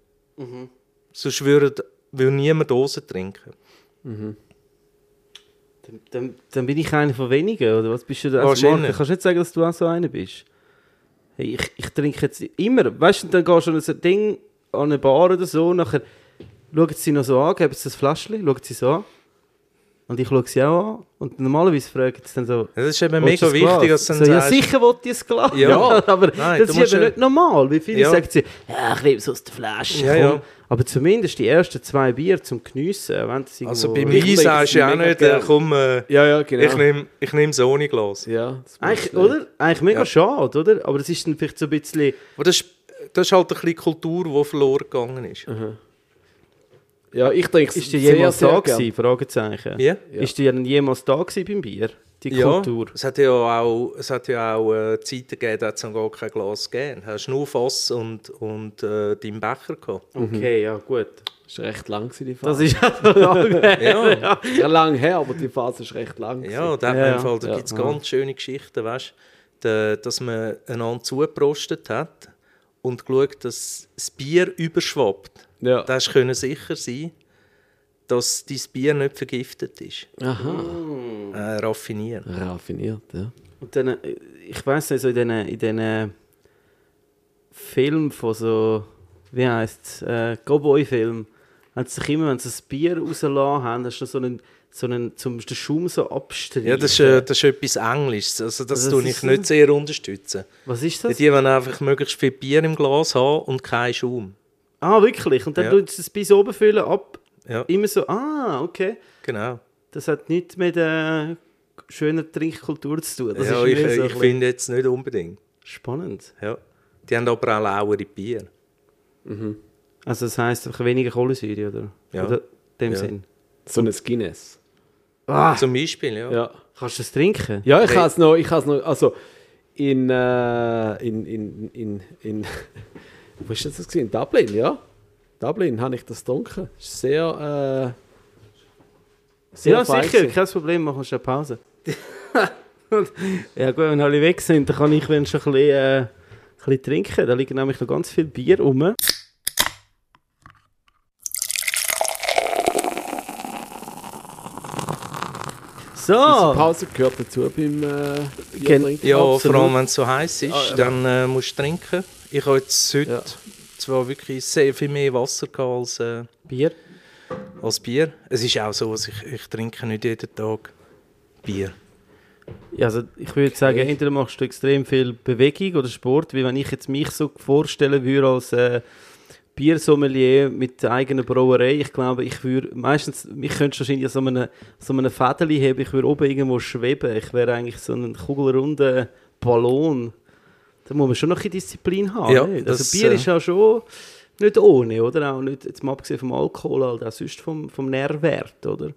Speaker 1: Sonst würde, würde niemand Dose trinken.
Speaker 2: Dann, dann, dann bin ich einer von wenigen, oder was bist du da? Also. Marc, kannst du nicht sagen, dass du auch so einer bist? Hey, ich, ich trinke jetzt immer, weißt du, dann gehst du an ein Ding, an eine Bar oder so, nachher schauen sie noch so an, geben sie das Fläschchen, schauen sie so an. Und ich schaue sie auch an. Und normalerweise fragen sie dann so,
Speaker 1: Das ist eben
Speaker 2: «Willst du
Speaker 1: mega wichtig,
Speaker 2: Glas?»
Speaker 1: dass dann
Speaker 2: so, Ja, sicher will ich ein Glas.
Speaker 1: Ja.
Speaker 2: aber
Speaker 1: Nein,
Speaker 2: das ist eben
Speaker 1: ja-
Speaker 2: nicht normal. Wie viele
Speaker 1: Ja.
Speaker 2: sagen sie, ja, ich nehme es aus der Flasche.
Speaker 1: Ja, ja.
Speaker 2: Aber zumindest die ersten zwei Bier zum Geniessen, wenn das
Speaker 1: Also bei mir sagst du ja auch nicht, äh, komm, äh,
Speaker 3: Ja, ja, genau.
Speaker 1: ich nehme ich nehm das ohne Glas.
Speaker 3: ja, das
Speaker 2: Eigentlich, oder? Eigentlich mega
Speaker 1: Ja.
Speaker 2: schade, oder? Aber das ist dann vielleicht so ein bisschen...
Speaker 1: Aber das ist, das ist halt ein bisschen Kultur, die verloren gegangen ist.
Speaker 3: Ja, ich es
Speaker 2: Ist dir
Speaker 3: sehr,
Speaker 2: jemals
Speaker 3: sehr
Speaker 2: da gewesen? Fragezeichen.
Speaker 1: Wie?
Speaker 3: Ja.
Speaker 2: Ist dir denn jemals da gewesen beim Bier? Die
Speaker 1: Ja,
Speaker 2: Kultur?
Speaker 1: es hat ja auch, es hat ja auch äh, Zeiten gegeben, da hat es noch gar kein Glas gegeben. Du hast nur Fass und, und äh, deinen Becher gehabt.
Speaker 2: Okay, ja, gut.
Speaker 3: Das war recht lang, die
Speaker 2: Das
Speaker 3: Phase.
Speaker 2: ist also lange.
Speaker 1: Ja,
Speaker 3: ja lang her, aber die Phase ist recht lang.
Speaker 1: ja da, hat
Speaker 2: Ja, ja.
Speaker 1: Fall, da
Speaker 3: Ja.
Speaker 1: gibt es ganz schöne Geschichten, weißt du, dass man einander zugeprostet hat und geschaut, dass das Bier überschwappt.
Speaker 3: Ja.
Speaker 1: Da hast du können sicher sein, dass dein Bier nicht vergiftet ist.
Speaker 3: Aha,
Speaker 1: Äh, raffiniert.
Speaker 3: raffiniert, ja.
Speaker 2: Und dann, äh, ich weiss nicht, so in diesen in diesen Filmen von so, wie heisst es, äh, Cowboy-Film, sie sich immer, wenn sie das Bier rausgelassen haben, hast du so einen, so einen zum den Schaum so abstreichen.
Speaker 1: Ja, das ist, äh, das ist etwas Englisches. Also das
Speaker 2: Das
Speaker 1: tue ich
Speaker 2: so-
Speaker 1: nicht sehr unterstützen.
Speaker 2: Was ist das?
Speaker 1: Die wollen einfach möglichst viel Bier im Glas haben und keinen Schaum.
Speaker 2: Ah, wirklich? Und dann
Speaker 1: Ja.
Speaker 2: tun sie es bis oben füllen, ab,
Speaker 1: Ja,
Speaker 2: immer so, ah, okay.
Speaker 1: genau.
Speaker 2: Das hat nichts mit der schöner Trinkkultur zu tun. Das
Speaker 1: ja,
Speaker 2: ist
Speaker 1: ich,
Speaker 2: so
Speaker 1: ich
Speaker 2: ein bisschen
Speaker 1: finde jetzt nicht unbedingt.
Speaker 2: spannend.
Speaker 1: Ja. Die haben aber auch lauere Bier.
Speaker 2: Also das heisst einfach weniger Kohlensäure, oder?
Speaker 1: Ja.
Speaker 2: Oder in dem
Speaker 1: Ja.
Speaker 2: Sinn.
Speaker 3: So ein Guinness.
Speaker 2: Ah,
Speaker 1: Zum Beispiel, ja.
Speaker 3: Ja.
Speaker 2: kannst du das trinken?
Speaker 3: Ja, ich
Speaker 1: Hey.
Speaker 3: habe es noch, ich habe es noch, also in, äh, in, in, in, in, wo ist das gewesen? In Dublin, ja. Dublin habe ich das getrunken. Ist Sehr, äh, sehr
Speaker 2: ja, sicher,
Speaker 3: gewesen.
Speaker 2: kein Problem, machen wir schnell Pause. Ja gut, wenn alle weg sind, dann kann ich wenn schon ein bisschen, äh, ein bisschen trinken. Da liegen nämlich noch ganz viel Bier rum. So,
Speaker 3: Pause gehört dazu beim äh,
Speaker 2: Gen-.
Speaker 1: Ja,
Speaker 2: Absolut.
Speaker 1: vor allem wenn es so heiß ist,
Speaker 3: Ah, ja.
Speaker 1: dann äh, musst du trinken. Ich habe jetzt heute
Speaker 3: Ja.
Speaker 1: zwar wirklich sehr viel mehr Wasser gehabt als, äh,
Speaker 2: Bier.
Speaker 1: als Bier. Es ist auch so, dass ich, ich trinke nicht jeden Tag Bier.
Speaker 2: Ja, also ich würde sagen, entweder machst du extrem viel Bewegung oder Sport, wie wenn ich jetzt mich so vorstellen würde als äh, Biersommelier mit der eigenen Brauerei. Ich glaube, ich würde meistens, mich könntest wahrscheinlich an so einem so einem Fädeli haben, ich würde oben irgendwo schweben. Ich wäre eigentlich so ein kugelrunder Ballon. Da muss man schon noch ein Disziplin haben.
Speaker 1: Ja,
Speaker 2: nicht?
Speaker 1: das,
Speaker 2: also Bier
Speaker 1: äh,
Speaker 2: ist ja schon nicht ohne, oder? Auch nicht, jetzt mal abgesehen vom Alkohol, halt auch sonst vom, vom Nährwert, oder?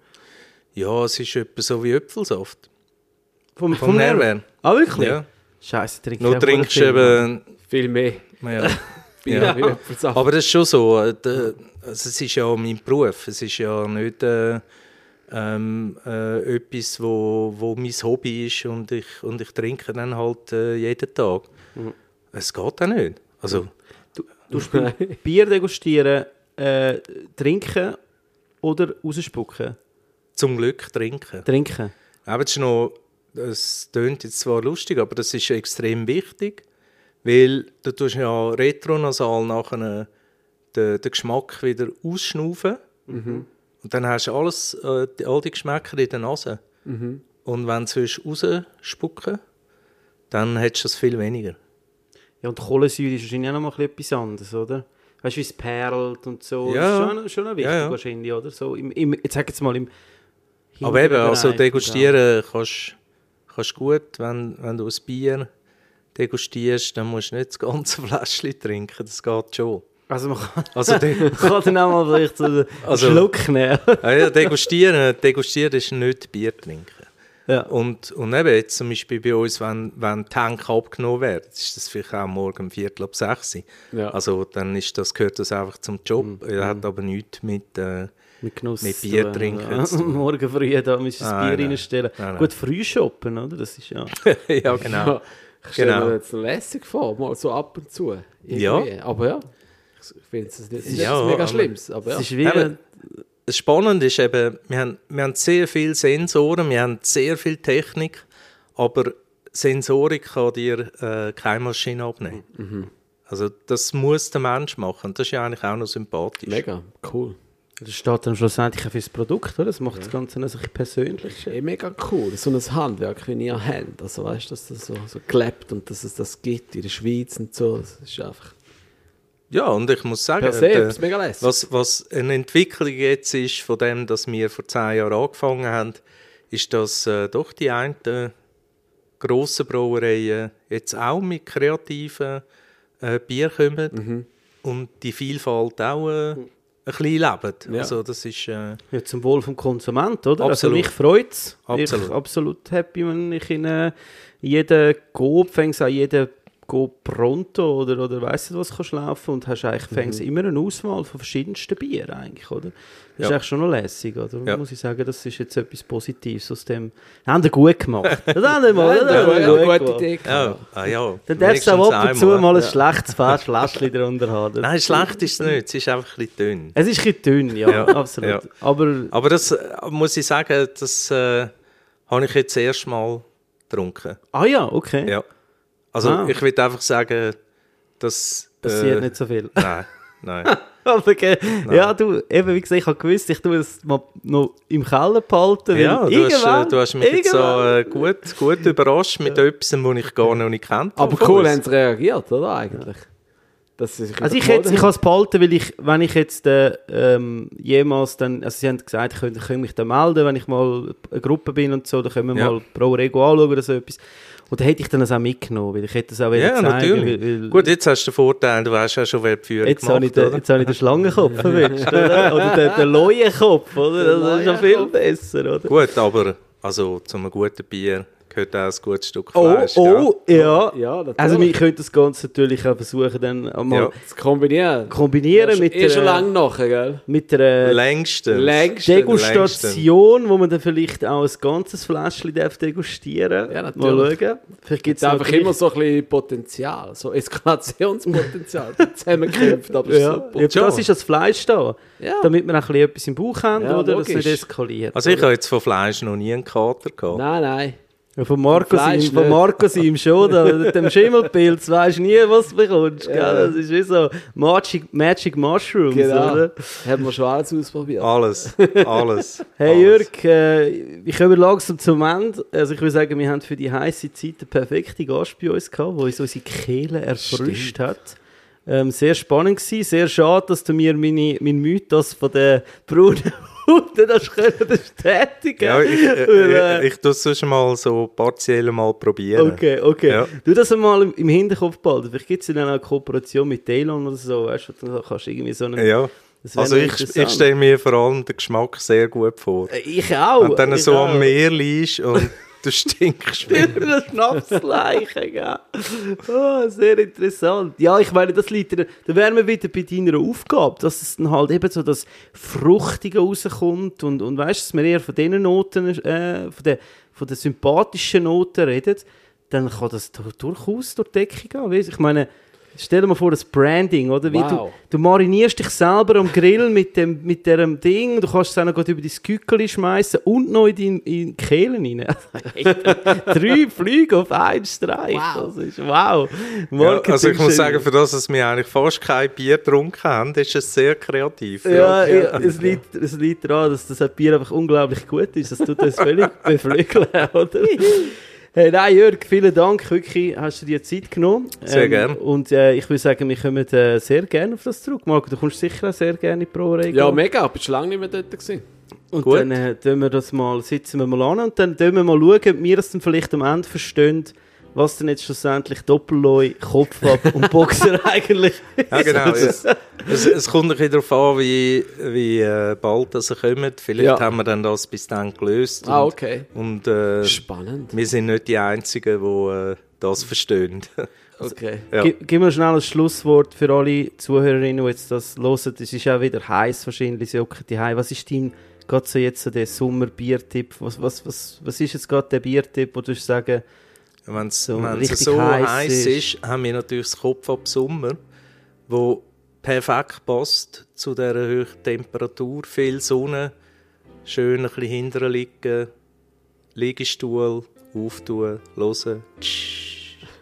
Speaker 1: Ja, es ist etwa so wie Äpfelsaft.
Speaker 2: Vom,
Speaker 1: Vom Nährwert.
Speaker 2: Ah, wirklich?
Speaker 1: Ja.
Speaker 2: Scheiße,
Speaker 1: Nur trinkst du
Speaker 2: viel, Mann.
Speaker 1: eben...
Speaker 3: Viel mehr.
Speaker 1: Ja.
Speaker 3: Bier
Speaker 1: Ja.
Speaker 3: Äpfelsaft.
Speaker 1: Aber das ist schon so. Also es ist ja mein Beruf. Es ist ja nicht äh, ähm, äh, etwas, wo, wo mein Hobby ist und ich, und ich trinke dann halt äh, jeden Tag. Es geht auch nicht. Also,
Speaker 2: Du spielst Bier degustieren, äh, trinken oder rausspucken?
Speaker 1: zum Glück trinken.
Speaker 2: Trinken.
Speaker 1: Aber das ist noch, das tönt jetzt zwar lustig, aber das ist extrem wichtig, weil du tust ja retronasal nachher den, den Geschmack wieder ausschnaufen und dann hast du alles, äh, all die Geschmäcker in der Nase. Und wenn du rausspucken dann hättest du das viel weniger.
Speaker 2: Ja, und Kohlensäure ist wahrscheinlich auch noch mal ein bisschen etwas anderes, oder? Weißt du, wie es perlt und so.
Speaker 1: Ja.
Speaker 2: Das ist schon, schon wichtig
Speaker 1: Ja, ja.
Speaker 2: wahrscheinlich, oder? So im, im, jetzt sag jetzt mal im
Speaker 1: Aber eben, also degustieren kannst kannst gut, wenn, wenn du ein Bier degustierst, dann musst du nicht das ganze Fläschchen trinken, das geht schon.
Speaker 2: Also man kann,
Speaker 1: Also,
Speaker 2: man kann dann auch mal vielleicht so einen
Speaker 1: Also-
Speaker 2: Schluck nehmen.
Speaker 1: ah ja, degustieren, degustieren ist nicht Bier trinken.
Speaker 2: ja.
Speaker 1: Und, und eben jetzt zum Beispiel bei uns, wenn, wenn die Tank abgenommen werden, ist das vielleicht auch morgen um Viertel ab sechs.
Speaker 3: Ja.
Speaker 1: Also dann ist das, gehört das einfach zum Job. Er hat aber nichts mit... Äh,
Speaker 2: Mit Genuss.
Speaker 1: Mit Bier trinken
Speaker 2: ja. Morgen früh da du das
Speaker 1: Nein,
Speaker 2: Bier
Speaker 1: nein.
Speaker 2: reinstellen.
Speaker 1: Nein, nein.
Speaker 2: Gut, früh shoppen, oder? Das ist ja...
Speaker 1: ja, genau.
Speaker 3: Ich stelle
Speaker 1: Genau.
Speaker 3: mir jetzt lässig vor, mal so ab und zu.
Speaker 1: Ja.
Speaker 3: Irgendwie. Aber ja, ich finde es nicht,
Speaker 1: Ja,
Speaker 3: mega
Speaker 1: aber-
Speaker 3: Schlimmes. Aber ja.
Speaker 2: Es ist wie...
Speaker 1: Eben, das Spannende ist eben, wir haben, wir haben sehr viele Sensoren, wir haben sehr viel Technik, aber Sensorik kann dir äh, keine Maschine abnehmen.
Speaker 3: Mhm.
Speaker 1: Also das muss der Mensch machen. Das ist ja eigentlich auch noch sympathisch.
Speaker 3: mega cool.
Speaker 2: Das steht dann schlussendlich auch fürs Produkt, oder? Das macht das Ganze noch so ein bisschen persönlich.
Speaker 3: Eh mega cool. So ein Handwerk wie ihr habt. Also weißt du, dass das so, so gelebt und dass es das gibt in der Schweiz und so. Das ist einfach
Speaker 1: Ja, und ich muss sagen,
Speaker 3: per se
Speaker 1: der- was, was eine Entwicklung jetzt ist, von dem, dass wir vor zehn Jahren angefangen haben, ist, dass äh, doch die einen grossen Brauereien jetzt auch mit kreativen äh, Bier kommen
Speaker 3: Mhm.
Speaker 1: und die Vielfalt auch äh, ein bisschen leben.
Speaker 3: Ja.
Speaker 1: Also das ist... Äh,
Speaker 2: Ja, zum Wohl vom Konsument, oder?
Speaker 1: Absolut.
Speaker 2: Also mich freut es. Ich
Speaker 1: Absolut.
Speaker 2: bin absolut happy, wenn ich in äh, jeden Coop, fängst an jeden Coop Pronto oder, oder weiss nicht was kannst laufen und hast eigentlich fängst immer eine Auswahl von verschiedensten Bieren eigentlich, oder? Das ist
Speaker 1: Ja.
Speaker 2: eigentlich schon noch lässig, oder?
Speaker 1: Ja.
Speaker 2: Muss ich sagen, das ist jetzt etwas Positives aus dem... Haben die gut gemacht. Das haben die mal,
Speaker 3: ja,
Speaker 2: das
Speaker 3: ja,
Speaker 2: haben
Speaker 3: ja,
Speaker 2: gut
Speaker 3: gute
Speaker 2: gemacht.
Speaker 3: Idee.
Speaker 1: ja, ah, ja,
Speaker 2: Dann darfst du auch ab und zu mal ein schlechtes Fläschchen drunter haben.
Speaker 1: Nein, schlecht ist es nicht, es ist einfach ein bisschen dünn.
Speaker 2: Es ist ein bisschen dünn, ja, absolut. Aber
Speaker 1: Aber das äh, muss ich sagen, das äh, habe ich jetzt erst mal getrunken.
Speaker 2: Ah ja, okay.
Speaker 1: Ja. Also
Speaker 2: Ah.
Speaker 1: ich will einfach sagen, dass...
Speaker 2: Passiert
Speaker 1: äh,
Speaker 2: nicht so viel.
Speaker 1: Nein, nein.
Speaker 2: Aber okay. Ja, du, eben wie gesagt, ich habe gewusst, ich tue es mal noch im Keller behalten.
Speaker 1: ja, du hast, äh,
Speaker 2: irgendwann-
Speaker 1: du hast mich jetzt so äh, gut, gut überrascht mit etwas, was ich gar noch nicht kennt.
Speaker 3: Aber cool haben sie reagiert, oder eigentlich?
Speaker 2: Also ich, hätte, ich habe es behalten, weil ich, wenn ich jetzt äh, ähm, jemals dann, also sie haben gesagt, ich könnte, ich könnte mich dann melden, wenn ich mal eine Gruppe bin und so, dann können wir
Speaker 1: Ja.
Speaker 2: mal Pro Rego anschauen oder so etwas. Und dann hätte ich dann das auch mitgenommen, weil ich hätte das auch wieder
Speaker 1: Ja,
Speaker 2: zeigen,
Speaker 1: natürlich.
Speaker 2: Weil, weil
Speaker 1: Gut, jetzt hast du den Vorteil, du hast ja schon wer die Führung
Speaker 2: jetzt, habe ich
Speaker 1: gemacht,
Speaker 2: den,
Speaker 1: oder?
Speaker 2: jetzt habe ich den Schlangenkopf erwischt, oder? Oder den, den Leuenkopf, oder? Das ist ja viel besser, oder?
Speaker 1: Gut, aber also zu einem guten Bier gehört auch ein gutes Stück
Speaker 2: Oh,
Speaker 1: Fleisch.
Speaker 2: oh, ja.
Speaker 3: Ja, natürlich.
Speaker 2: Also wir können das Ganze natürlich auch versuchen, dann mal
Speaker 1: Ja.
Speaker 3: Zu kombinieren.
Speaker 2: kombinieren mit
Speaker 3: eh schon
Speaker 2: der,
Speaker 3: lange nachher, gell?
Speaker 2: mit der
Speaker 1: Längstens.
Speaker 3: Längst.
Speaker 2: Degustation, wo man dann vielleicht auch ein ganzes Fläschchen darf degustieren
Speaker 3: Ja,
Speaker 2: Mal
Speaker 3: natürlich.
Speaker 2: schauen. Vielleicht gibt
Speaker 3: Es ist einfach immer so ein bisschen Potenzial, so Eskalationspotenzial, zusammengekämpft, aber
Speaker 2: Ja,
Speaker 3: super.
Speaker 2: ja,
Speaker 1: Schon.
Speaker 2: das ist das Fleisch da.
Speaker 3: Ja.
Speaker 2: Damit wir auch ein bisschen etwas im Bauch haben,
Speaker 3: Ja,
Speaker 2: oder? Dass es
Speaker 3: logisch.
Speaker 2: nicht eskaliert.
Speaker 1: Also ich habe jetzt von Fleisch noch nie einen Kater gehabt.
Speaker 3: Nein, nein.
Speaker 2: Ja, von Marco,
Speaker 3: Fleisch
Speaker 2: seinem, von. Marco seinem schon, da, mit dem Schimmelpilz weisst nie, was du bekommst. Gell? Das ist wie so Magic, Magic Mushrooms,
Speaker 3: Genau.
Speaker 2: oder?
Speaker 3: Haben wir schon alles ausprobiert.
Speaker 1: Alles, alles.
Speaker 2: Hey
Speaker 1: alles.
Speaker 2: Jörg, äh, ich komme langsam zum Ende. Also ich würde sagen, wir haben für die heiße Zeit eine perfekte Gast bei uns gehabt, der uns unsere Kehle erfrischt hat. Ähm, sehr spannend gewesen, sehr schade, dass du mir meine, mein Mythos von der braunen nicht hast können bestätigen
Speaker 1: Ja, ich, äh,
Speaker 2: äh,
Speaker 1: ich, ich tue es sonst mal so partiell mal probieren.
Speaker 2: Okay, okay.
Speaker 1: Ja.
Speaker 2: Du das einmal im, im Hinterkopf behalten. Vielleicht gibt es ja dann eine Kooperation mit Taylor oder so, weißt du, dann kannst du irgendwie so einen...
Speaker 1: Ja. Also ich, ich stelle mir vor allem den Geschmack sehr gut vor.
Speaker 2: Äh, Ich auch.
Speaker 1: Du dann so am Meer liegst und du stinkst wie
Speaker 2: eine Schnapsleiche, gell? Oh, sehr interessant. Ja, ich meine, das liegt da wären wir wieder bei deiner Aufgabe, dass es dann halt eben so das Fruchtige rauskommt und, und weißt, dass wir eher von diesen Noten, äh, von den, von den sympathischen Noten reden, dann kann das durchaus durch die Decke gehen. Weißt, ich meine, stell dir mal vor, das Branding, oder? Wie
Speaker 3: Wow.
Speaker 2: du, du marinierst dich selber am Grill mit dem, mit diesem Ding, du kannst es auch noch über dein Kückeli schmeißen und noch in deine in die Kehlen rein. Drei Flüge auf einen Streich.
Speaker 3: Wow.
Speaker 2: Das ist wow.
Speaker 1: ja, Also ich muss sagen, für das, dass wir eigentlich fast kein Bier getrunken haben, ist es sehr kreativ.
Speaker 2: Ja, ja, Es, liegt, es liegt daran, dass das Bier einfach unglaublich gut ist. Das tut uns völlig beflügeln, oder? Hey, nein, Jörg, vielen Dank. Wirklich hast du dir Zeit genommen.
Speaker 1: Sehr gern.
Speaker 2: Und äh, ich würde sagen, wir kommen äh, sehr gerne auf das zurück. Marco, du kommst sicher auch sehr gerne in die Brauerei.
Speaker 3: Ja, mega. Bist du lange nicht mehr dort gewesen?
Speaker 2: Und
Speaker 1: Gut.
Speaker 2: dann äh, wir das mal, sitzen wir mal an und dann wir mal schauen, ob wir das dann vielleicht am Ende verstehen, was denn jetzt schlussendlich Doppelloi, Kopfab und Boxer eigentlich
Speaker 1: Ja, genau. es, es, es kommt ein bisschen darauf an, wie, wie äh, bald das kommen. Vielleicht
Speaker 3: Ja.
Speaker 1: haben wir dann das bis dann gelöst.
Speaker 3: Ah,
Speaker 1: und,
Speaker 3: okay.
Speaker 1: Und äh,
Speaker 3: Spannend.
Speaker 1: wir sind nicht die Einzigen, die äh, das verstehen.
Speaker 3: Okay.
Speaker 1: ja.
Speaker 2: Gib, mir schnell ein Schlusswort für alle Zuhörerinnen, die jetzt das hören. Es ist auch wieder heiß wahrscheinlich, sie hocken die Was ist dein, gerade so jetzt so der Sommer-Biertipp? Was, was, was, was ist jetzt gerade der Biertipp, wo du sagen,
Speaker 1: Wenn es
Speaker 2: So richtig
Speaker 1: so
Speaker 2: heiß
Speaker 1: heiß
Speaker 2: ist.
Speaker 1: ist, haben wir natürlich das Kopf ab Sommer, wo perfekt passt zu dieser hohen Temperatur. Viel Sonne, schön ein bisschen hinterher liegen, Liegestuhl, auftun, hören.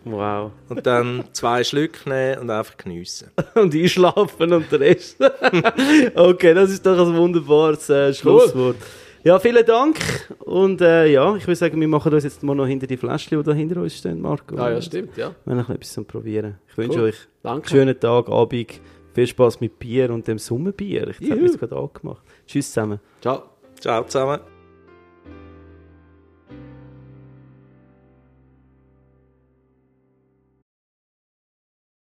Speaker 2: wow.
Speaker 1: Und dann zwei Schlücke nehmen und einfach geniessen.
Speaker 2: und einschlafen und der Rest. okay, das ist doch ein wunderbares äh, Schlusswort. Ja, vielen Dank. Und äh, ja, ich würde sagen, wir machen uns jetzt mal noch hinter die Fläschchen, die da hinter uns stehen, Marco.
Speaker 3: Ah, ja, stimmt, ja.
Speaker 2: Wir noch etwas zum Probieren. Ich wünsche
Speaker 3: Cool.
Speaker 2: euch
Speaker 3: Danke.
Speaker 2: einen schönen Tag, Abend. Viel Spaß mit Bier und dem Sommerbier. Ich habe jetzt gerade angemacht. Tschüss zusammen.
Speaker 3: Ciao.
Speaker 1: Ciao zusammen.